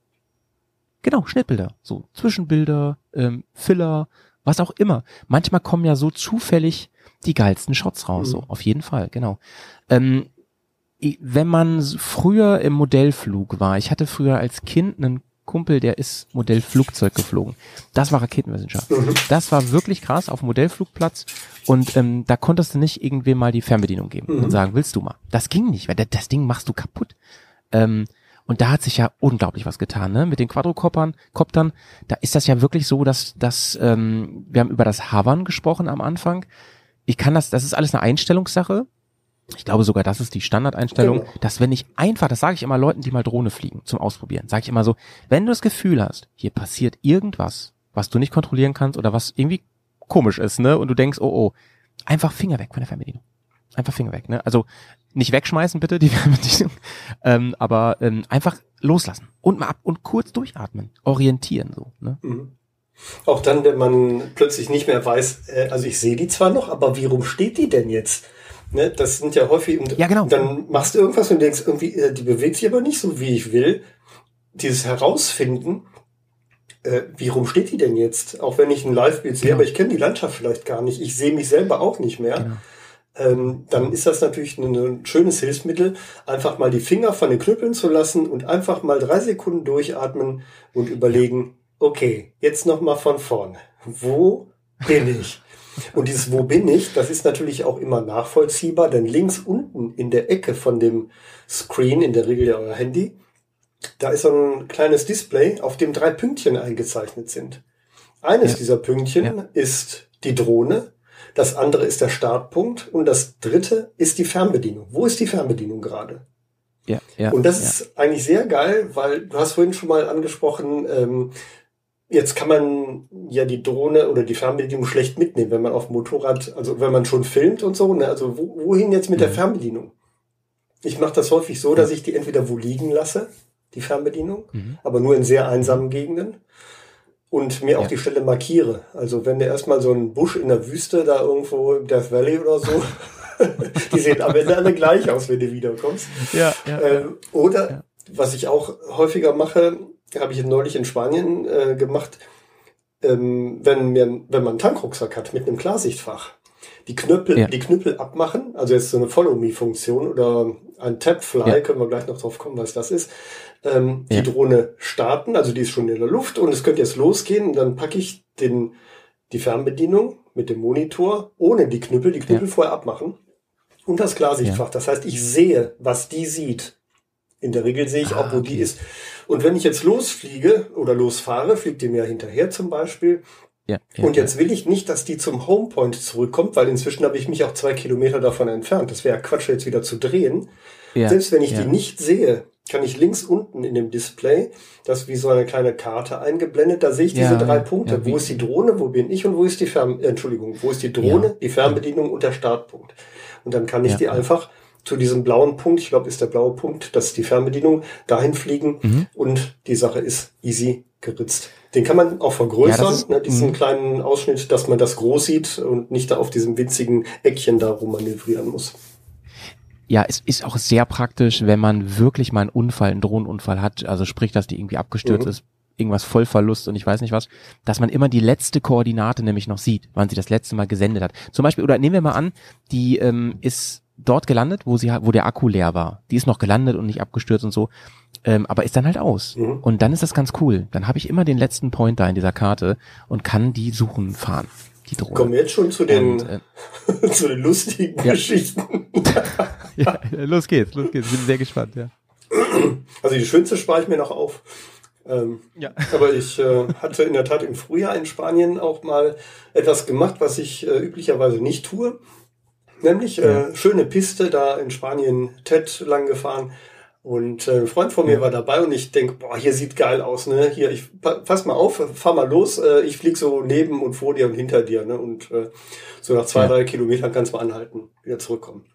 Genau, Schnittbilder, so Zwischenbilder, ähm, Filler, was auch immer. Manchmal kommen ja so zufällig die geilsten Shots raus, Mhm. so auf jeden Fall, genau. Ähm, wenn man früher im Modellflug war, ich hatte früher als Kind einen Kumpel, der ist Modellflugzeug geflogen. Das war Raketenwissenschaft. Mhm. Das war wirklich krass auf dem Modellflugplatz und ähm, da konntest du nicht irgendwem mal die Fernbedienung geben Mhm. und sagen, willst du mal? Das ging nicht, weil das, das Ding machst du kaputt. Ähm, und da hat sich ja unglaublich was getan, ne? Mit den Quadrocoptern, Koptern, da ist das ja wirklich so, dass, dass ähm, wir haben über das Hovern gesprochen am Anfang. Ich kann das, das ist alles eine Einstellungssache. Ich glaube sogar, das ist die Standardeinstellung, Genau. dass wenn ich einfach, das sage ich immer Leuten, die mal Drohne fliegen, zum Ausprobieren, sage ich immer so, wenn du das Gefühl hast, hier passiert irgendwas, was du nicht kontrollieren kannst oder was irgendwie komisch ist, ne? Und du denkst, oh oh, einfach Finger weg von der Fernbedienung. Einfach Finger weg, ne? Also nicht wegschmeißen bitte die Fernbedienung, ähm, aber ähm, einfach loslassen und mal ab und kurz durchatmen, orientieren so, ne? Mhm. Auch dann, wenn man plötzlich nicht mehr weiß, äh, also ich sehe die zwar noch, aber wie rum steht die denn jetzt? Ne, das sind ja häufig, und Ja, genau. dann machst du irgendwas und denkst, irgendwie, äh, die bewegt sich aber nicht so, wie ich will. Dieses Herausfinden, äh, wie rum steht die denn jetzt? Auch wenn ich ein Live-Bild sehe, Genau. aber ich kenne die Landschaft vielleicht gar nicht. Ich sehe mich selber auch nicht mehr. Genau. Ähm, dann ist das natürlich ein, schönes Hilfsmittel, einfach mal die Finger von den Knüppeln zu lassen und einfach mal drei Sekunden durchatmen und überlegen, okay, jetzt noch mal von vorne. Wo bin ich? Und dieses Wo bin ich, das ist natürlich auch immer nachvollziehbar, denn links unten in der Ecke von dem Screen, in der Regel ja euer Handy, da ist so ein kleines Display, auf dem drei Pünktchen eingezeichnet sind. Eines Ja. dieser Pünktchen Ja. ist die Drohne, das andere ist der Startpunkt und das dritte ist die Fernbedienung. Wo ist die Fernbedienung gerade? Ja, ja. Und das ja. ist eigentlich sehr geil, weil du hast vorhin schon mal angesprochen, ähm, jetzt kann man ja die Drohne oder die Fernbedienung schlecht mitnehmen, wenn man auf dem Motorrad, also wenn man schon filmt und so. Ne? Also wo, wohin jetzt mit der Mhm. Fernbedienung? Ich mache das häufig so, dass ich die entweder wo liegen lasse, die Fernbedienung, Mhm. aber nur in sehr einsamen Gegenden und mir auch Ja. die Stelle markiere. Also wenn du erstmal so einen Busch in der Wüste da irgendwo im Death Valley oder so, die sehen am Ende alle gleich aus, wenn du wiederkommst. ja, ja, Ähm, oder Ja. was ich auch häufiger mache, habe ich neulich in Spanien äh, gemacht, ähm, wenn, mir, wenn man einen Tankrucksack hat mit einem Klarsichtfach. Die Knüppel, Ja. die Knüppel abmachen, also jetzt so eine Follow-Me-Funktion oder ein Tap-Fly, können wir gleich noch drauf kommen, was das ist. Ähm, Ja. Die Drohne starten, also die ist schon in der Luft und es könnte jetzt losgehen und dann packe ich den, die Fernbedienung mit dem Monitor ohne die Knüppel, die Knüppel Ja. vorher abmachen und das Klarsichtfach. Das heißt, ich sehe, was die sieht. In der Regel sehe ich Ah, auch, wo okay. die ist. Und wenn ich jetzt losfliege oder losfahre, fliegt die mir hinterher zum Beispiel. ja, ja, Und jetzt will ich nicht, dass die zum Homepoint zurückkommt, weil inzwischen habe ich mich auch zwei Kilometer davon entfernt. Das wäre Quatsch, jetzt wieder zu drehen. ja, Selbst wenn ich ja. die nicht sehe, kann ich links unten in dem Display, das ist wie so eine kleine Karte eingeblendet, da sehe ich Ja, diese drei ja, Punkte. ja, wo ist die Drohne, wo bin ich und wo ist die Fern, äh, Entschuldigung, wo ist die Drohne, Ja. die Fernbedienung und der Startpunkt. Und dann kann ich die einfach zu diesem blauen Punkt, ich glaube, ist der blaue Punkt, das ist die Fernbedienung, dahin fliegen Mhm. und die Sache ist easy geritzt. Den kann man auch vergrößern, ist- ne, diesen mhm. kleinen Ausschnitt, dass man das groß sieht und nicht da auf diesem winzigen Eckchen da rummanövrieren muss. Ja, es ist auch sehr praktisch, wenn man wirklich mal einen Unfall, einen Drohnenunfall hat, also sprich, dass die irgendwie abgestürzt Mhm. ist, irgendwas Vollverlust und ich weiß nicht was, dass man immer die letzte Koordinate nämlich noch sieht, wann sie das letzte Mal gesendet hat. Zum Beispiel, oder nehmen wir mal an, die ähm, ist dort gelandet, wo sie, wo der Akku leer war. Die ist noch gelandet und nicht abgestürzt und so, ähm, aber ist dann halt aus. Mhm. Und dann ist das ganz cool. Dann habe ich immer den letzten Point da in dieser Karte und kann die suchen fahren, die Drohne. Kommen wir jetzt schon zu den, Und, äh, zu den lustigen Ja. Geschichten. ja, los geht's, los geht's. Bin sehr gespannt, ja. Also die schönste spare ich mir noch auf. Ähm, Ja. Aber ich äh, hatte in der Tat im Frühjahr in Spanien auch mal etwas gemacht, was ich äh, üblicherweise nicht tue. Nämlich äh, schöne Piste da in Spanien, TED lang gefahren. Und äh, ein Freund von mir war dabei und ich denk, boah, hier sieht geil aus, ne? Hier, ich pa- pass mal auf, fahr mal los, äh, ich flieg so neben und vor dir und hinter dir, ne? Und äh, so nach zwei, drei Kilometern kannst du mal anhalten, wieder zurückkommen.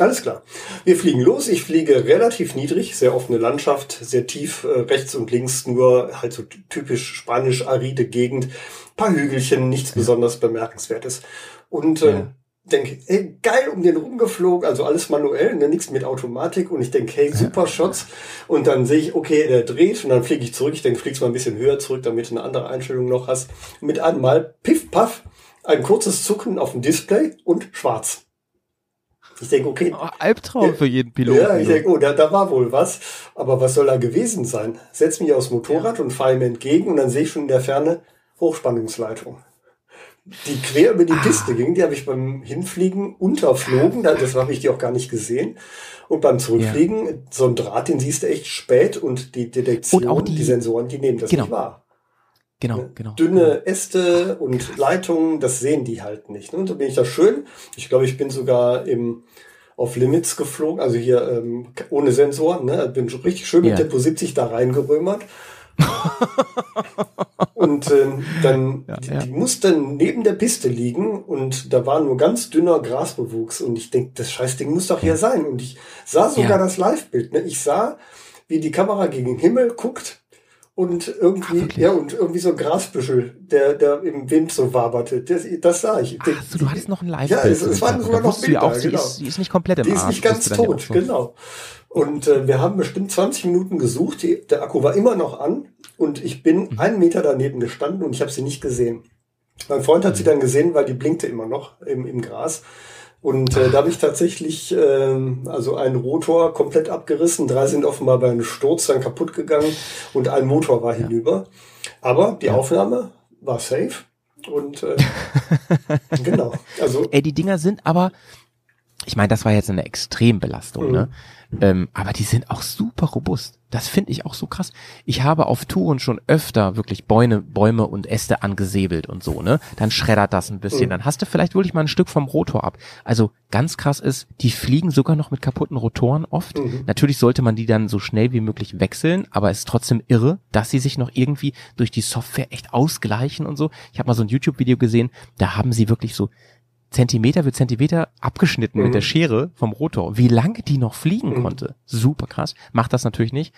Alles klar. Wir fliegen los. Ich fliege relativ niedrig, sehr offene Landschaft, sehr tief, äh, rechts und links nur halt so typisch spanisch-aride Gegend, paar Hügelchen, nichts besonders bemerkenswertes. Und äh, Ja. denke, ey, geil, um den rumgeflogen, also alles manuell, ne, nichts mit Automatik. Und ich denke, hey, super Shots. Und dann sehe ich, okay, der dreht und dann fliege ich zurück. Ich denke, fliegst mal ein bisschen höher zurück, damit du eine andere Einstellung noch hast. Mit einem Mal, piff, paff, ein kurzes Zucken auf dem Display und schwarz. Ich denke, okay, Albtraum für jeden Piloten. ja, ich denke, oh, da, da war wohl was. Aber was soll da gewesen sein? Setz mich aufs Motorrad und fahre ihm entgegen und dann sehe ich schon in der Ferne Hochspannungsleitung. Die quer über die Ah. Piste ging, die habe ich beim Hinfliegen unterflogen, da- das habe ich die auch gar nicht gesehen. Und beim Zurückfliegen, so ein Draht, den siehst du echt spät und die Detektion, Und auch die- die, Sensoren, die nehmen das Genau. nicht wahr. Genau, genau. Dünne Äste und Leitungen, das sehen die halt nicht. Ne? Und da bin ich da schön. Ich glaube, ich bin sogar im auf Limits geflogen, also hier ähm, ohne Sensoren. Ne? Bin schon richtig schön mit Ja. Tempo 70 da reingerömert. und ähm, dann, Ja, die, ja. die muss dann neben der Piste liegen und da war nur ganz dünner Grasbewuchs und ich denke, das Scheißding muss doch hier sein. Und ich sah sogar Ja. das Live-Bild. Ne? Ich sah, wie die Kamera gegen den Himmel guckt und irgendwie, wirklich? ja, und irgendwie so ein Grasbüschel, der, der im Wind so waberte. Das, das sah ich. Ach so, du hattest noch ein live Ja, es- es waren sogar noch ja auch, Bilder, sie, genau. ist, sie ist nicht komplett im Die ist nicht ganz tot, so. genau. Und äh, wir haben bestimmt 20 Minuten gesucht. Die, der Akku war immer noch an und ich bin Mhm. einen Meter daneben gestanden und ich habe sie nicht gesehen. Mein Freund hat sie Mhm. dann gesehen, weil die blinkte immer noch im, im Gras. Und äh, da habe ich tatsächlich ähm, also einen Rotor komplett abgerissen. Drei sind offenbar bei einem Sturz dann kaputt gegangen und ein Motor war hinüber. Aber die Aufnahme war safe. Und äh, genau. Also Ey, die Dinger sind aber, ich meine, das war jetzt eine Extrembelastung, Mhm. ne? Ähm, aber die sind auch super robust. Das finde ich auch so krass. Ich habe auf Touren schon öfter wirklich Bäume, Bäume und Äste angesäbelt und so, ne? Dann schreddert das ein bisschen. Mhm. Dann hast du vielleicht wirklich mal ein Stück vom Rotor ab. Also ganz krass ist, die fliegen sogar noch mit kaputten Rotoren oft. Mhm. Natürlich sollte man die dann so schnell wie möglich wechseln, aber es ist trotzdem irre, dass sie sich noch irgendwie durch die Software echt ausgleichen und so. Ich habe mal so ein YouTube-Video gesehen, da haben sie wirklich so Zentimeter für Zentimeter abgeschnitten Mhm. mit der Schere vom Rotor. Wie lange die noch fliegen Mhm. konnte. Super krass. Macht das natürlich nicht.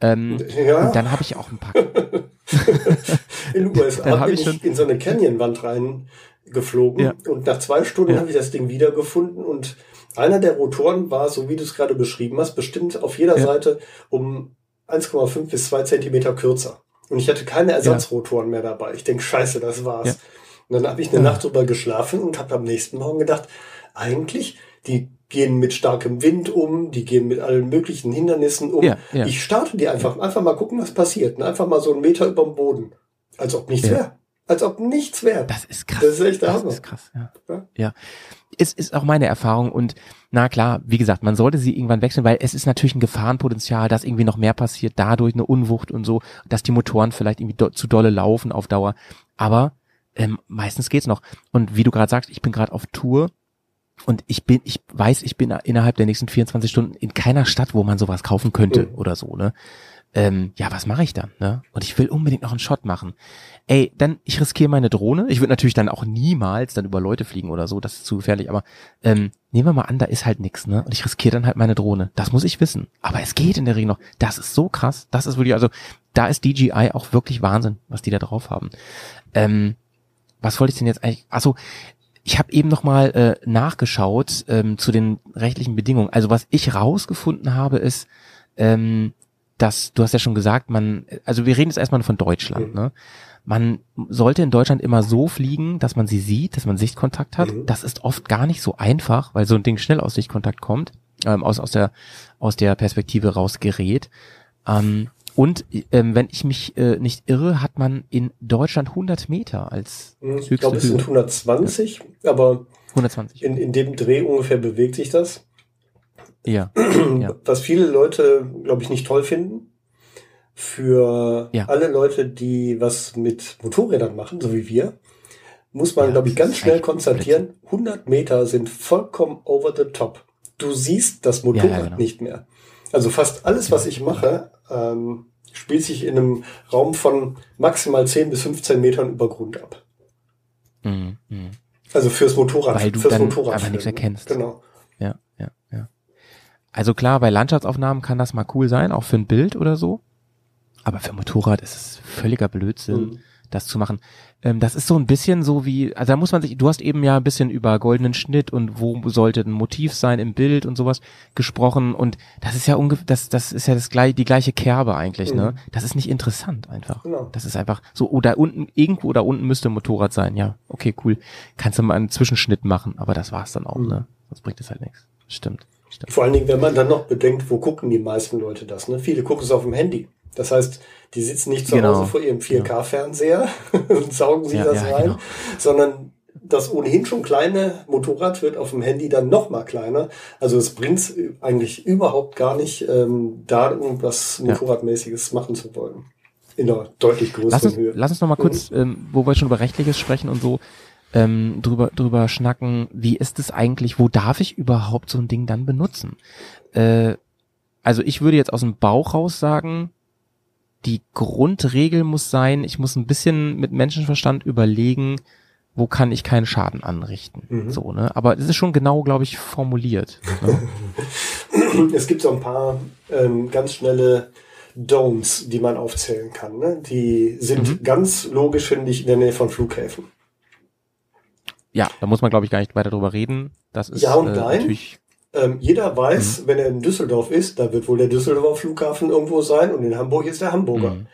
Ähm, Ja. Und dann habe ich auch ein paar. In den USA bin ich ich schon- in so eine Canyonwand reingeflogen Ja. und nach zwei Stunden Ja. habe ich das Ding wiedergefunden und einer der Rotoren war, so wie du es gerade beschrieben hast, bestimmt auf jeder Ja. Seite um 1,5 bis 2 Zentimeter kürzer. Und ich hatte keine Ersatzrotoren mehr dabei. Ich denke, scheiße, das war's. Ja. Und dann habe ich eine Nacht drüber geschlafen und habe am nächsten Morgen gedacht, eigentlich, die gehen mit starkem Wind um, die gehen mit allen möglichen Hindernissen um. Ja, ja. Ich starte die einfach, einfach mal gucken, was passiert. Und einfach mal so einen Meter über dem Boden. Als ob nichts Ja. wäre. Als ob nichts wäre. Das ist krass. Das ist echt der Das Hammer. ist krass, ja. Ja. Ja. Es ist auch meine Erfahrung und na klar, wie gesagt, man sollte sie irgendwann wechseln, weil es ist natürlich ein Gefahrenpotenzial, dass irgendwie noch mehr passiert, dadurch eine Unwucht und so, dass die Motoren vielleicht irgendwie do zu dolle laufen auf Dauer. Aber ähm, meistens geht's noch. Und wie du gerade sagst, ich bin gerade auf Tour und ich bin, ich weiß, ich bin innerhalb der nächsten 24 Stunden in keiner Stadt, wo man sowas kaufen könnte Mhm. oder so, ne? Ähm, ja, was mache ich dann, ne? Und ich will unbedingt noch einen Shot machen. Ey, dann, ich riskiere meine Drohne. Ich würde natürlich dann auch niemals dann über Leute fliegen oder so, das ist zu gefährlich, aber ähm, nehmen wir mal an, da ist halt nix, ne? Und ich riskiere dann halt meine Drohne. Das muss ich wissen. Aber es geht in der Regel noch. Das ist so krass. Das ist wirklich, also, da ist DJI auch wirklich Wahnsinn, was die da drauf haben. Ähm, was wollte ich denn jetzt eigentlich? Achso, ich habe eben noch mal äh, nachgeschaut ähm, zu den rechtlichen Bedingungen. Also was ich rausgefunden habe, ist, ähm, dass du hast ja schon gesagt, man, also wir reden jetzt erstmal von Deutschland, Mhm. ne? Man sollte in Deutschland immer so fliegen, dass man sie sieht, dass man Sichtkontakt hat. Mhm. Das ist oft gar nicht so einfach, weil so ein Ding schnell aus Sichtkontakt kommt, ähm, aus, aus, der, aus der Perspektive rausgerät. Ähm, und ähm, wenn ich mich äh, nicht irre, hat man in Deutschland 100 Meter als Hm, Ich höchste glaube, es sind 120, aber 120. in, in dem Dreh ungefähr bewegt sich das. ja. Ja. Was viele Leute, glaube ich, nicht toll finden. Für Ja. alle Leute, die was mit Motorrädern machen, so wie wir, muss man, Ja, glaube ich, ganz schnell konstatieren, 100 Meter sind vollkommen over the top. Du siehst das Motorrad Ja, ja, genau. nicht mehr. Also fast alles, was ich mache, ähm, spielt sich in einem Raum von maximal 10 bis 15 Metern über Grund ab. Mhm. Mhm. Also fürs Motorrad, Weil du fürs dann Motorrad einfach nichts erkennst. Genau. Ja, ja, ja. Also klar, bei Landschaftsaufnahmen kann das mal cool sein, auch für ein Bild oder so. Aber für Motorrad ist es völliger Blödsinn, Mhm. Das zu machen. Ähm, das ist so ein bisschen so wie, also da muss man sich, du hast eben ja ein bisschen über goldenen Schnitt und wo sollte ein Motiv sein im Bild und sowas gesprochen und das ist ja ungefähr, das, das ist ja das gleiche, die gleiche Kerbe eigentlich, ne? Mhm. Das ist nicht interessant einfach. Genau. Das ist einfach so, oder unten, irgendwo da unten müsste ein Motorrad sein, ja, okay, cool. Kannst du mal einen Zwischenschnitt machen, aber das war's dann auch, Mhm. ne? Sonst bringt es halt nichts. Stimmt. Stimmt. Vor allen Dingen, wenn man dann noch bedenkt, wo gucken die meisten Leute das? Ne? Viele gucken es auf dem Handy. Das heißt, die sitzen nicht zu Genau. Hause vor ihrem 4K-Fernseher und saugen sich Ja, das ja, rein, genau. sondern das ohnehin schon kleine Motorrad wird auf dem Handy dann noch mal kleiner. Also es bringt eigentlich überhaupt gar nicht, ähm, da irgendwas Ja. Motorradmäßiges machen zu wollen. In einer deutlich größeren Lass uns, Höhe. lass uns noch mal kurz, ähm, wo wir schon über Rechtliches sprechen und so, ähm, drüber, drüber schnacken. Wie ist es eigentlich, wo darf ich überhaupt so ein Ding dann benutzen? Äh, also ich würde jetzt aus dem Bauch raus sagen, die Grundregel muss sein, ich muss ein bisschen mit Menschenverstand überlegen, wo kann ich keinen Schaden anrichten. Mhm. So, ne? Aber es ist schon genau, glaube ich, formuliert. Ne? Es gibt so ein paar ähm, ganz schnelle Don'ts, die man aufzählen kann. Ne? Die sind Mhm. ganz logisch, finde ich, in der Nähe von Flughäfen. ja, da muss man, glaube ich, gar nicht weiter drüber reden. Das ist Ja und äh, nein. natürlich. Ähm, jeder weiß, Mhm. wenn er in Düsseldorf ist, da wird wohl der Düsseldorfer Flughafen irgendwo sein und in Hamburg ist der Hamburger. Mhm.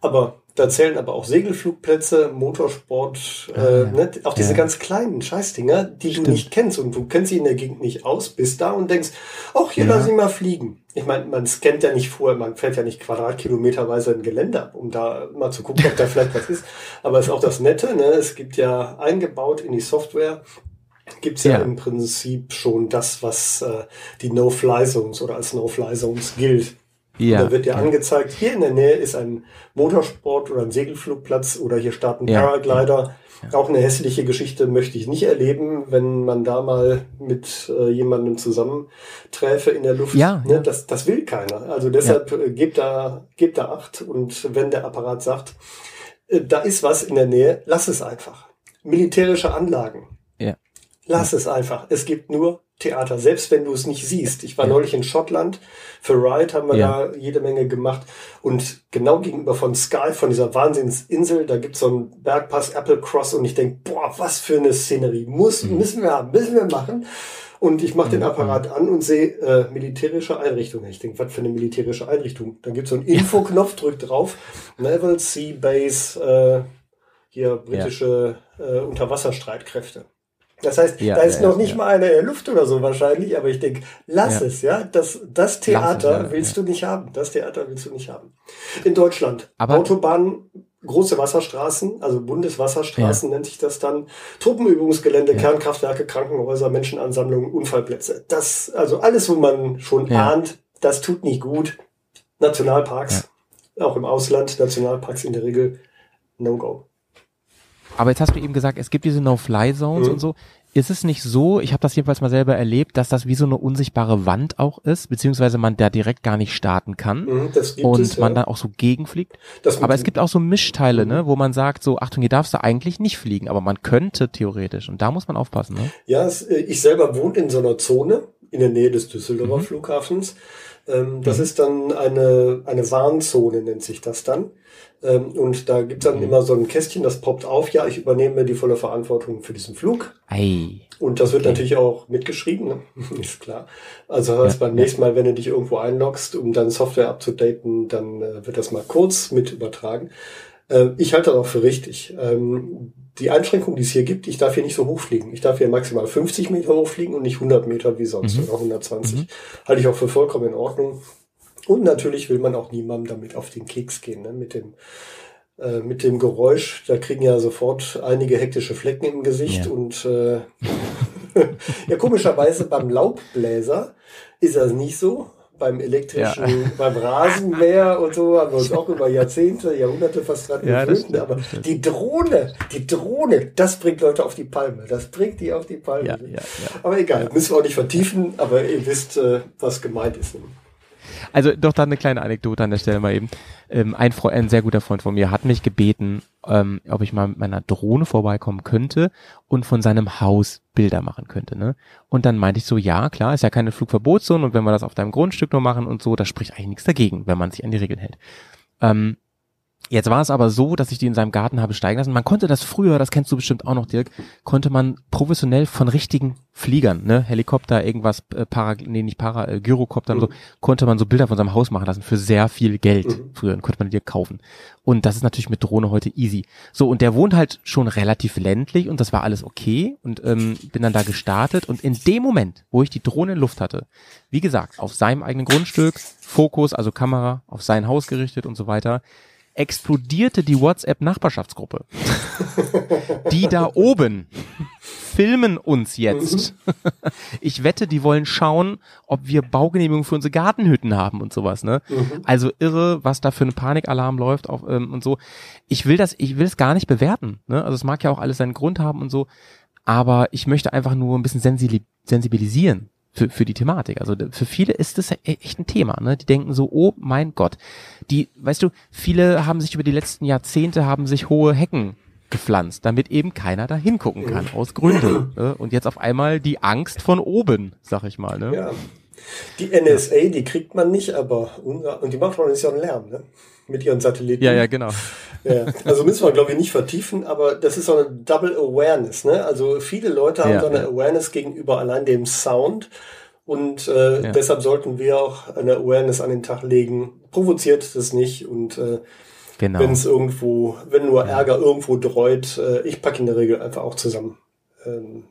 Aber da zählen aber auch Segelflugplätze, Motorsport, Ah, äh, ja. ne? auch diese Ja. ganz kleinen Scheißdinger, die Stimmt. du nicht kennst und du kennst sie in der Gegend nicht aus, bist da und denkst, ach, hier Ja. lass ich mal fliegen. Ich meine, man scannt ja nicht vorher, man fährt ja nicht quadratkilometerweise ein Gelände ab, um da mal zu gucken, ob da vielleicht was ist. Aber es ist auch das Nette, ne? es gibt ja eingebaut in die Software, gibt's ja, Ja. im Prinzip schon das, was äh, die No-Fly-Zones oder als No-Fly-Zones gilt. Ja. Da wird dir angezeigt, hier in der Nähe ist ein Motorsport oder ein Segelflugplatz oder hier starten Ja. Paraglider. Auch eine hässliche Geschichte möchte ich nicht erleben, wenn man da mal mit äh, jemandem zusammenträfe in der Luft. Ja, ne, ja. Das, das will keiner. Also deshalb äh, gebt da, gebt da Acht und wenn der Apparat sagt, äh, da ist was in der Nähe, lass es einfach. Militärische Anlagen. Ja. Lass es einfach. Es gibt nur Theater, selbst wenn du es nicht siehst. Ich war neulich in Schottland. Für Ride haben wir Ja. da jede Menge gemacht. Und genau gegenüber von Sky, von dieser Wahnsinnsinsel, da gibt's so einen Bergpass Apple Cross und ich denk, boah, was für eine Szenerie. Muss, Mhm. müssen wir haben, müssen wir machen. Und ich mache den Apparat an und sehe äh, militärische Einrichtung. Ich denke, was für eine militärische Einrichtung? Dann gibt's so einen Infoknopf, drückt drauf. Naval Sea Base, äh, hier britische äh, Unterwasserstreitkräfte. Das heißt, Ja, da ist ja, noch nicht ja. mal einer in der Luft oder so wahrscheinlich, aber ich denke, lass es, ja. Das, das Theater es, willst du nicht haben. Das Theater willst du nicht haben. In Deutschland. Aber- Autobahnen, große Wasserstraßen, also Bundeswasserstraßen nennt sich das dann. Truppenübungsgelände. Kernkraftwerke, Krankenhäuser, Menschenansammlungen, Unfallplätze. Das, also alles, wo man schon ahnt, das tut nicht gut. Nationalparks, auch im Ausland, Nationalparks in der Regel No-Go. Aber jetzt hast du eben gesagt, es gibt diese No-Fly-Zones Mhm. und so. Ist es nicht so, ich habe das jedenfalls mal selber erlebt, dass das wie so eine unsichtbare Wand auch ist, beziehungsweise man da direkt gar nicht starten kann Mhm, und es, man ja. dann auch so gegenfliegt? Das Aber es gibt auch so Mischteile, Mhm. ne, wo man sagt, so, Achtung, hier darfst du eigentlich nicht fliegen, aber man könnte theoretisch. Und da muss man aufpassen, ne? Ja, es, äh, ich selber wohne in so einer Zone. in der Nähe des Düsseldorfer Flughafens. Ähm, das ist dann eine, eine Warnzone, nennt sich das dann. Ähm, und da gibt's dann immer so ein Kästchen, das poppt auf, ja, ich übernehme die volle Verantwortung für diesen Flug. Ei. Und das wird natürlich auch mitgeschrieben, ne? ist klar. Also heißt beim nächsten Mal, wenn du dich irgendwo einloggst, um deine Software abzudaten, dann äh, wird das mal kurz mit übertragen. Äh, ich halte das auch für richtig. Ähm, die Einschränkung, die es hier gibt, ich darf hier nicht so hoch fliegen. Ich darf hier maximal 50 Meter hochfliegen und nicht 100 Meter wie sonst oder 120. Halte ich auch für vollkommen in Ordnung. Und natürlich will man auch niemandem damit auf den Keks gehen, ne? mit dem äh, mit dem Geräusch. Da kriegen ja sofort einige hektische Flecken im Gesicht Ja. und äh, ja komischerweise beim Laubbläser ist das nicht so. Beim elektrischen, beim Rasenmäher und so haben wir uns auch über Jahrzehnte, Jahrhunderte fast dran Ja, gewöhnt. Aber die Drohne, die Drohne, das bringt Leute auf die Palme. Das bringt die auf die Palme. Ja, ja, ja. Aber egal, müssen wir auch nicht vertiefen, aber ihr wisst, äh, was gemeint ist. Also doch dann eine kleine Anekdote an der Stelle mal eben. Ähm, ein, Freund, ein sehr guter Freund von mir hat mich gebeten, ähm, ob ich mal mit meiner Drohne vorbeikommen könnte und von seinem Haus Bilder machen könnte. Ne? Und dann meinte ich so, ja, klar, ist ja keine Flugverbotszone und wenn wir das auf deinem Grundstück nur machen und so, da spricht eigentlich nichts dagegen, wenn man sich an die Regeln hält. Ähm, Jetzt war es aber so, dass ich die in seinem Garten habe steigen lassen. Man konnte das früher, das kennst du bestimmt auch noch, Dirk, konnte man professionell von richtigen Fliegern, ne, Helikopter, irgendwas, äh, Para, nee, nicht Para, äh, Gyrocopter und so, konnte man so Bilder von seinem Haus machen lassen für sehr viel Geld. Früher Dann konnte man die kaufen. Und das ist natürlich mit Drohne heute easy. So, und der wohnt halt schon relativ ländlich und das war alles okay und ähm, bin dann da gestartet und in dem Moment, wo ich die Drohne in Luft hatte, wie gesagt, auf seinem eigenen Grundstück, Fokus, also Kamera, auf sein Haus gerichtet und so weiter, explodierte die WhatsApp-Nachbarschaftsgruppe. die da oben filmen uns jetzt. ich wette, die wollen schauen, ob wir Baugenehmigungen für unsere Gartenhütten haben und sowas, ne? Also irre, was da für ein Panikalarm läuft auf, ähm, und so. Ich will das, ich will es gar nicht bewerten, ne? Also es mag ja auch alles seinen Grund haben und so. Aber ich möchte einfach nur ein bisschen sensibili- sensibilisieren für, für die Thematik. Also für viele ist das e- echt ein Thema. Ne? Die denken so, oh mein Gott. Die, weißt du, viele haben sich über die letzten Jahrzehnte haben sich hohe Hecken gepflanzt, damit eben keiner da hingucken kann, aus Gründen. Ne? Und jetzt auf einmal die Angst von oben, sag ich mal. Ne? Ja. Die NSA, die kriegt man nicht, aber unser, und die macht auch nicht so einen Lärm, ne? Mit ihren Satelliten. ja, ja, genau. Ja, also müssen wir, glaube ich, nicht vertiefen, aber das ist so eine Double Awareness. Ne? Also viele Leute haben Ja, so eine ja. Awareness gegenüber allein dem Sound und äh, deshalb sollten wir auch eine Awareness an den Tag legen. Provoziert das nicht und äh, Genau. wenn es irgendwo, wenn nur Ärger irgendwo dreut, äh, ich packe in der Regel einfach auch zusammen. Ähm,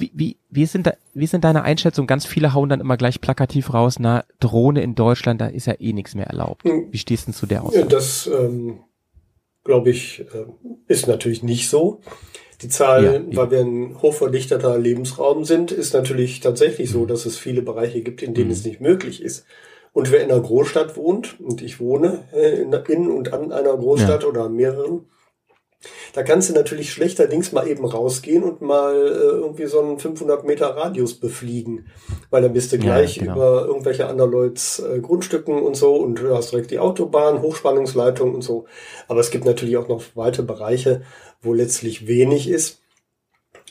Wie, wie, wie, sind da, wie sind deine Einschätzungen? Ganz viele hauen dann immer gleich plakativ raus, na, Drohne in Deutschland, da ist ja eh nichts mehr erlaubt. Hm. Wie stehst du denn zu der Ja, Aussage? das ähm, glaube ich, äh, ist natürlich nicht so. Die Zahl, Ja, weil wir ein hochverdichteter Lebensraum sind, ist natürlich tatsächlich Mhm. so, dass es viele Bereiche gibt, in denen es nicht möglich ist. Und wer in einer Großstadt wohnt, und ich wohne äh, in, und an einer Großstadt oder an mehreren, da kannst du natürlich schlechterdings mal eben rausgehen und mal äh, irgendwie so einen 500 Meter Radius befliegen, weil dann bist du Ja, gleich genau. über irgendwelche anderen Leuts äh, Grundstücken und so und du hast direkt die Autobahn, Hochspannungsleitung und so. Aber es gibt natürlich auch noch weite Bereiche, wo letztlich wenig ist.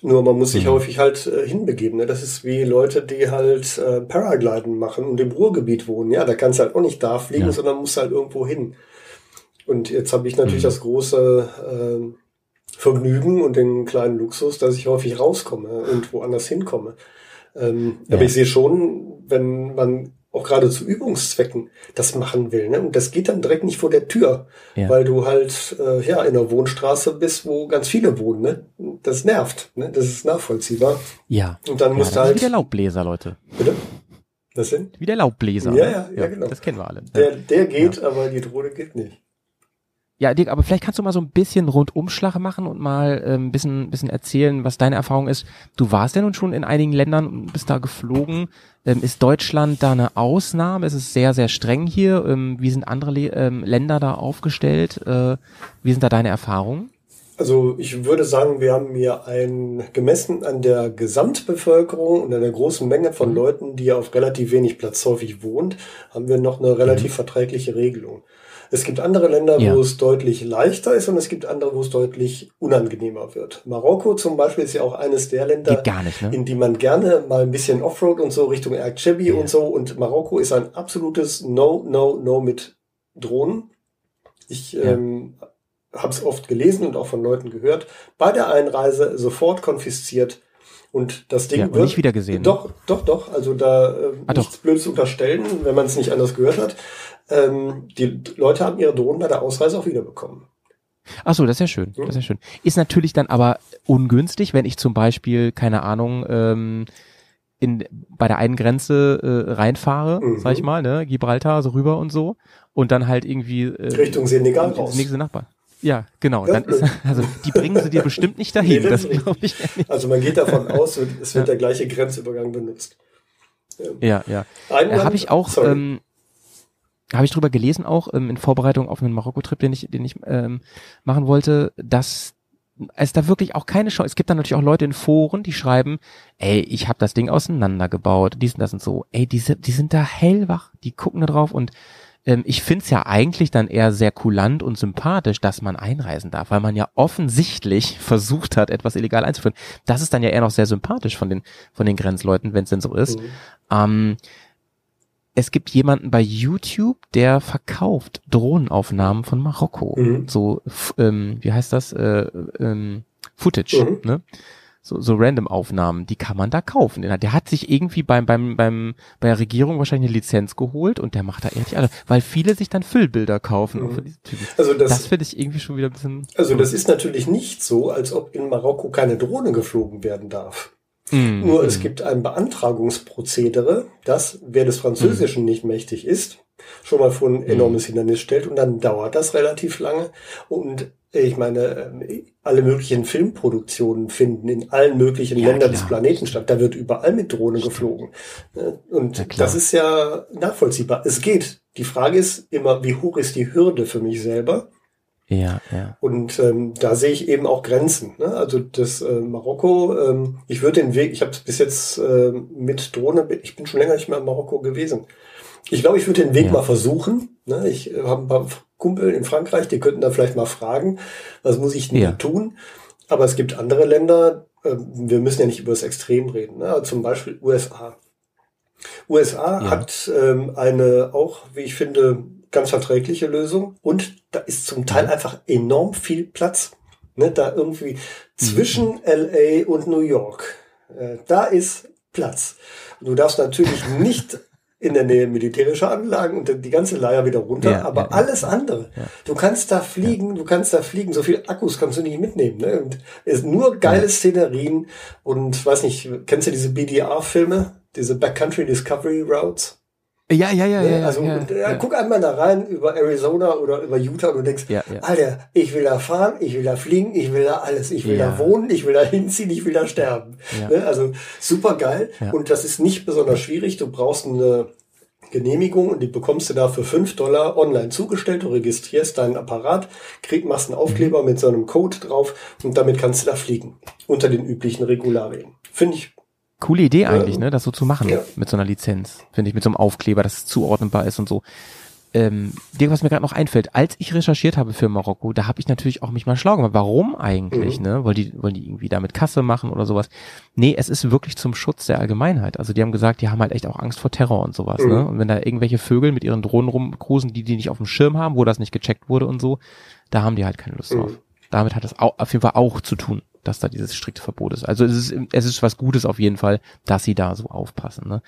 Nur man muss sich Mhm. häufig halt äh, hinbegeben. Ne? Das ist wie Leute, die halt äh, Paragliden machen und im Ruhrgebiet wohnen. Ja, da kannst du halt auch nicht da fliegen, Ja. sondern musst halt irgendwo hin. Und jetzt habe ich natürlich Mhm. das große ähm, Vergnügen und den kleinen Luxus, dass ich häufig rauskomme und woanders hinkomme. Ähm, Ja. Aber ich sehe schon, wenn man auch gerade zu Übungszwecken das machen will, ne? und das geht dann direkt nicht vor der Tür, Ja. weil du halt äh, ja in einer Wohnstraße bist, wo ganz viele wohnen. Ne? Das nervt, ne? das ist nachvollziehbar. Ja. Und dann ja, musst das du ist wie der halt, Laubbläser, Leute. bitte? Was denn? Wie der Laubbläser. Ja, ne? ja, ja, genau. Das kennen wir alle. Der, der geht, aber die Drohne geht nicht. Ja, Dirk, aber vielleicht kannst du mal so ein bisschen Rundumschlag machen und mal ähm, ein bisschen, bisschen erzählen, was deine Erfahrung ist. Du warst ja nun schon in einigen Ländern und bist da geflogen. Ähm, ist Deutschland da eine Ausnahme? Ist es sehr, sehr streng hier? Ähm, wie sind andere Le ähm, Länder da aufgestellt? Äh, wie sind da deine Erfahrungen? Also ich würde sagen, wir haben hier ein gemessen an der Gesamtbevölkerung und an der großen Menge von Leuten, die auf relativ wenig Platz häufig wohnt, haben wir noch eine relativ verträgliche Regelung. Es gibt andere Länder, Ja. wo es deutlich leichter ist und es gibt andere, wo es deutlich unangenehmer wird. Marokko zum Beispiel ist ja auch eines der Länder, nicht, ne? in die man gerne mal ein bisschen Offroad und so Richtung Erkchebi und so. Und Marokko ist ein absolutes No, No, No mit Drohnen. Ich Ja. ähm, habe es oft gelesen und auch von Leuten gehört. Bei der Einreise sofort konfisziert. Und das Ding Ja, und wird nicht wieder gesehen? Doch, doch, doch. Also da äh, Ah, doch. nichts Blödes unterstellen, wenn man es nicht anders gehört hat. Ähm, die Leute haben ihre Drohnen bei der Ausreise auch wiederbekommen. Ach so, das ist ja schön. Das ist ja schön. Ist natürlich dann aber ungünstig, wenn ich zum Beispiel, keine Ahnung, ähm, in, bei der einen Grenze äh, reinfahre, Mhm. sag ich mal, ne, Gibraltar so rüber und so, und dann halt irgendwie äh, Richtung Senegal raus. nächste Nachbar. Ja, genau. Ja, dann ist, also die bringen sie dir bestimmt nicht dahin. Nee, das glaube ich nicht. Also man geht davon aus, es wird der gleiche Grenzübergang benutzt. Ja, ja. Ein Äh, habe ich auch, sorry. ähm, habe ich drüber gelesen auch ähm, in Vorbereitung auf einen Marokko-Trip, den ich, den ich ähm, machen wollte, dass es da wirklich auch keine Chance. Es gibt dann natürlich auch Leute in Foren, die schreiben, ey, ich habe das Ding auseinandergebaut, dies und das und so. Ey, die, sind- die sind da hellwach, die gucken da drauf und ähm, ich find's ja eigentlich dann eher sehr kulant und sympathisch, dass man einreisen darf, weil man ja offensichtlich versucht hat, etwas illegal einzuführen. Das ist dann ja eher noch sehr sympathisch von den, von den Grenzleuten, wenn es denn so ist. Mhm. Ähm, es gibt jemanden bei YouTube, der verkauft Drohnenaufnahmen von Marokko. Mhm. So, ähm, wie heißt das? Äh, ähm, Footage, Mhm. ne? So, so random Aufnahmen, die kann man da kaufen. Der hat sich irgendwie beim, beim, beim, bei der Regierung wahrscheinlich eine Lizenz geholt und der macht da ehrlich alle, weil viele sich dann Füllbilder kaufen. auch für diese Typen. Also das, Das finde ich irgendwie schon wieder ein bisschen. also das ist natürlich nicht so, als ob in Marokko keine Drohne geflogen werden darf. Mm, Nur es gibt ein Beantragungsprozedere, das, wer des Französischen nicht mächtig ist, schon mal vor ein enormes Hindernis stellt und dann dauert das relativ lange. Und äh, ich meine, ähm, alle möglichen Filmproduktionen finden in allen möglichen Ja, Ländern klar. des Planeten statt. Da wird überall mit Drohne geflogen. Ne? Und das ist ja nachvollziehbar. Es geht. Die Frage ist immer, wie hoch ist die Hürde für mich selber? Ja, ja. Und ähm, da sehe ich eben auch Grenzen. Ne? Also das äh, Marokko, ähm, ich würde den Weg, ich habe bis jetzt ähm, mit Drohne, ich bin schon länger nicht mehr in Marokko gewesen. Ich glaube, ich würde den Weg Ja. mal versuchen. Ne? Ich äh, habe ein paar Kumpel in Frankreich, die könnten da vielleicht mal fragen, was muss ich denn Ja. da tun? Aber es gibt andere Länder, äh, wir müssen ja nicht über das Extrem reden. Ne? Also zum Beispiel USA. USA Ja. hat ähm, eine auch, wie ich finde, ganz verträgliche Lösung und da ist zum Teil einfach enorm viel Platz. Ne, da irgendwie zwischen LA und New York. Äh, da ist Platz. Du darfst natürlich nicht in der Nähe militärischer Anlagen und die ganze Leier wieder runter, Ja, aber ja, ja. alles andere. Du kannst da fliegen, du kannst da fliegen, so viel Akkus kannst du nicht mitnehmen. Ne? Und es ist nur geile Szenerien und weiß nicht, kennst du diese BDR-Filme, diese Backcountry Discovery Routes? Ja, ja, ja, Ne? ja. also ja, und, äh, ja. guck einmal da rein über Arizona oder über Utah und du denkst, Ja, ja. Alter, ich will da fahren, ich will da fliegen, ich will da alles, ich will Ja. da wohnen, ich will da hinziehen, ich will da sterben. Ja. Ne? Also super geil Ja. und das ist nicht besonders schwierig. Du brauchst eine Genehmigung und die bekommst du da für 5 Dollar online zugestellt. Du registrierst deinen Apparat, krieg, machst einen Aufkleber mit so einem Code drauf und damit kannst du da fliegen. Unter den üblichen Regularien. Finde ich Coole Idee eigentlich, Ja. ne, das so zu machen Ja. mit so einer Lizenz, finde ich, mit so einem Aufkleber, dass es zuordnenbar ist und so. Ähm, Dirk, was mir gerade noch einfällt, als ich recherchiert habe für Marokko, da habe ich natürlich auch mich mal schlau gemacht. Warum eigentlich, Mhm. ne? Wollen die, wollen die irgendwie damit Kasse machen oder sowas? Nee, es ist wirklich zum Schutz der Allgemeinheit. Also die haben gesagt, die haben halt echt auch Angst vor Terror und sowas, Mhm. ne? Und wenn da irgendwelche Vögel mit ihren Drohnen rumcruisen, die die nicht auf dem Schirm haben, wo das nicht gecheckt wurde und so, da haben die halt keine Lust Mhm. drauf. Damit hat es au- auf jeden Fall auch zu tun, dass da dieses strikte Verbot ist. Also es ist, es ist was Gutes auf jeden Fall, dass sie da so aufpassen. Ne?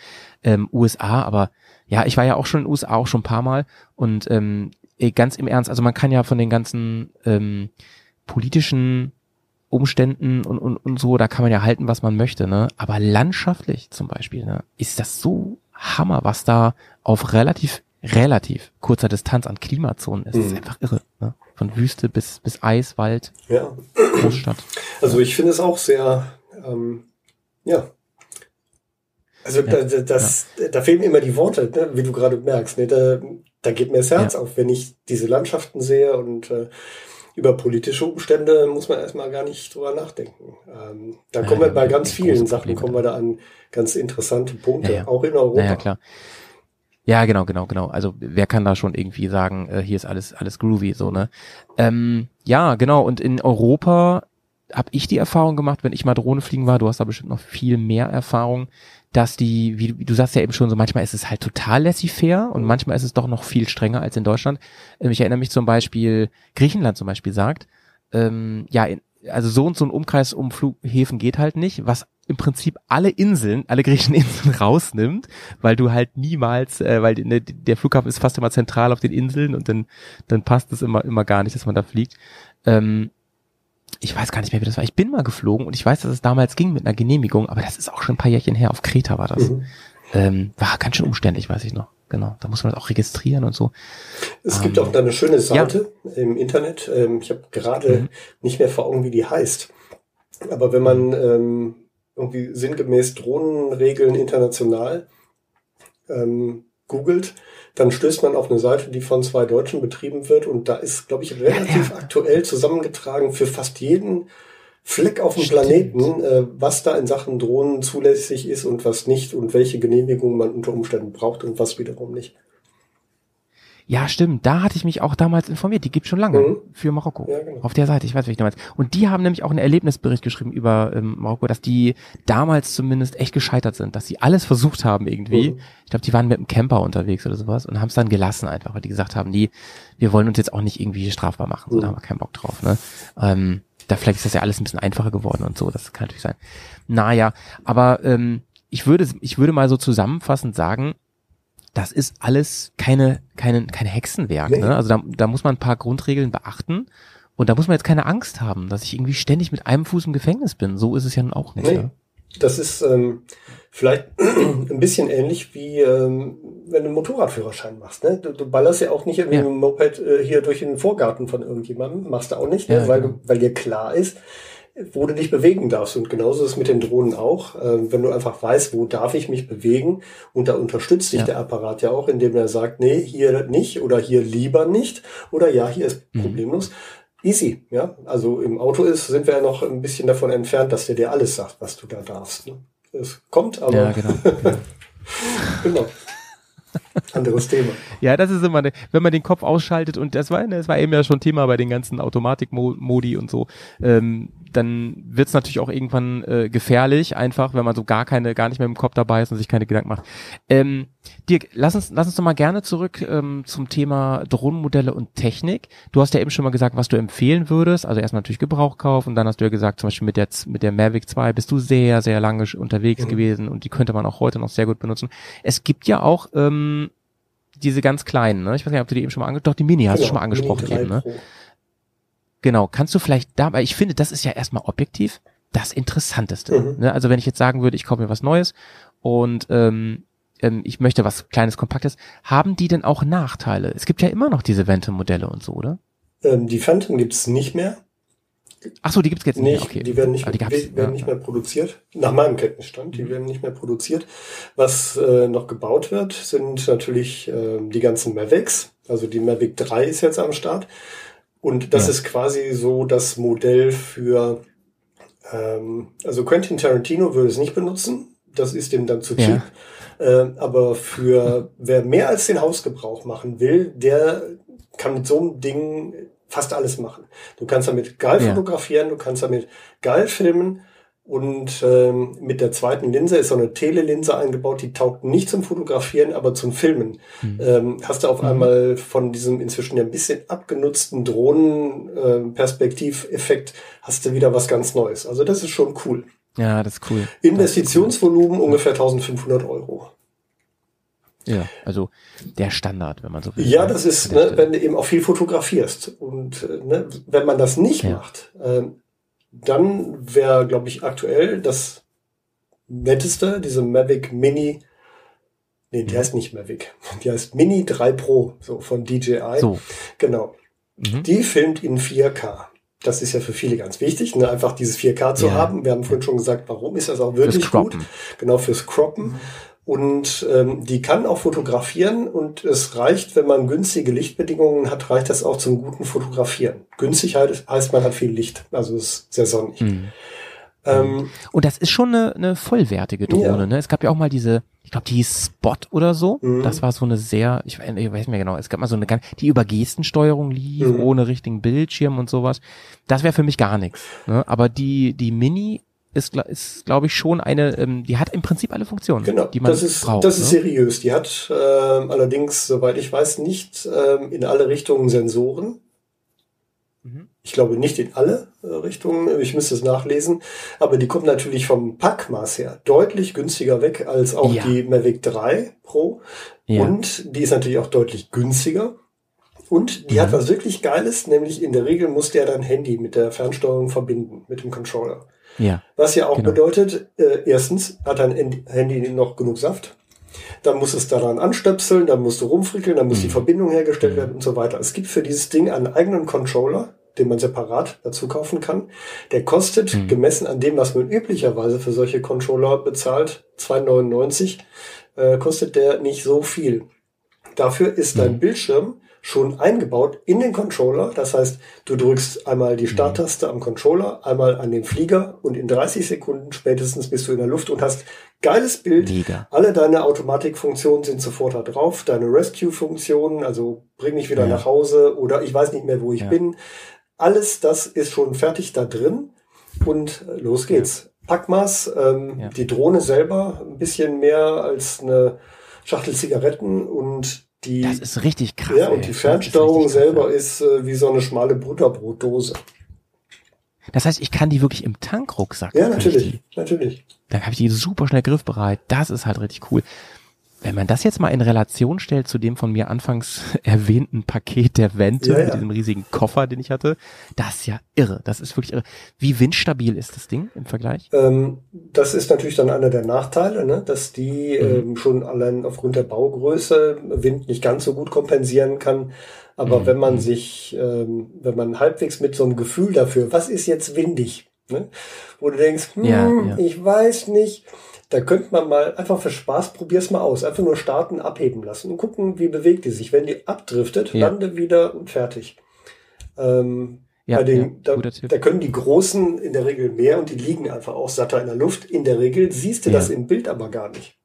Ähm, USA, aber ja, ich war ja auch schon in den USA auch schon ein paar Mal und ähm, ganz im Ernst, also man kann ja von den ganzen ähm, politischen Umständen und, und, und so, da kann man ja halten, was man möchte, ne? Aber landschaftlich zum Beispiel, ne, ist das so Hammer, was da auf relativ, relativ kurzer Distanz an Klimazonen ist. Das ist Mhm. einfach irre? Von Wüste bis, bis Eis, Wald, Ja, Großstadt. also ich finde es auch sehr, ähm, ja. Also da, da, das, da fehlen mir immer die Worte, ne, wie du gerade merkst. Ne, da, da geht mir das Herz Ja. auf, wenn ich diese Landschaften sehe und äh, über politische Umstände muss man erstmal gar nicht drüber nachdenken. Ähm, da Ja, kommen wir ja, bei ganz vielen Sachen, kommen wir da an ganz interessante Punkte, Ja, ja. auch in Europa. Naja, klar. Ja, genau, genau, genau. Also wer kann da schon irgendwie sagen, äh, hier ist alles, alles groovy, so, ne? Ähm, ja, genau. Und in Europa habe ich die Erfahrung gemacht, wenn ich mal Drohne fliegen war, du hast da bestimmt noch viel mehr Erfahrung, dass die, wie, wie du sagst ja eben schon, so manchmal ist es halt total laissez-faire und manchmal ist es doch noch viel strenger als in Deutschland. Ähm, Ich erinnere mich zum Beispiel, Griechenland zum Beispiel sagt, ähm, ja, in, also so und so ein Umkreis um Flughäfen geht halt nicht, was im Prinzip alle Inseln, alle griechischen Inseln rausnimmt, weil du halt niemals, äh, weil ne, der Flughafen ist fast immer zentral auf den Inseln und dann, dann passt es immer, immer gar nicht, dass man da fliegt. Ähm, ich weiß gar nicht mehr, wie das war. Ich bin mal geflogen und ich weiß, dass es damals ging mit einer Genehmigung, aber das ist auch schon ein paar Jährchen her. Auf Kreta war das. Mhm. Ähm, war ganz schön umständlich, weiß ich noch. Genau. Da muss man das auch registrieren und so. Es Ähm, gibt auch da eine schöne Seite im Internet. Ähm, ich habe gerade Mhm. nicht mehr vor Augen, wie die heißt. Aber wenn man ähm, irgendwie sinngemäß Drohnenregeln international ähm, googelt, dann stößt man auf eine Seite, die von zwei Deutschen betrieben wird. Und da ist, glaube ich, relativ aktuell zusammengetragen für fast jeden Fleck auf dem Stimmt. Planeten, äh, was da in Sachen Drohnen zulässig ist und was nicht und welche Genehmigungen man unter Umständen braucht und was wiederum nicht. Ja, stimmt. Da hatte ich mich auch damals informiert. Die gibt's schon lange Mhm. für Marokko. Ja, genau. Auf der Seite, ich weiß, welche damals. Und die haben nämlich auch einen Erlebnisbericht geschrieben über ähm, Marokko, dass die damals zumindest echt gescheitert sind, dass sie alles versucht haben irgendwie. Mhm. Ich glaube, die waren mit einem Camper unterwegs oder sowas und haben es dann gelassen einfach, weil die gesagt haben, nee, wir wollen uns jetzt auch nicht irgendwie strafbar machen. So, Mhm. da haben wir keinen Bock drauf. Ne? Ähm, da vielleicht ist das ja alles ein bisschen einfacher geworden und so. Das kann natürlich sein. Naja, aber ähm, ich würde, ich würde mal so zusammenfassend sagen, das ist alles keine, keine, kein Hexenwerk. Nee. Ne? Also da, da muss man ein paar Grundregeln beachten. Und da muss man jetzt keine Angst haben, dass ich irgendwie ständig mit einem Fuß im Gefängnis bin. So ist es ja nun auch nicht. Nee. Ne? Das ist ähm, vielleicht ein bisschen ähnlich wie ähm, wenn du einen Motorradführerschein machst. Ne? Du, du ballerst ja auch nicht irgendwie Ja. mit dem Moped äh, hier durch den Vorgarten von irgendjemandem. Machst du auch nicht, ne? Ja, weil, genau. weil dir klar ist, wo du dich bewegen darfst. Und genauso ist es mit den Drohnen auch. Ähm, wenn du einfach weißt, wo darf ich mich bewegen und da unterstützt dich Ja. der Apparat ja auch, indem er sagt, nee, hier nicht oder hier lieber nicht oder ja, hier ist Mhm. problemlos. Easy, ja. Also im Auto ist, sind wir ja noch ein bisschen davon entfernt, dass der dir alles sagt, was du da darfst. Ne? Es kommt, aber Ja, genau. Genau. Anderes Thema. Ja, das ist immer, ne, wenn man den Kopf ausschaltet und das war, das war eben ja schon Thema bei den ganzen Automatikmodi und so, ähm, dann wird's natürlich auch irgendwann äh, gefährlich, einfach, wenn man so gar keine, gar nicht mehr im Kopf dabei ist und sich keine Gedanken macht. Ähm, Dirk, lass uns, lass uns doch mal gerne zurück ähm, zum Thema Drohnenmodelle und Technik. Du hast ja eben schon mal gesagt, was du empfehlen würdest. Also erstmal natürlich Gebrauchkauf und dann hast du ja gesagt, zum Beispiel mit der, mit der Mavic 2 bist du sehr, sehr lange unterwegs Mhm. gewesen und die könnte man auch heute noch sehr gut benutzen. Es gibt ja auch ähm, diese ganz kleinen, ne? Ich weiß nicht, ob du die eben schon mal angesprochen Doch, die Mini hast du Genau, schon mal angesprochen Mini 3 eben, ne? Genau. Kannst du vielleicht da, weil ich finde, das ist ja erstmal objektiv das Interessanteste. Mhm. Ne? Also wenn ich jetzt sagen würde, ich kaufe mir was Neues und ähm, ähm, ich möchte was kleines, kompaktes, haben die denn auch Nachteile? Es gibt ja immer noch diese Vente-Modelle und so, oder? Ähm, die Phantom gibt's nicht mehr. Ach so, die gibt's jetzt nicht. Okay. die werden nicht, Ah, die die werden ja, nicht mehr produziert. Nach meinem Kenntnisstand, die werden nicht mehr produziert. Was äh, noch gebaut wird, sind natürlich ähm, die ganzen Mavics. Also die Mavic 3 ist jetzt am Start. Und das Ja. ist quasi so das Modell für, ähm, also Quentin Tarantino würde es nicht benutzen. Das ist dem dann zu Ja. cheap. Ähm, aber für wer mehr als den Hausgebrauch machen will, der kann mit so einem Ding fast alles machen. Du kannst damit geil Ja. fotografieren, du kannst damit geil filmen und ähm, mit der zweiten Linse ist so eine Telelinse eingebaut, die taugt nicht zum Fotografieren, aber zum Filmen. Ähm, hast du auf einmal von diesem inzwischen ja ein bisschen abgenutzten Drohnen-Perspektiveffekt hast du wieder was ganz Neues. Also das ist schon cool. Ja, das ist cool. Investitionsvolumen ungefähr 1500 Euro. Ja, also der Standard, wenn man so will. Ja, ne? das ist, ne, wenn du eben auch viel fotografierst. Und äh, ne, wenn man das nicht Ja. macht, ähm, dann wäre, glaube ich, aktuell das netteste, diese Mavic Mini. Nee, die Mhm. heißt nicht Mavic. Die heißt Mini 3 Pro, so von DJI. So. Genau. Mhm. Die filmt in 4K. Das ist ja für viele ganz wichtig, ne? einfach dieses 4K zu Ja. haben. Wir haben vorhin schon gesagt, warum ist das auch wirklich gut? Genau, fürs Croppen. Und ähm, die kann auch fotografieren und es reicht, wenn man günstige Lichtbedingungen hat, reicht das auch zum guten Fotografieren. Günstig heißt, heißt man hat viel Licht, also es ist sehr sonnig. Mhm. Ähm, Und das ist schon eine, eine vollwertige Drohne. Ja. Ne? Es gab ja auch mal diese, ich glaube, die Spot oder so. Mhm. Das war so eine sehr, ich weiß ich weiß nicht mehr genau, es gab mal so eine ganz, die über Gestensteuerung lief, Mhm. ohne richtigen Bildschirm und sowas. Das wäre für mich gar nichts. Ne? Aber die, die Mini ist, ist glaube ich, schon eine, ähm, die hat im Prinzip alle Funktionen, Genau, die man das ist, braucht. das ist ne? seriös. Die hat ähm, allerdings, soweit ich weiß, nicht ähm, in alle Richtungen Sensoren. Mhm. Ich glaube nicht in alle äh, Richtungen, ich müsste es nachlesen, aber die kommt natürlich vom Packmaß her deutlich günstiger weg als auch Ja. die Mavic 3 Pro. Ja. Und die ist natürlich auch deutlich günstiger. Und die Mhm. hat was wirklich Geiles, nämlich in der Regel muss der dein Handy mit der Fernsteuerung verbinden, mit dem Controller. Ja. Was ja auch Genau. bedeutet, äh, erstens hat dein Handy noch genug Saft. Dann muss es daran anstöpseln, dann musst du rumfrickeln, dann muss die Verbindung hergestellt werden und so weiter. Es gibt für dieses Ding einen eigenen Controller, den man separat dazu kaufen kann. Der kostet, gemessen an dem, was man üblicherweise für solche Controller bezahlt, 2,99, äh, kostet der nicht so viel. Dafür ist dein Bildschirm schon eingebaut in den Controller. Das heißt, du drückst einmal die Starttaste am Controller, einmal an den Flieger und in 30 Sekunden spätestens bist du in der Luft und hast geiles Bild. Mega. Alle deine Automatikfunktionen sind sofort da drauf. Deine Rescue-Funktionen, also bring mich wieder Ja. nach Hause oder ich weiß nicht mehr, wo ich Ja. bin. Alles das ist schon fertig da drin und los geht's. Packmaß, ähm, Ja. die Drohne selber ein bisschen mehr als eine Schachtel Zigaretten und die Das ist richtig krass. ja, ey. und die Fernsteuerung krass, selber ja. ist äh, wie so eine schmale Butterbrotdose. Das heißt, ich kann die wirklich im Tankrucksack. Ja, natürlich, natürlich. dann habe ich die super schnell griffbereit. Das ist halt richtig cool. Wenn man das jetzt mal in Relation stellt zu dem von mir anfangs erwähnten Paket der Vente Ja, ja. mit diesem riesigen Koffer, den ich hatte, das ist ja irre. Das ist wirklich irre. Wie windstabil ist das Ding im Vergleich? Ähm, das ist natürlich dann einer der Nachteile, ne? dass die Mhm. ähm, schon allein aufgrund der Baugröße Wind nicht ganz so gut kompensieren kann. Aber Mhm. wenn man sich, ähm, wenn man halbwegs mit so einem Gefühl dafür, was ist jetzt windig, ne? wo du denkst, hm, Ja, ja. ich weiß nicht, da könnte man mal einfach für Spaß, probier's mal aus. Einfach nur starten, abheben lassen und gucken, wie bewegt die sich. Wenn die abdriftet, Ja. lande wieder und fertig. Ähm, Ja, den, ja, da, da können die Großen in der Regel mehr und die liegen einfach auch satter in der Luft. In der Regel siehst du Ja. das im Bild aber gar nicht.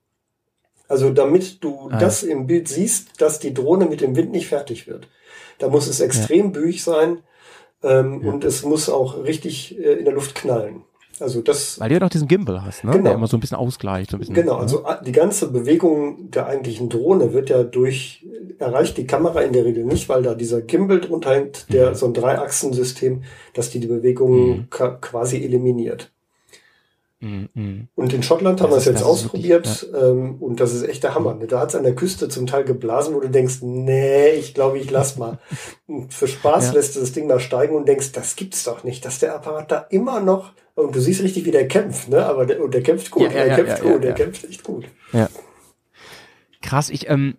Also damit du Ah. das im Bild siehst, dass die Drohne mit dem Wind nicht fertig wird, da muss es extrem büchig sein ähm, Ja. und es muss auch richtig äh, in der Luft knallen. Also das Weil du ja doch diesen Gimbal hast, ne? Genau. Der immer so ein bisschen ausgleicht. So ein bisschen, Genau, ne? also a- die ganze Bewegung der eigentlichen Drohne wird ja durch, erreicht die Kamera in der Regel nicht, weil da dieser Gimbal drunter hängt, der so ein Dreiachsensystem, dass die die Bewegung Mhm. quasi eliminiert. Mhm, mhm. Und in Schottland haben wir es jetzt ausprobiert ähm, und das ist echt der Hammer. Ne? Da hat es an der Küste zum Teil geblasen, wo du denkst, nee, ich glaube, ich lass mal. Und für Spaß Ja. lässt du das Ding mal steigen und denkst, das gibt's doch nicht, dass der Apparat da immer noch und du siehst richtig, wie der kämpft, ne? Aber der, und der kämpft gut, Ja, ja, der ja, kämpft gut, der kämpft echt gut. Ja. Krass, ich, ähm,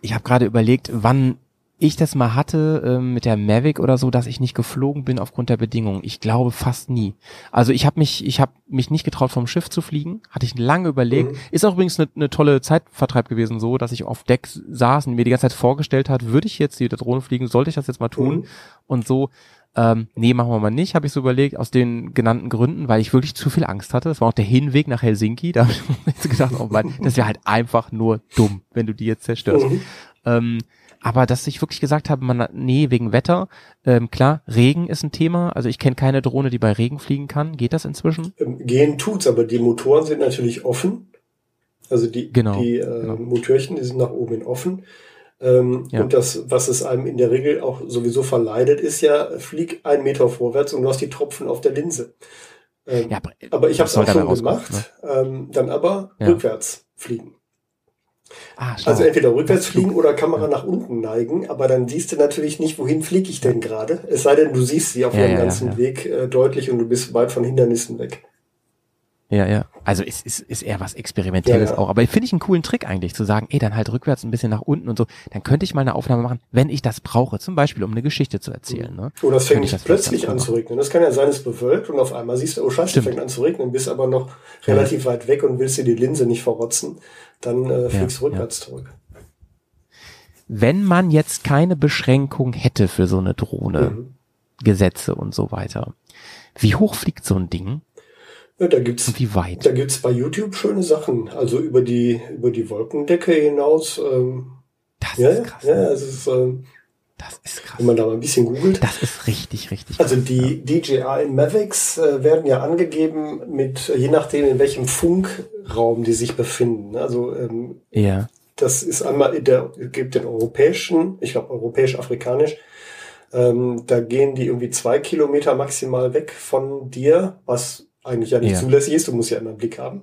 ich habe gerade überlegt, wann ich das mal hatte ähm, mit der Mavic oder so, dass ich nicht geflogen bin aufgrund der Bedingungen. Ich glaube fast nie. Also ich habe mich, ich habe mich nicht getraut vom Schiff zu fliegen, hatte ich lange überlegt. Mhm. Ist auch übrigens eine ne tolle Zeitvertreib gewesen, so, dass ich auf Deck saß und mir die ganze Zeit vorgestellt hat, würde ich jetzt die Drohne fliegen, sollte ich das jetzt mal tun? Mhm. Und so, ähm, nee, machen wir mal nicht, habe ich so überlegt, aus den genannten Gründen, weil ich wirklich zu viel Angst hatte. Das war auch der Hinweg nach Helsinki. Da habe ich mir jetzt gedacht, oh Mann, das wäre halt einfach nur dumm, wenn du die jetzt zerstörst. Mhm. Ähm, aber dass ich wirklich gesagt habe, man, nee, wegen Wetter, ähm, klar, Regen ist ein Thema. Also ich kenne keine Drohne, die bei Regen fliegen kann. Geht das inzwischen? Ähm, Gehen tut's, aber die Motoren sind natürlich offen. Also die, Genau, die äh, genau. Motörchen, die sind nach oben hin offen. Ähm, Ja. Und das, was es einem in der Regel auch sowieso verleidet, ist ja, flieg einen Meter vorwärts und du hast die Tropfen auf der Linse. Ähm, Ja, aber, aber ich habe es auch schon gemacht, ähm, dann aber Ja. rückwärts fliegen. Ah. Also entweder rückwärts fliegen oder Kamera nach unten neigen, aber dann siehst du natürlich nicht, wohin fliege ich denn gerade. Es sei denn, du siehst sie auf Ja, ihrem ganzen. Weg äh, deutlich und du bist weit von Hindernissen weg. Ja, ja. Also es ist, ist eher was Experimentelles Ja, ja. auch. Aber finde ich einen coolen Trick eigentlich, zu sagen, ey, dann halt rückwärts ein bisschen nach unten und so. Dann könnte ich mal eine Aufnahme machen, wenn ich das brauche. Zum Beispiel, um eine Geschichte zu erzählen. Ne? Oder es Könnte fängt ich plötzlich an zu regnen. Das kann ja sein, es bewölkt und auf einmal siehst du, oh scheiße, es Stimmt. fängt an zu regnen, bist aber noch relativ weit weg und willst dir die Linse nicht verrotzen. Dann äh, fliegst du ja. rückwärts zurück. Wenn man jetzt keine Beschränkung hätte für so eine Drohne, Mhm. Gesetze und so weiter, wie hoch fliegt so ein Ding? Ja, da gibt's, Und wie weit? da gibt's bei YouTube schöne Sachen. Also über die, über die Wolkendecke hinaus. Ähm, Das ja, ist krass. ja, ne? es ist, ähm, Das ist krass. wenn man da mal ein bisschen googelt. Das ist richtig, richtig Also krass. die DJI Mavics äh, werden ja angegeben mit, je nachdem in welchem Funkraum die sich befinden. Also ähm, Ja. das ist einmal, in der gibt den europäischen, ich glaube europäisch-afrikanisch, ähm, da gehen die irgendwie zwei Kilometer maximal weg von dir, was eigentlich ja nicht Ja. zulässig ist, du musst ja immer einen Blick haben.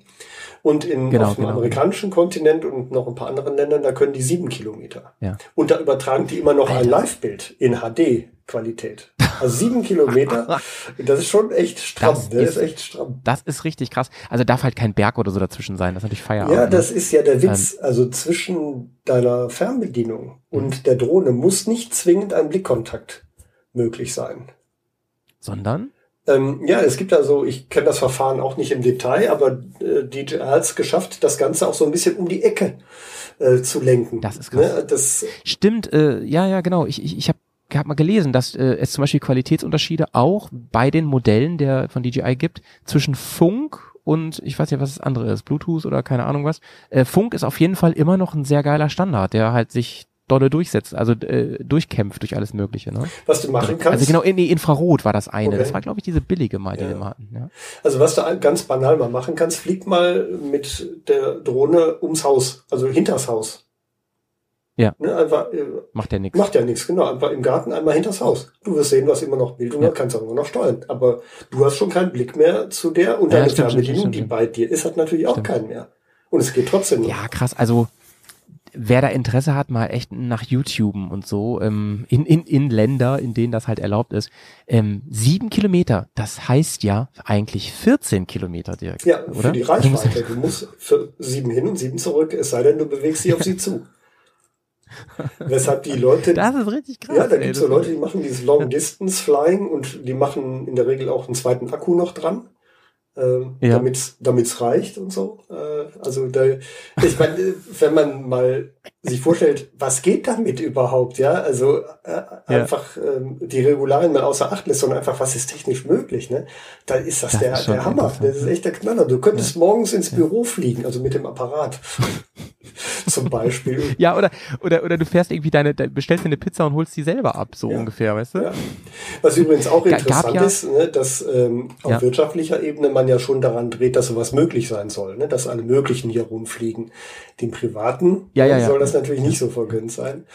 Und in, Genau, auf dem genau. amerikanischen Kontinent und noch ein paar anderen Ländern, da können die sieben Kilometer. Ja. Und da übertragen die immer noch ein Alter. Live-Bild in HD-Qualität. Also sieben Kilometer, das ist schon echt stramm. Das Das, ist, ist- echt stramm. Das ist richtig krass. Also darf halt kein Berg oder so dazwischen sein. Das ist natürlich Feierabend. Ja, ne? das ist ja der Witz. Ähm. Also zwischen deiner Fernbedienung und der Drohne muss nicht zwingend ein Blickkontakt möglich sein. Sondern? Ähm, ja, es gibt also, ich kenne das Verfahren auch nicht im Detail, aber äh, DJI hat es geschafft, das Ganze auch so ein bisschen um die Ecke äh, zu lenken. Das ist krass. Ne? Das, Stimmt, äh, ja, ja, genau. Ich, ich, ich habe hab mal gelesen, dass äh, es zum Beispiel Qualitätsunterschiede auch bei den Modellen der von DJI gibt zwischen Funk und ich weiß ja, was das andere ist, Bluetooth oder keine Ahnung was. Äh, Funk ist auf jeden Fall immer noch ein sehr geiler Standard, der halt sich dolle durchsetzt, also äh, durchkämpft durch alles Mögliche. Ne? was du machen kannst. Also genau, in, nee, Infrarot war das eine. Okay. Das war, glaube ich, diese billige mal, die Ja. wir hatten. Ja. Also was du ganz banal mal machen kannst, flieg mal mit der Drohne ums Haus, also hinters Haus. Ja. Ne, einfach, äh, Macht ja nichts. macht ja nichts, genau. Einfach im Garten einmal hinters Haus. Du wirst sehen, hast immer noch Bildung, Ja. kannst auch immer noch steuern. Aber du hast schon keinen Blick mehr zu der und Ja, deine stimmt, Fernbedienung, stimmt, die bei dir ist, hat natürlich auch keinen mehr. Und es geht trotzdem noch. Ja, krass. Also wer da Interesse hat, mal echt nach YouTube und so, ähm, in, in, in Länder, in denen das halt erlaubt ist, ähm, sieben Kilometer, das heißt ja eigentlich 14 Kilometer, Dirk. Ja, oder? für die musst- Reichweite. Du musst für sieben hin und sieben zurück, es sei denn, du bewegst dich auf sie zu. Weshalb die Leute Das ist richtig krass. Ja, da ey, gibt's das so Leute, die machen dieses Long Distance Flying und die machen in der Regel auch einen zweiten Akku noch dran, ähm, Ja. damit's damit's reicht und so. Äh, also da, ich meine, wenn man mal sich vorstellt, was geht damit überhaupt, ja? Also äh, einfach ähm, die Regularien mal außer Acht lässt, sondern einfach, was ist technisch möglich, ne? Da ist das, Das der, ist der Hammer. Das ist echt der Knaller. Du könntest morgens ins Büro fliegen, also mit dem Apparat. Zum Beispiel. Ja, oder, oder, oder du fährst irgendwie deine, de- bestellst dir eine Pizza und holst die selber ab, so Ja. ungefähr, weißt du? Ja. Was übrigens auch interessant ja- ist, ne, dass ähm, auf Ja. wirtschaftlicher Ebene man ja schon daran dreht, dass sowas möglich sein soll, ne, dass alle möglichen hier rumfliegen. Den Privaten Ja, ja, ja. soll das natürlich nicht so vergönnt sein.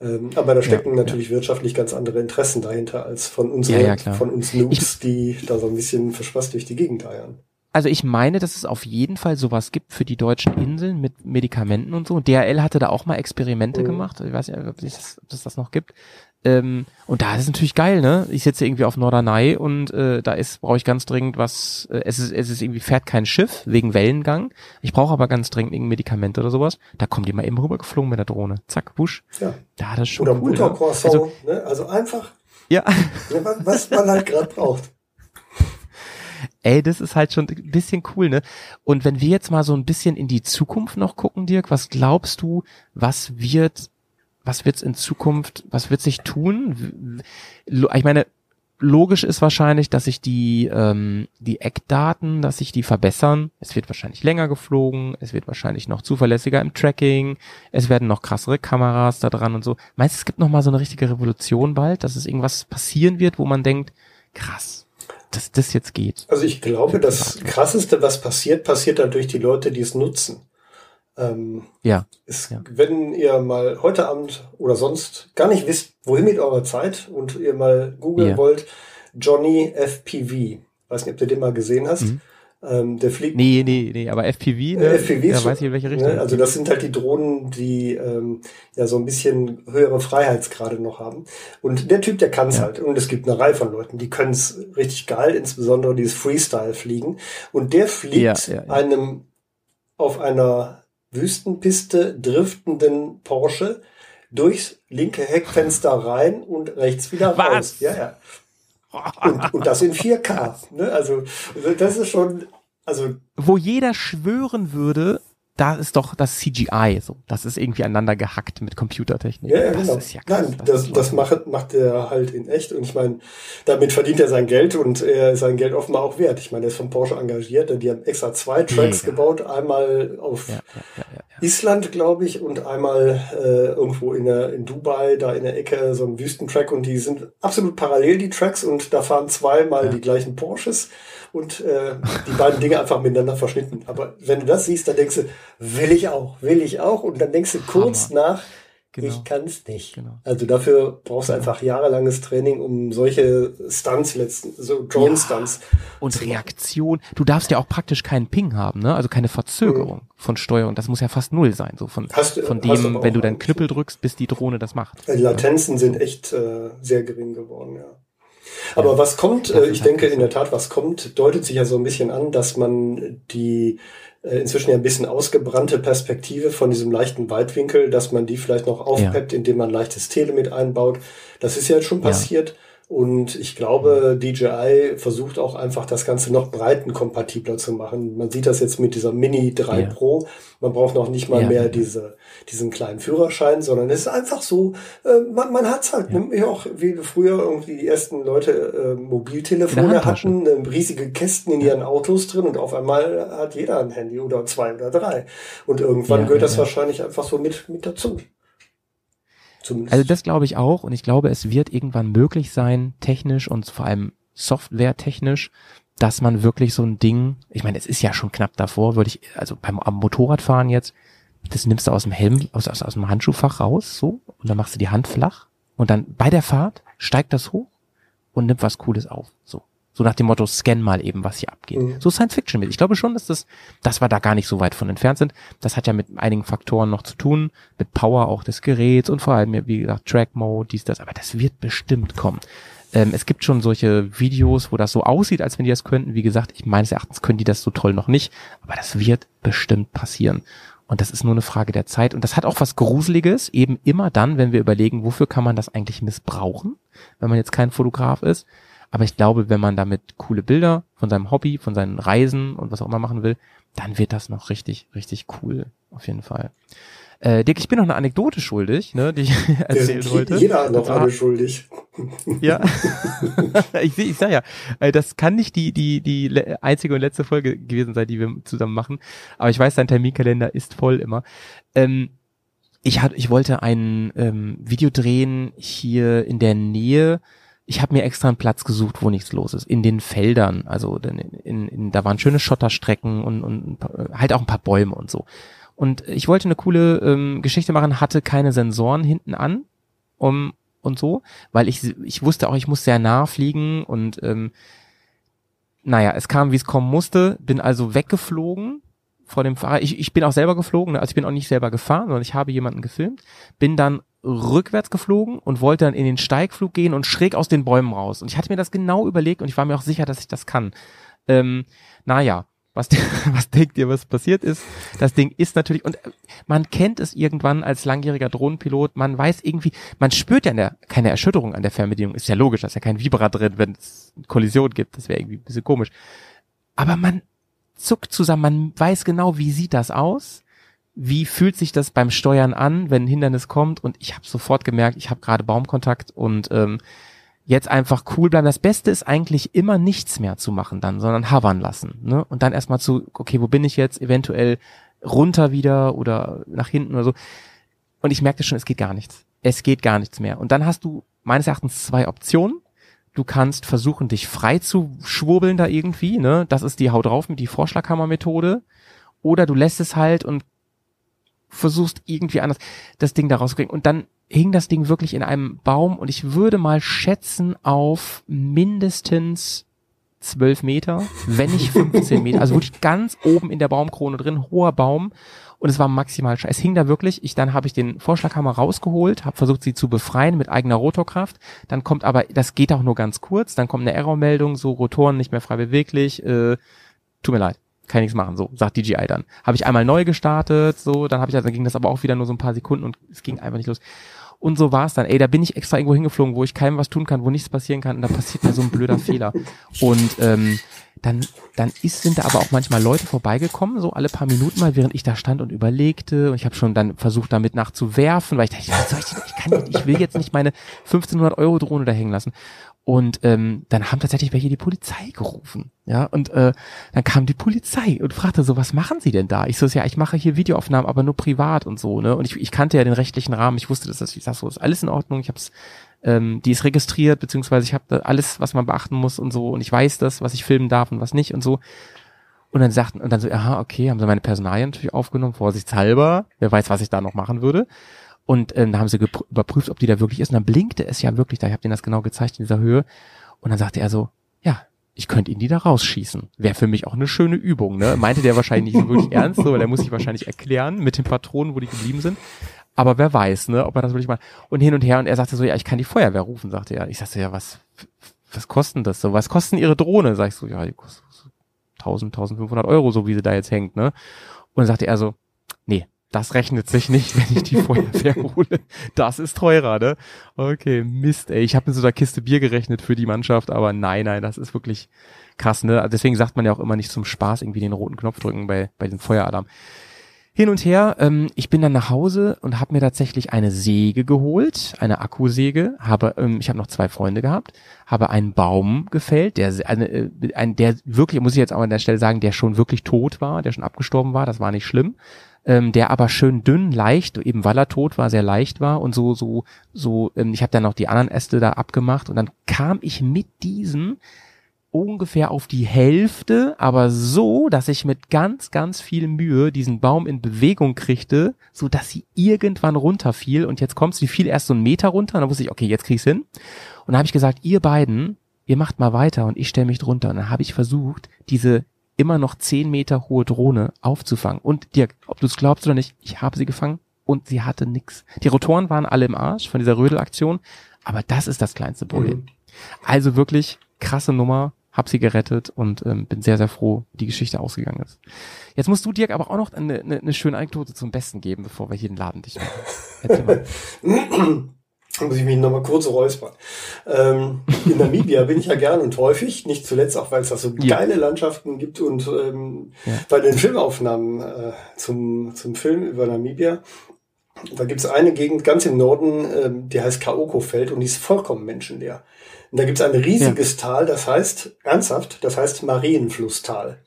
Ähm, aber da stecken Ja, natürlich wirtschaftlich ganz andere Interessen dahinter als von uns, Ja, ja, von uns Noobs, die da so ein bisschen verspaßt durch die Gegend eiern. Also ich meine, dass es auf jeden Fall sowas gibt für die deutschen Inseln mit Medikamenten und so. DRL hatte da auch mal Experimente Mhm. gemacht. Ich weiß nicht, ob es das, das noch gibt. Ähm, und da ist es natürlich geil, ne? Ich sitze irgendwie auf Norderney und äh, da ist brauche ich ganz dringend was. Äh, es ist es ist irgendwie fährt kein Schiff wegen Wellengang. Ich brauche aber ganz dringend irgendein Medikament oder sowas. Da kommt die mal eben rübergeflogen mit der Drohne. Zack, busch. Ja. Ja, das ist schon Oder cool. Ne? Also, ne? also einfach, ja. was man halt gerade braucht. Ey, das ist halt schon ein bisschen cool, ne? Und wenn wir jetzt mal so ein bisschen in die Zukunft noch gucken, Dirk, was glaubst du, was wird, was wird's in Zukunft, was wird sich tun? Ich meine, logisch ist wahrscheinlich, dass sich die, ähm, die Eckdaten, dass sich die verbessern. Es wird wahrscheinlich länger geflogen, es wird wahrscheinlich noch zuverlässiger im Tracking, es werden noch krassere Kameras da dran und so. Meinst du, es gibt noch mal so eine richtige Revolution bald, dass es irgendwas passieren wird, wo man denkt, krass, dass das jetzt geht? Also ich glaube, das Krasseste, was passiert, passiert dann durch die Leute, die es nutzen. Ähm, Ja. es, Ja. Wenn ihr mal heute Abend oder sonst gar nicht wisst, wohin mit eurer Zeit und ihr mal googeln Ja. wollt, Johnny FPV. Weiß nicht, ob du den mal gesehen hast. Mhm. Ähm, der fliegt Nee, nee, nee, aber FPV, ne? FPV ja, weiß ich in welche Richtung. Ne? Also das sind halt die Drohnen, die ähm, ja so ein bisschen höhere Freiheitsgrade noch haben. Und der Typ, der kann es Ja. halt. Und es gibt eine Reihe von Leuten, die können es richtig geil, insbesondere dieses Freestyle-Fliegen. Und der fliegt Ja, einem auf einer Wüstenpiste driftenden Porsche durchs linke Heckfenster rein und rechts wieder Was? raus. Ja, ja. Und, und das in 4K. Ne? Also das ist schon, also Wo jeder schwören würde, da ist doch das CGI so. Das ist irgendwie aneinander gehackt mit Computertechnik. Ja, ja, das genau. ist ja krass. Nein, das, ist das macht, macht er halt in echt. Und ich meine, damit verdient er sein Geld und er ist sein Geld offenbar auch wert. Ich meine, er ist von Porsche engagiert. Die haben extra zwei Tracks Mega. gebaut. Einmal auf ja, ja. Island, glaube ich, und einmal äh, irgendwo in, der, in Dubai, da in der Ecke, so ein Wüstentrack. Und die sind absolut parallel, die Tracks. Und da fahren zweimal die gleichen Porsches und äh, die beiden Dinge einfach miteinander verschnitten. Aber wenn du das siehst, dann denkst du, will ich auch, will ich auch. Und dann denkst du kurz nach, Genau. ich kann es nicht. Genau. Also dafür brauchst du einfach jahrelanges Training, um solche Stunts letzten, so Drone-Stunts. Und Reaktion. Du darfst ja auch praktisch keinen Ping haben, ne? Also keine Verzögerung von Steuerung. Das muss ja fast null sein, so von, Mhm. Hast du- von dem, aber wenn du deinen. Knüppel drückst, bis die Drohne das macht. Die Latenzen sind echt äh, sehr gering geworden, ja. Aber was kommt, äh, ich halt denke in der Tat, was kommt, deutet sich ja so ein bisschen an, dass man die äh, inzwischen ja ein bisschen ausgebrannte Perspektive von diesem leichten Weitwinkel, dass man die vielleicht noch aufpeppt, indem man leichtes Tele mit einbaut. Das ist ja jetzt schon Ja. Und ich glaube, DJI versucht auch einfach das Ganze noch breitenkompatibler zu machen. Man sieht das jetzt mit dieser Mini 3 Ja. Pro. Man braucht noch nicht mal Ja, mehr diese, diesen kleinen Führerschein, sondern es ist einfach so, äh, man, man hat's halt, ne? ja. auch wie früher irgendwie die ersten Leute äh, Mobiltelefone hatten, äh, riesige Kästen in ihren Autos drin und auf einmal hat jeder ein Handy oder zwei oder drei. Und irgendwann gehört das wahrscheinlich einfach so mit, mit dazu. Zumindest. Also das glaube ich auch und ich glaube, es wird irgendwann möglich sein, technisch und vor allem softwaretechnisch, dass man wirklich so ein Ding, ich meine, es ist ja schon knapp davor, würde ich, also beim am Motorradfahren jetzt, das nimmst du aus dem Helm, aus, aus, aus dem Handschuhfach raus, so, und dann machst du die Hand flach und dann bei der Fahrt steigt das hoch und nimmt was Cooles auf, so. So nach dem Motto, scan mal eben, was hier abgeht. Mhm. So Science Fiction mit. Ich glaube schon, dass das, dass wir da gar nicht so weit von entfernt sind. Das hat ja mit einigen Faktoren noch zu tun, mit Power auch des Geräts und vor allem, wie gesagt, Track Mode, dies, das, aber das wird bestimmt kommen. Ähm, es gibt schon solche Videos, wo das so aussieht, als wenn die das könnten. Wie gesagt, ich meines Erachtens können die das so toll noch nicht, aber das wird bestimmt passieren. Und das ist nur eine Frage der Zeit. Und das hat auch was Gruseliges, eben immer dann, wenn wir überlegen, wofür kann man das eigentlich missbrauchen, wenn man jetzt kein Fotograf ist. Aber ich glaube, wenn man damit coole Bilder von seinem Hobby, von seinen Reisen und was auch immer machen will, dann wird das noch richtig, richtig cool. Auf jeden Fall. Äh, Dirk, ich bin noch eine Anekdote schuldig, ne, die ich erzählen sind wollte. jeder noch schuldig. ja. ich, ich sag ja, äh, das kann nicht die, die, die einzige und letzte Folge gewesen sein, die wir zusammen machen. Aber ich weiß, dein Terminkalender ist voll immer. Ähm, ich, hat, ich wollte ein ähm, Video drehen hier in der Nähe. Ich habe mir extra einen Platz gesucht, wo nichts los ist. In den Feldern. Also in, in, in, da waren schöne Schotterstrecken und, und paar- halt auch ein paar Bäume und so. Und ich wollte eine coole ähm, Geschichte machen, hatte keine Sensoren hinten an um, und so, weil ich, ich wusste auch, ich muss sehr nah fliegen und ähm, naja, es kam, wie es kommen musste, bin also weggeflogen vor dem Fahrer. Ich, ich bin auch selber geflogen, ne? also ich bin auch nicht selber gefahren, sondern ich habe jemanden gefilmt, bin dann rückwärts geflogen und wollte dann in den Steigflug gehen und schräg aus den Bäumen raus. Und ich hatte mir das genau überlegt und ich war mir auch sicher, dass ich das kann. Ähm, naja, was, was denkt ihr, was passiert ist? Das Ding ist natürlich, und äh, man kennt es irgendwann als langjähriger Drohnenpilot, man weiß irgendwie, man spürt ja keine Erschütterung an der Fernbedienung, ist ja logisch, da ist ja kein Vibra drin, wenn es Kollision gibt, das wäre irgendwie ein bisschen komisch. Aber man zuckt zusammen, man weiß genau, wie sieht das aus, wie fühlt sich das beim Steuern an, wenn ein Hindernis kommt und ich habe sofort gemerkt, ich habe gerade Baumkontakt und ähm, jetzt einfach cool bleiben. Das Beste ist eigentlich immer nichts mehr zu machen dann, sondern hovern lassen. Ne? Und dann erstmal zu, okay, wo bin ich jetzt? Eventuell runter wieder oder nach hinten oder so. Und ich merkte schon, es geht gar nichts. Es geht gar nichts mehr. Und dann hast du meines Erachtens zwei Optionen. Du kannst versuchen, dich frei zu schwurbeln da irgendwie, ne? Das ist die Hau drauf mit die Vorschlaghammer-Methode. Oder du lässt es halt und versuchst irgendwie anders das Ding da rauszukriegen. Und dann hing das Ding wirklich in einem Baum und ich würde mal schätzen auf mindestens 12 Meter, wenn nicht 15 Meter. Also wirklich ganz oben in der Baumkrone drin, hoher Baum. Und es war maximal scheiße. Es hing da wirklich, ich, dann habe ich den Vorschlaghammer rausgeholt, habe versucht, sie zu befreien mit eigener Rotorkraft. Dann kommt aber, das geht auch nur ganz kurz, dann kommt eine Errormeldung, so Rotoren nicht mehr frei beweglich, äh, tut mir leid, kann ich nichts machen, so, sagt DJI dann. Habe ich einmal neu gestartet, so, dann habe ich, dann ging das aber auch wieder nur so ein paar Sekunden und es ging einfach nicht los. Und so war es dann. Ey, da bin ich extra irgendwo hingeflogen, wo ich keinem was tun kann, wo nichts passieren kann. Und da passiert mir so ein blöder Fehler. Und ähm, dann, dann ist, sind da aber auch manchmal Leute vorbeigekommen, so alle paar Minuten mal, während ich da stand und überlegte. Und ich habe schon dann versucht, damit nachzuwerfen, weil ich dachte, was soll ich, denn? ich, kann, nicht- ich will jetzt nicht meine 1500 Euro Drohne da hängen lassen. Und ähm, dann haben tatsächlich welche die Polizei gerufen. Ja, und äh, dann kam die Polizei und fragte so, was machen Sie denn da? Ich so, ja, ich mache hier Videoaufnahmen, aber nur privat und so, ne? Und ich, ich kannte ja den rechtlichen Rahmen, ich wusste, dass das, ich sag so, ist alles in Ordnung, ich hab's, ähm, die ist registriert, beziehungsweise ich habe da alles, was man beachten muss und so, und ich weiß das, was ich filmen darf und was nicht und so. Und dann sagten, und dann so, aha, okay, haben sie meine Personalien natürlich aufgenommen, vorsichtshalber, wer weiß, was ich da noch machen würde. Und ähm, da haben sie überprüft, ob die da wirklich ist. Und dann blinkte es ja wirklich da. Ich habe denen das genau gezeigt in dieser Höhe. Und dann sagte er so, ja, ich könnte ihn die da rausschießen. Wäre für mich auch eine schöne Übung, ne? Meinte der wahrscheinlich nicht so wirklich ernst, so, weil der muss sich wahrscheinlich erklären mit den Patronen, wo die geblieben sind. Aber wer weiß, ne, ob er das wirklich mal. Und hin und her, und er sagte so, ja, ich kann die Feuerwehr rufen, sagte er. Ich sagte, ja, was, was kosten das so? Was kosten ihre Drohne? Sag ich so, ja, die kostet so 1000, 1500 Euro, so wie sie da jetzt hängt, ne? Und dann sagte er so, das rechnet sich nicht, wenn ich die Feuerwehr hole. Das ist teurer, ne? Okay, Mist, ey. Ich habe mit so einer Kiste Bier gerechnet für die Mannschaft, aber nein, nein, das ist wirklich krass, ne? Deswegen sagt man ja auch immer nicht zum Spaß irgendwie den roten Knopf drücken bei, bei den Feueralarm. Hin und her, ähm, ich bin dann nach Hause und habe mir tatsächlich eine Säge geholt, eine Akkusäge, habe, ähm, ich habe noch zwei Freunde gehabt, habe einen Baum gefällt, der eine, äh, ein, der wirklich, muss ich jetzt auch an der Stelle sagen, der schon wirklich tot war, der schon abgestorben war, das war nicht schlimm, ähm, der aber schön dünn, leicht, eben weil er tot war, sehr leicht war und so, so, so, ähm, ich habe dann noch die anderen Äste da abgemacht und dann kam ich mit diesem ungefähr auf die Hälfte, aber so, dass ich mit ganz, ganz viel Mühe diesen Baum in Bewegung kriegte, so dass sie irgendwann runterfiel und jetzt kommt sie fiel erst so einen Meter runter und dann wusste ich, okay, jetzt krieg ich's hin. Und dann habe ich gesagt, ihr beiden, ihr macht mal weiter und ich stelle mich drunter. Und dann habe ich versucht, diese immer noch zehn Meter hohe Drohne aufzufangen. Und Dirk, ob du es glaubst oder nicht, ich habe sie gefangen und sie hatte nix. Die Rotoren waren alle im Arsch von dieser Rödelaktion, aber das ist das kleinste Problem. Also wirklich krasse Nummer, hab sie gerettet und ähm, bin sehr, sehr froh, wie die Geschichte ausgegangen ist. Jetzt musst du, Dirk, aber auch noch eine, eine, eine schöne Anekdote zum Besten geben, bevor wir hier den Laden dicht machen. Muss ich mich nochmal kurz räuspern. Ähm, in Namibia bin ich ja gern und häufig, nicht zuletzt auch, weil es da so Ja. geile Landschaften gibt und ähm, Ja. bei den Filmaufnahmen äh, zum, zum Film über Namibia, da gibt es eine Gegend ganz im Norden, ähm, die heißt Kaoko-Feld und die ist vollkommen menschenleer. Und da gibt es ein riesiges Tal, das heißt, ernsthaft, das heißt Marienflusstal.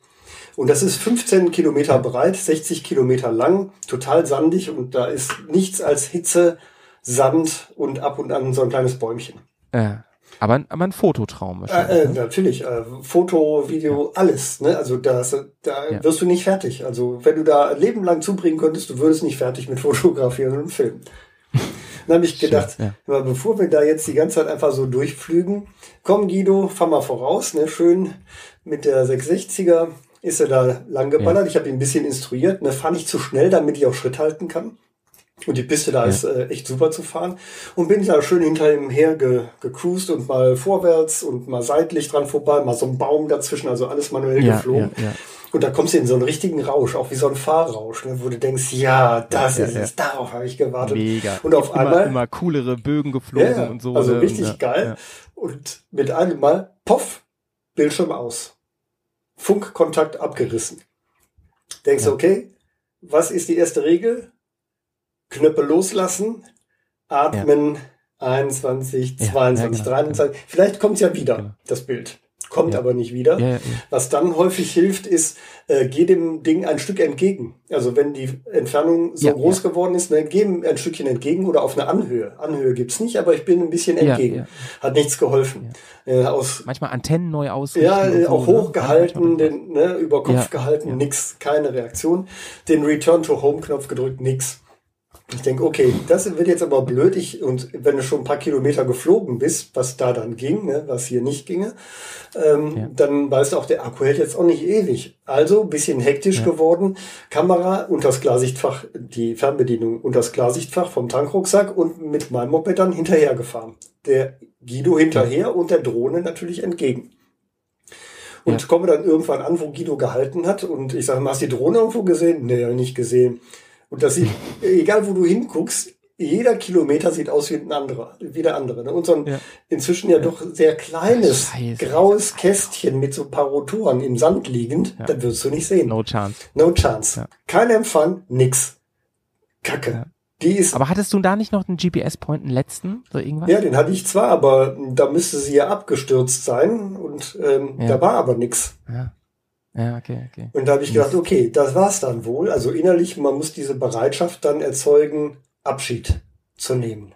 Und das ist 15 Kilometer breit, 60 Kilometer lang, total sandig und da ist nichts als Hitze, Sand und ab und an so ein kleines Bäumchen. Äh, aber, aber ein Fototraum Äh, wahrscheinlich. äh, ne? natürlich, äh, Foto, Video, alles. Ne? Also das, da Ja. wirst du nicht fertig. Also wenn du da ein Leben lang zubringen könntest, du würdest nicht fertig mit Fotografieren und Filmen. Dann habe ich gedacht, ja. aber bevor wir da jetzt die ganze Zeit einfach so durchflügen, komm Guido, fahr mal voraus, ne? schön mit der 660er ist er da lang geballert. Ich habe ihn ein bisschen instruiert, ne? fahr nicht zu schnell, damit ich auch Schritt halten kann. Und die Piste da ist äh, echt super zu fahren. Und bin da schön hinter ihm her ge gecruised und mal vorwärts und mal seitlich dran vorbei, mal so ein Baum dazwischen, also alles manuell Ja, geflogen. ja, ja. Und da kommst du in so einen richtigen Rausch, auch wie so ein Fahrrausch, ne, wo du denkst, ja, das Ja, ist ja. es, darauf habe ich gewartet. Mega. Und auf immer, einmal, immer coolere Bögen geflogen ja, und so. also ne? richtig ja, geil. Ja. Und mit einem Mal, poff, Bildschirm aus. Funkkontakt abgerissen. Denkst du, Ja. okay, was ist die erste Regel? Knöpfe loslassen, atmen, 21, Ja, 22, ja, genau, 23. Vielleicht kommt es ja wieder, Genau. das Bild. Kommt aber nicht wieder. Was dann häufig hilft, ist, äh, geh dem Ding ein Stück entgegen. Also wenn die Entfernung so groß geworden ist, ne, geh ihm ein Stückchen entgegen oder auf eine Anhöhe. Anhöhe gibt's nicht, aber ich bin ein bisschen entgegen. Hat nichts geholfen. Äh, aus Manchmal Antennen neu ausrichten. ja, äh, auch ne? hochgehalten, Manchmal- den, ne, über Kopf gehalten, nix, keine Reaktion. Den Return to Home Knopf gedrückt, nix. Ich denke, okay, das wird jetzt aber blöd. Ich, und wenn du schon ein paar Kilometer geflogen bist, was da dann ging, ne, was hier nicht ginge, ähm, Ja. dann weißt du auch, der Akku hält jetzt auch nicht ewig. Also ein bisschen hektisch Ja. geworden. Kamera unters Klarsichtfach, die Fernbedienung unters Klarsichtfach vom Tankrucksack und mit meinem Moped dann hinterhergefahren. Der Guido hinterher und der Drohne natürlich entgegen. Und Ja. komme dann irgendwann an, wo Guido gehalten hat. Und ich sage, hast du die Drohne irgendwo gesehen? Nee, nicht gesehen. Und das sieht, egal wo du hinguckst, jeder Kilometer sieht aus wie ein anderer, wie der andere. Ne? Und so ein Ja. inzwischen ja doch sehr kleines, Scheiße. graues Kästchen mit so ein paar Rotoren im Sand liegend, Ja. das wirst du nicht sehen. No chance. No chance. Ja. Kein Empfang, nix. Kacke. Ja. Die ist, Aber hattest du da nicht noch einen GPS-Point, einen letzten? So irgendwas? ja, den hatte ich zwar, aber da müsste sie ja abgestürzt sein und ähm, Ja. da war aber nix. Ja, ja okay, okay. Und da habe ich gedacht, okay, das war's dann wohl. Also innerlich, man muss diese Bereitschaft dann erzeugen, Abschied zu nehmen.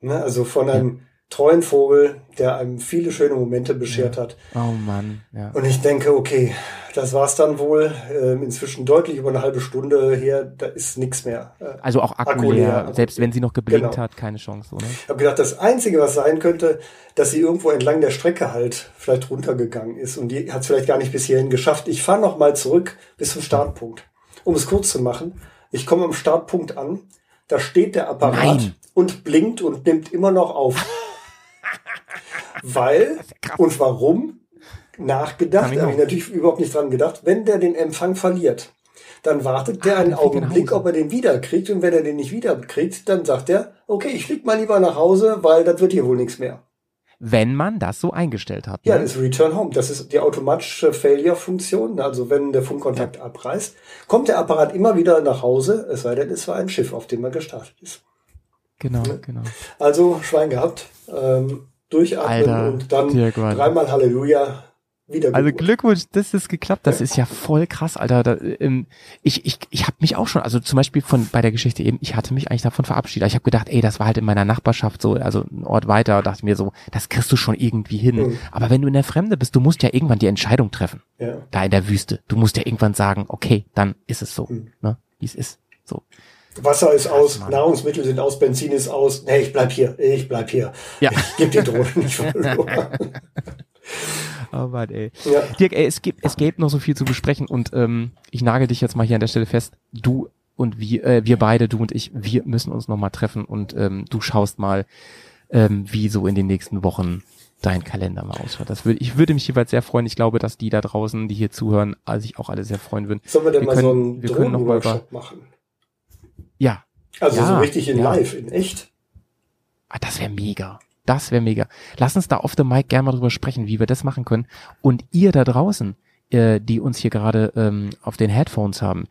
Ne? Also von einem treuen Vogel, der einem viele schöne Momente beschert hat. Oh Mann, ja. Und ich denke, okay, das war's dann wohl. Ähm, inzwischen deutlich über eine halbe Stunde her, da ist nichts mehr. Äh, Also auch Akku, Akku leer, leer. selbst wenn sie noch geblinkt Genau. hat, keine Chance, oder? Ich habe gedacht, das Einzige, was sein könnte, dass sie irgendwo entlang der Strecke halt vielleicht runtergegangen ist und die hat es vielleicht gar nicht bis hierhin geschafft. Ich fahre noch mal zurück bis zum Startpunkt. Um es kurz zu machen, ich komme am Startpunkt an, da steht der Apparat Nein. und blinkt und nimmt immer noch auf. Weil und warum? Nachgedacht, habe ich natürlich überhaupt nicht dran gedacht. Wenn der den Empfang verliert, dann wartet der Ah, einen Augenblick, ob er den wiederkriegt. Und wenn er den nicht wiederkriegt, dann sagt er, okay, ich flieg mal lieber nach Hause, weil das wird hier wohl nichts mehr. Wenn man das so eingestellt hat. Ja, ne? das ist Return Home. Das ist die automatische Failure-Funktion. Also wenn der Funkkontakt abreißt, kommt der Apparat immer wieder nach Hause, es sei denn, es war ein Schiff, auf dem er gestartet ist. Genau, genau. Also Schwein gehabt, ähm, durchatmen Alter, und dann Dirk, dreimal Halleluja wieder Also Glückwunsch, das geklappt. Das ist ja voll krass, Alter. Da, ähm, ich ich, ich habe mich auch schon, also zum Beispiel von bei der Geschichte eben, ich hatte mich eigentlich davon verabschiedet. Ich habe gedacht, ey, das war halt in meiner Nachbarschaft so, also ein Ort weiter. Dachte mir so, das kriegst du schon irgendwie hin. Mhm. Aber wenn du in der Fremde bist, du musst ja irgendwann die Entscheidung treffen. Ja. Da in der Wüste. Du musst ja irgendwann sagen, okay, dann ist es so, Mhm. ne, wie es ist. So. Wasser ist aus, Mann. Nahrungsmittel sind aus, Benzin ist aus. Nee, ich bleib hier, ich bleib hier. Ja. Ich geb die Drohne nicht verloren. Oh Mann, ey. Ja. Dirk, ey, es gibt, es gäbe noch so viel zu besprechen und ähm, ich nagel dich jetzt mal hier an der Stelle fest. Du und wir, äh, wir beide, du und ich, wir müssen uns noch mal treffen und ähm, du schaust mal, ähm, wie so in den nächsten Wochen dein Kalender mal ausschaut. Das würde, ich würde mich jeweils sehr freuen. Ich glaube, dass die da draußen, die hier zuhören, sich auch alle sehr freuen würden. Sollen wir denn Wir mal können- so einen Drohnenworkshop machen? Ja, Also so Ja, richtig in ja. live, in echt. Ah, das wäre mega. Das wäre mega. Lass uns da off the mic gerne mal drüber sprechen, wie wir das machen können. Und ihr da draußen, äh, die uns hier gerade ähm, auf den Headphones haben,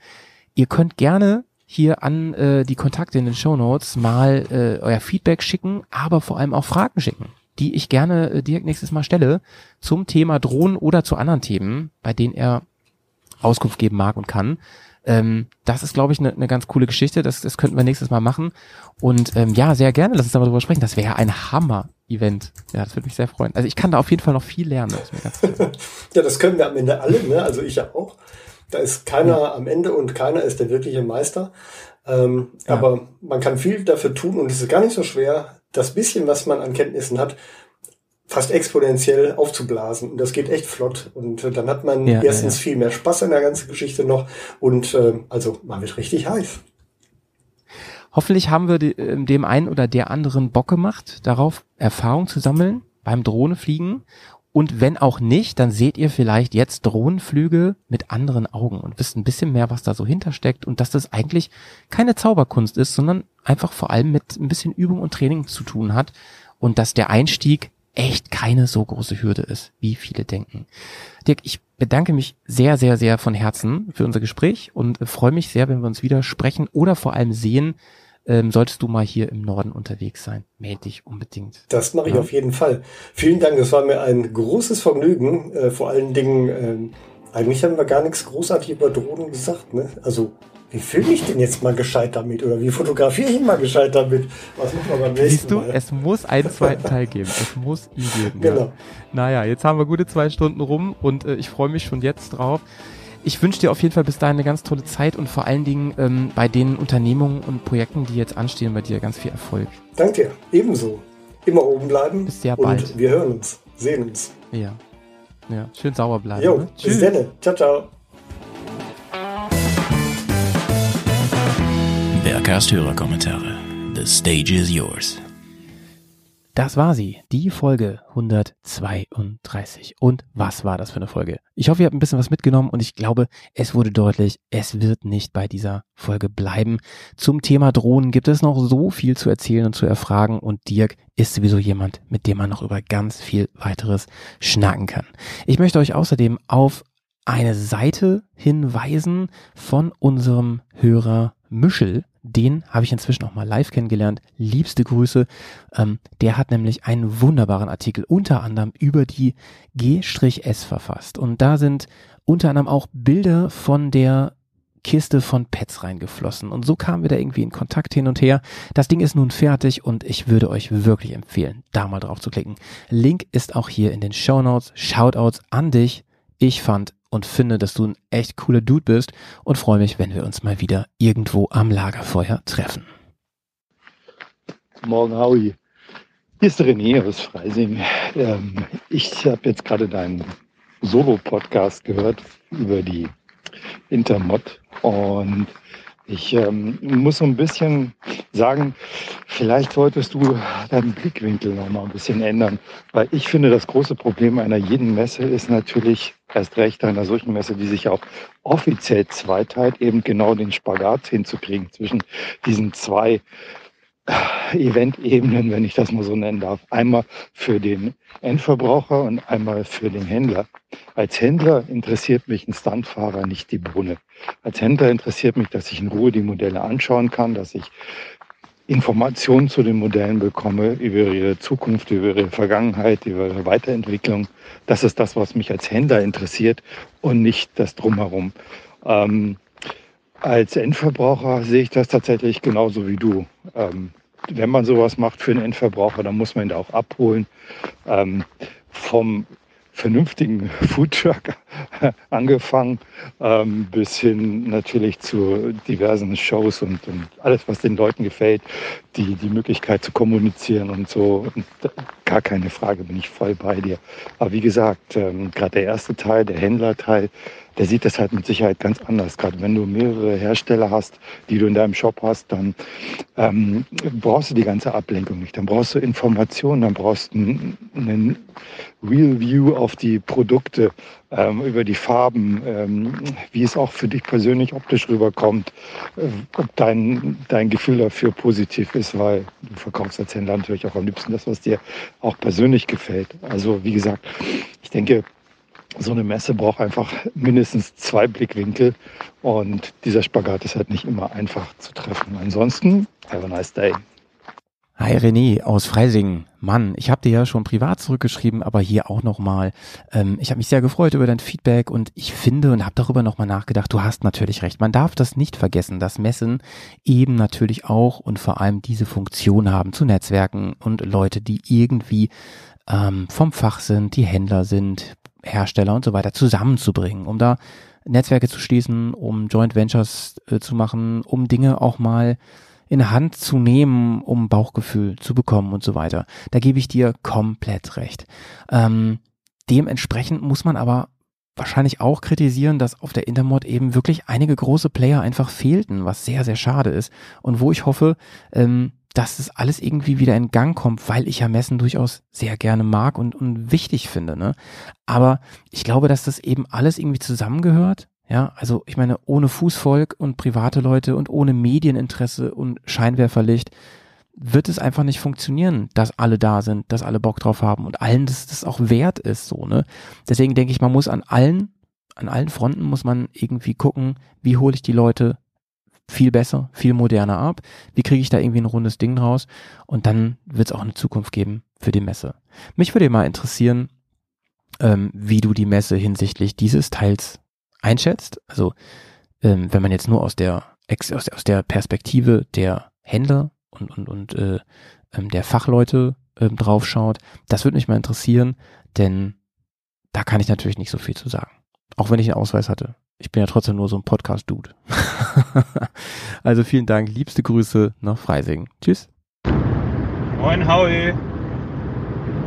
ihr könnt gerne hier an äh, die Kontakte in den Show Notes mal äh, euer Feedback schicken, aber vor allem auch Fragen schicken, die ich gerne äh, direkt nächstes Mal stelle zum Thema Drohnen oder zu anderen Themen, bei denen er Auskunft geben mag und kann. Ähm, das ist, glaube ich, eine ne ganz coole Geschichte. Das, das könnten wir nächstes Mal machen. Und ähm, ja, sehr gerne. Lass uns da mal drüber sprechen. Das wäre ein Hammer-Event. Ja, das würde mich sehr freuen. Also ich kann da auf jeden Fall noch viel lernen. Das. Ja, das können wir am Ende alle, ne? also ich ja auch. Da ist keiner am Ende und keiner ist der wirkliche Meister. Ähm, Ja. Aber man kann viel dafür tun und es ist gar nicht so schwer, das bisschen, was man an Kenntnissen hat, fast exponentiell aufzublasen. Und das geht echt flott. Und äh, dann hat man Ja, ja, erstens ja. viel mehr Spaß an der ganzen Geschichte noch und ähm, also man wird richtig heiß. Hoffentlich haben wir ähm, dem einen oder der anderen Bock gemacht, darauf Erfahrung zu sammeln beim Drohnefliegen. Und wenn auch nicht, dann seht ihr vielleicht jetzt Drohnenflüge mit anderen Augen und wisst ein bisschen mehr, was da so hintersteckt und dass das eigentlich keine Zauberkunst ist, sondern einfach vor allem mit ein bisschen Übung und Training zu tun hat und dass der Einstieg echt keine so große Hürde ist, wie viele denken. Dirk, ich bedanke mich sehr, sehr, sehr von Herzen für unser Gespräch und äh, freue mich sehr, wenn wir uns wieder sprechen oder vor allem sehen. Ähm, solltest du mal hier im Norden unterwegs sein, melde dich unbedingt. Das mache ich Ja. auf jeden Fall. Vielen Dank, das war mir ein großes Vergnügen. Äh, vor allen Dingen, ähm, eigentlich haben wir gar nichts großartig über Drohnen gesagt. Ne? Also, wie filme ich denn jetzt mal gescheit damit? Oder wie fotografiere ich mal gescheit damit? Was machen wir beim nächsten Siehst du, Mal? es muss einen zweiten Teil geben. Es muss ihn geben. Genau. Ja. Naja, jetzt haben wir gute zwei Stunden rum und äh, ich freue mich schon jetzt drauf. Ich wünsche dir auf jeden Fall bis dahin eine ganz tolle Zeit und vor allen Dingen ähm, bei den Unternehmungen und Projekten, die jetzt anstehen bei dir, ganz viel Erfolg. Danke dir. Ebenso. Immer oben bleiben. Bis sehr und bald. wir hören uns, sehen uns. Ja. Ja, schön sauer bleiben. Jo, ne? bis dann. Ciao, ciao. Bergcast Hörerkommentare. The stage is yours. Das war sie, die Folge 132. Und was war das für eine Folge? Ich hoffe, ihr habt ein bisschen was mitgenommen und ich glaube, es wurde deutlich, es wird nicht bei dieser Folge bleiben. Zum Thema Drohnen gibt es noch so viel zu erzählen und zu erfragen und Dirk ist sowieso jemand, mit dem man noch über ganz viel weiteres schnacken kann. Ich möchte euch außerdem auf eine Seite hinweisen von unserem Hörer Müschel. Den habe ich inzwischen auch mal live kennengelernt. Liebste Grüße. Ähm, der hat nämlich einen wunderbaren Artikel unter anderem über die G-S verfasst. Und da sind unter anderem auch Bilder von der Kiste von Pets reingeflossen. Und so kamen wir da irgendwie in Kontakt hin und her. Das Ding ist nun fertig und ich würde euch wirklich empfehlen, da mal drauf zu klicken. Link ist auch hier in den Show Notes. Shoutouts an dich. Ich fand und finde, dass du ein echt cooler Dude bist und freue mich, wenn wir uns mal wieder irgendwo am Lagerfeuer treffen. Morgen, Howie. Hier ist René aus Freising. Ähm, ich habe jetzt gerade deinen Solo-Podcast gehört über die Intermod und ich ähm, muss so ein bisschen sagen, vielleicht solltest du deinen Blickwinkel noch mal ein bisschen ändern, weil ich finde, das große Problem einer jeden Messe ist natürlich erst recht einer solchen Messe, die sich auch offiziell zweiteilt, eben genau den Spagat hinzukriegen zwischen diesen zwei Event-Ebenen, wenn ich das mal so nennen darf. Einmal für den Endverbraucher und einmal für den Händler. Als Händler interessiert mich ein Stuntfahrer nicht die Bohne. Als Händler interessiert mich, dass ich in Ruhe die Modelle anschauen kann, dass ich Informationen zu den Modellen bekomme über ihre Zukunft, über ihre Vergangenheit, über ihre Weiterentwicklung. Das ist das, was mich als Händler interessiert und nicht das Drumherum. Ähm, als Endverbraucher sehe ich das tatsächlich genauso wie du. Ähm, wenn man sowas macht für einen Endverbraucher, dann muss man ihn da auch abholen. Ähm, vom vernünftigen Foodtruck angefangen, ähm, bis hin natürlich zu diversen Shows und, und, alles, was den Leuten gefällt, die, die Möglichkeit zu kommunizieren und so. Und gar keine Frage, bin ich voll bei dir. Aber wie gesagt, ähm, gerade der erste Teil, der Händlerteil, der sieht das halt mit Sicherheit ganz anders. Gerade wenn du mehrere Hersteller hast, die du in deinem Shop hast, dann ähm, brauchst du die ganze Ablenkung nicht. Dann brauchst du Informationen, dann brauchst du einen Real View auf die Produkte, ähm, über die Farben, ähm, wie es auch für dich persönlich optisch rüberkommt, äh, ob dein, dein Gefühl dafür positiv ist, weil du verkaufst als Händler natürlich auch am liebsten das, was dir auch persönlich gefällt. Also wie gesagt, ich denke, so eine Messe braucht einfach mindestens zwei Blickwinkel und dieser Spagat ist halt nicht immer einfach zu treffen. Ansonsten, have a nice day. Hi René aus Freising. Mann, ich habe dir ja schon privat zurückgeschrieben, aber hier auch nochmal. Ähm, ich habe mich sehr gefreut über dein Feedback und ich finde und habe darüber nochmal nachgedacht, du hast natürlich recht. Man darf das nicht vergessen, dass Messen eben natürlich auch und vor allem diese Funktion haben zu Netzwerken und Leute, die irgendwie ähm, vom Fach sind, die Händler sind, Hersteller und so weiter zusammenzubringen, um da Netzwerke zu schließen, um Joint Ventures äh, zu machen, um Dinge auch mal in Hand zu nehmen, um Bauchgefühl zu bekommen und so weiter. Da gebe ich dir komplett recht. Ähm, dementsprechend muss man aber wahrscheinlich auch kritisieren, dass auf der Intermod eben wirklich einige große Player einfach fehlten, was sehr, sehr schade ist und wo ich hoffe, ähm, dass das alles irgendwie wieder in Gang kommt, weil ich ja Messen durchaus sehr gerne mag und, und wichtig finde. Ne? Aber ich glaube, dass das eben alles irgendwie zusammengehört. Ja, also ich meine, ohne Fußvolk und private Leute und ohne Medieninteresse und Scheinwerferlicht wird es einfach nicht funktionieren, dass alle da sind, dass alle Bock drauf haben und allen dass das auch wert ist, so, ne? Deswegen denke ich, man muss an allen, an allen Fronten muss man irgendwie gucken, wie hole ich die Leute viel besser, viel moderner ab? Wie kriege ich da irgendwie ein rundes Ding draus? Und dann wird es auch eine Zukunft geben für die Messe. Mich würde mal interessieren, ähm, wie du die Messe hinsichtlich dieses Teils einschätzt. Also ähm, wenn man jetzt nur aus der, aus der aus der Perspektive der Händler und und und äh, ähm, der Fachleute ähm, draufschaut, das würde mich mal interessieren, denn da kann ich natürlich nicht so viel zu sagen. Auch wenn ich einen Ausweis hatte ich bin ja trotzdem nur so ein Podcast-Dude. also vielen Dank, liebste Grüße nach Freising. Tschüss. Moin Howie.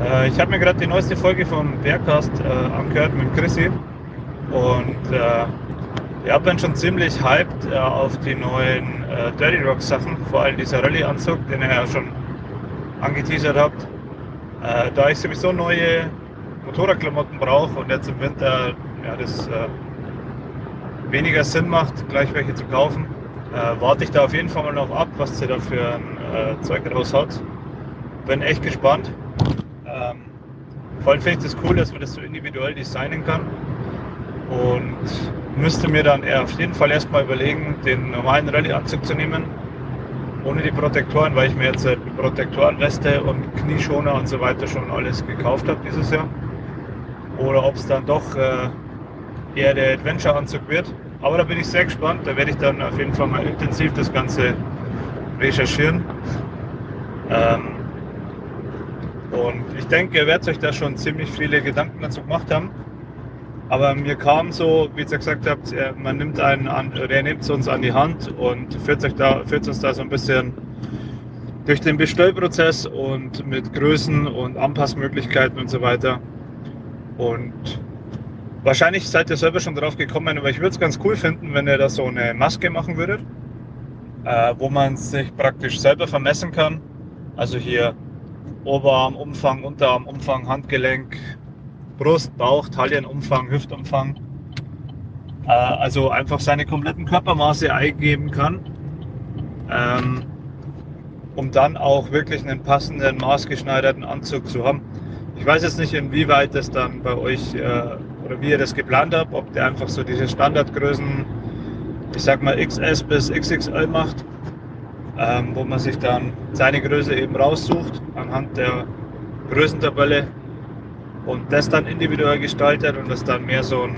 Äh, ich habe mir gerade die neueste Folge vom Bergcast äh, angehört mit Chrissy und äh, ja, bin schon ziemlich hyped äh, auf die neuen äh, Dirty Rock Sachen, vor allem dieser Rallye-Anzug, den ihr ja schon angeteasert habt. Äh, da ich sowieso neue Motorradklamotten brauche und jetzt im Winter ja, das äh, weniger Sinn macht, gleich welche zu kaufen, äh, warte ich da auf jeden Fall mal noch ab, was sie da für ein äh, Zeug raus hat. Bin echt gespannt. Ähm, vor allem finde ich das cool, dass man das so individuell designen kann. Und müsste mir dann eher auf jeden Fall erstmal überlegen, den normalen Rallye-Anzug zu nehmen, ohne die Protektoren, weil ich mir jetzt äh, die Protektorenreste und Knieschoner und so weiter schon alles gekauft habe dieses Jahr. Oder ob es dann doch äh, eher der Adventure-Anzug wird. Aber da bin ich sehr gespannt. Da werde ich dann auf jeden Fall mal intensiv das Ganze recherchieren. Ähm, und ich denke, ihr werdet euch da schon ziemlich viele Gedanken dazu gemacht haben. Aber mir kam so, wie ihr gesagt habt, äh, man nimmt einen an, oder er nimmt es uns an die Hand und führt, euch da, führt uns da so ein bisschen durch den Bestellprozess und mit Größen und Anpassmöglichkeiten und so weiter. Und wahrscheinlich seid ihr selber schon drauf gekommen, aber ich würde es ganz cool finden, wenn ihr da so eine Maske machen würdet, äh, wo man sich praktisch selber vermessen kann. Also hier Oberarmumfang, Unterarmumfang, Handgelenk, Brust, Bauch, Taillenumfang, Hüftumfang. Äh, also einfach seine kompletten Körpermaße eingeben kann, ähm, um dann auch wirklich einen passenden, maßgeschneiderten Anzug zu haben. Ich weiß jetzt nicht, inwieweit das dann bei euch äh, oder wie ihr das geplant habt, ob der einfach so diese Standardgrößen, ich sag mal XS bis XXL macht, ähm, wo man sich dann seine Größe eben raussucht anhand der Größentabelle und das dann individuell gestaltet und das dann mehr so ein,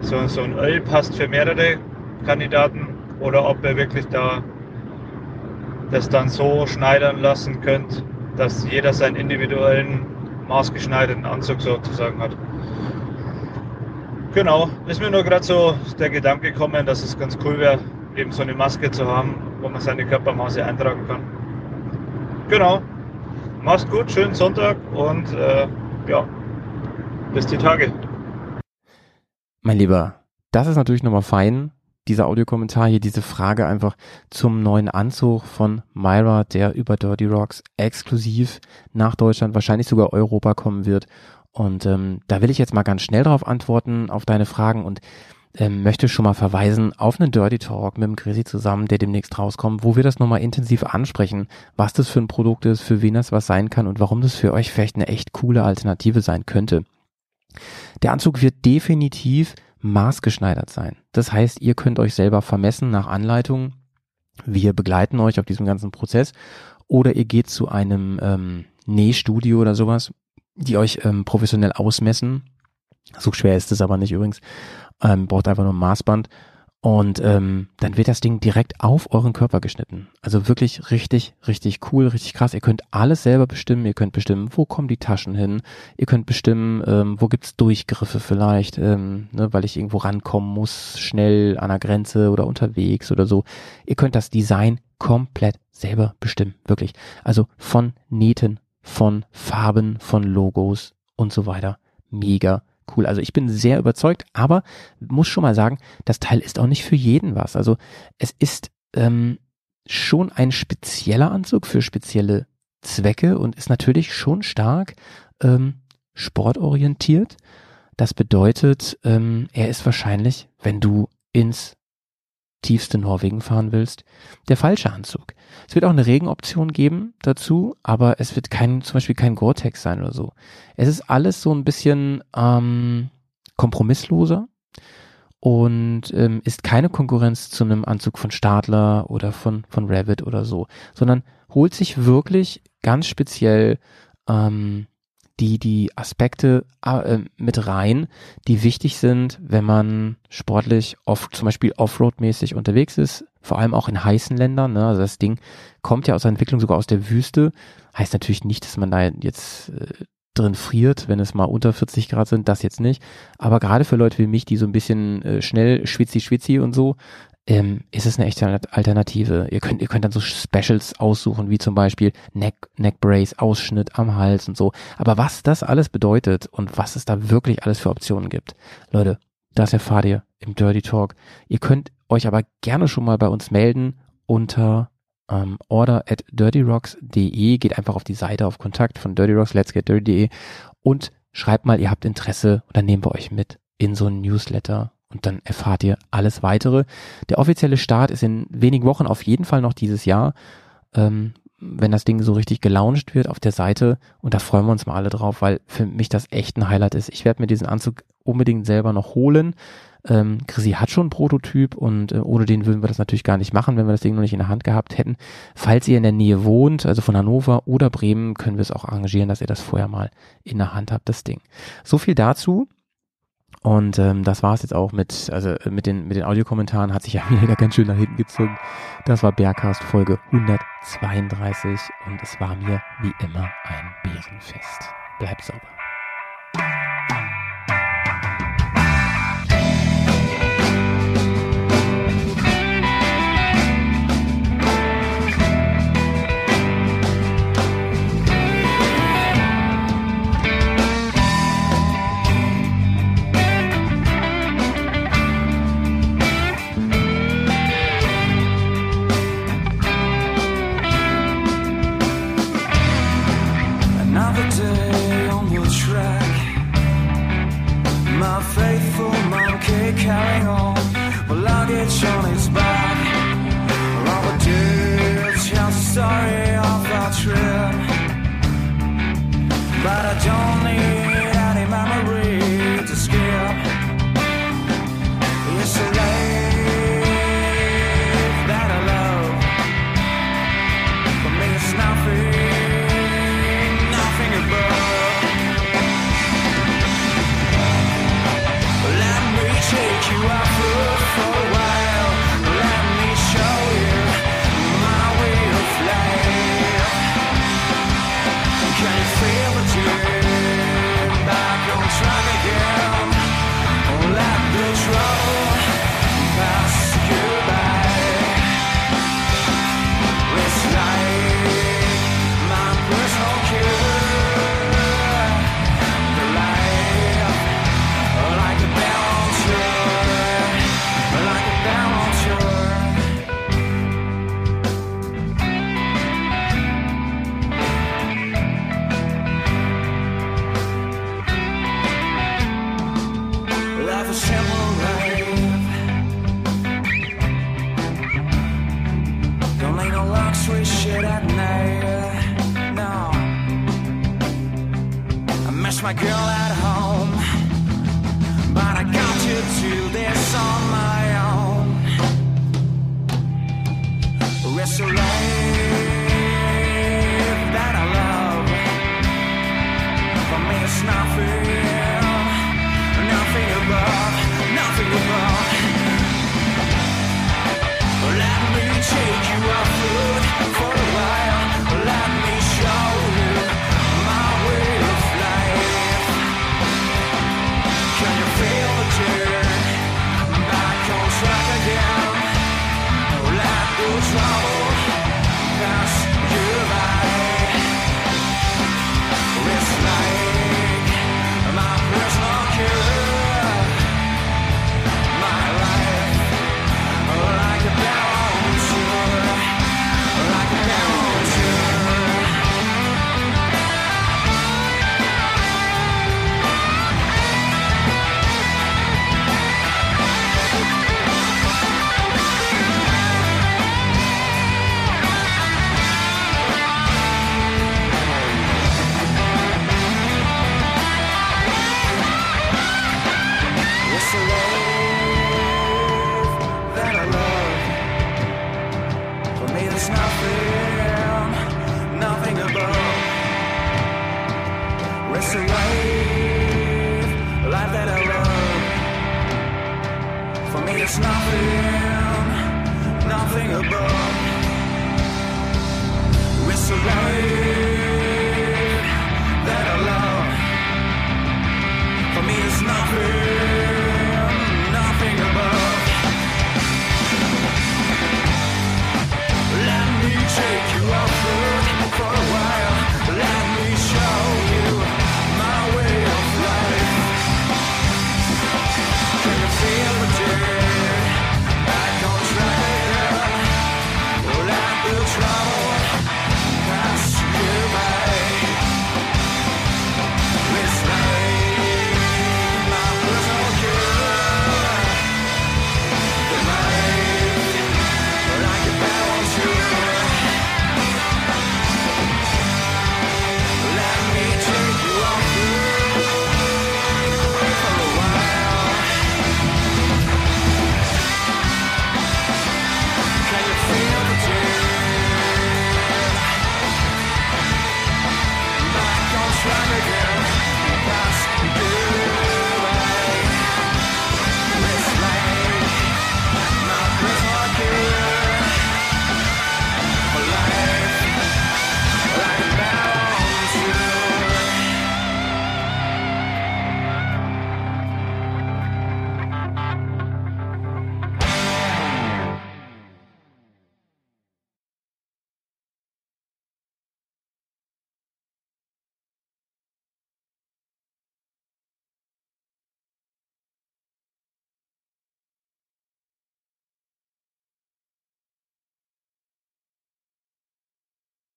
so, so ein Öl passt für mehrere Kandidaten oder ob ihr wirklich da das dann so schneidern lassen könnt, dass jeder seinen individuellen maßgeschneiderten Anzug sozusagen hat. Genau, ist mir nur gerade so der Gedanke gekommen, dass es ganz cool wäre, eben so eine Maske zu haben, wo man seine Körpermaße eintragen kann. Genau, mach's gut, schönen Sonntag und äh, ja, bis die Tage. Mein Lieber, das ist natürlich nochmal fein, dieser Audiokommentar hier, diese Frage einfach zum neuen Anzug von Myra, der über Dirty Rocks exklusiv nach Deutschland, wahrscheinlich sogar Europa kommen wird. Und ähm, da will ich jetzt mal ganz schnell darauf antworten, auf deine Fragen und ähm, möchte schon mal verweisen auf einen Dirty Talk mit dem Chrissy zusammen, der demnächst rauskommt, wo wir das nochmal intensiv ansprechen, was das für ein Produkt ist, für wen das was sein kann und warum das für euch vielleicht eine echt coole Alternative sein könnte. Der Anzug wird definitiv maßgeschneidert sein. Das heißt, ihr könnt euch selber vermessen nach Anleitung. Wir begleiten euch auf diesem ganzen Prozess oder ihr geht zu einem ähm, Nähstudio oder sowas, die euch ähm, professionell ausmessen. So schwer ist es aber nicht übrigens ähm, braucht einfach nur ein Maßband und ähm, dann wird das Ding direkt auf euren Körper geschnitten. Also wirklich richtig, richtig cool, richtig krass. Ihr könnt alles selber bestimmen. Ihr könnt bestimmen, wo kommen die Taschen hin. Ihr könnt bestimmen, ähm, wo gibt's Durchgriffe vielleicht, ähm, ne, weil ich irgendwo rankommen muss, schnell an der Grenze oder unterwegs oder so. Ihr könnt das Design komplett selber bestimmen, wirklich. Also von Nähten, von Farben, von Logos und so weiter. Mega cool. Also ich bin sehr überzeugt, aber muss schon mal sagen, das Teil ist auch nicht für jeden was. Also es ist ähm, schon ein spezieller Anzug für spezielle Zwecke und ist natürlich schon stark ähm, sportorientiert. Das bedeutet, ähm, er ist wahrscheinlich, wenn du ins tiefste Norwegen fahren willst, der falsche Anzug. Es wird auch eine Regenoption geben dazu, aber es wird kein, zum Beispiel kein Gore-Tex sein oder so. Es ist alles so ein bisschen ähm, kompromissloser und ähm, ist keine Konkurrenz zu einem Anzug von Stadler oder von, von Revit oder so, sondern holt sich wirklich ganz speziell ähm, die, die Aspekte äh, mit rein, die wichtig sind, wenn man sportlich oft, zum Beispiel Offroad-mäßig unterwegs ist, vor allem auch in heißen Ländern. Ne? Also das Ding kommt ja aus der Entwicklung sogar aus der Wüste. Heißt natürlich nicht, dass man da jetzt äh, drin friert, wenn es mal unter 40 Grad sind, das jetzt nicht. Aber gerade für Leute wie mich, die so ein bisschen äh, schnell schwitzi schwitzi und so, ähm, ist es eine echte Alternative. Ihr könnt, ihr könnt dann so Specials aussuchen, wie zum Beispiel Neck, Neck Brace, Ausschnitt am Hals und so. Aber was das alles bedeutet und was es da wirklich alles für Optionen gibt, Leute, das erfahrt ihr im Dirty Talk. Ihr könnt euch aber gerne schon mal bei uns melden unter ähm, order at dirtyrocks.de. Geht einfach auf die Seite auf Kontakt von Dirty Rocks, let's get dirty.de und schreibt mal, ihr habt Interesse und dann nehmen wir euch mit in so einen Newsletter und dann erfahrt ihr alles weitere. Der offizielle Start ist in wenigen Wochen auf jeden Fall noch dieses Jahr, ähm, wenn das Ding so richtig gelauncht wird auf der Seite und da freuen wir uns mal alle drauf, weil für mich das echt ein Highlight ist. Ich werde mir diesen Anzug unbedingt selber noch holen. Ähm, Chrissy hat schon einen Prototyp und äh, ohne den würden wir das natürlich gar nicht machen, wenn wir das Ding noch nicht in der Hand gehabt hätten. Falls ihr in der Nähe wohnt, also von Hannover oder Bremen, können wir es auch arrangieren, dass ihr das vorher mal in der Hand habt, das Ding. So viel dazu. Und ähm, das war es jetzt auch mit, also äh, mit den, mit den Audiokommentaren hat sich ja wieder ganz schön nach hinten gezogen. Das war Bergcast Folge 132 und es war mir wie immer ein Bärenfest. Bleibt sauber.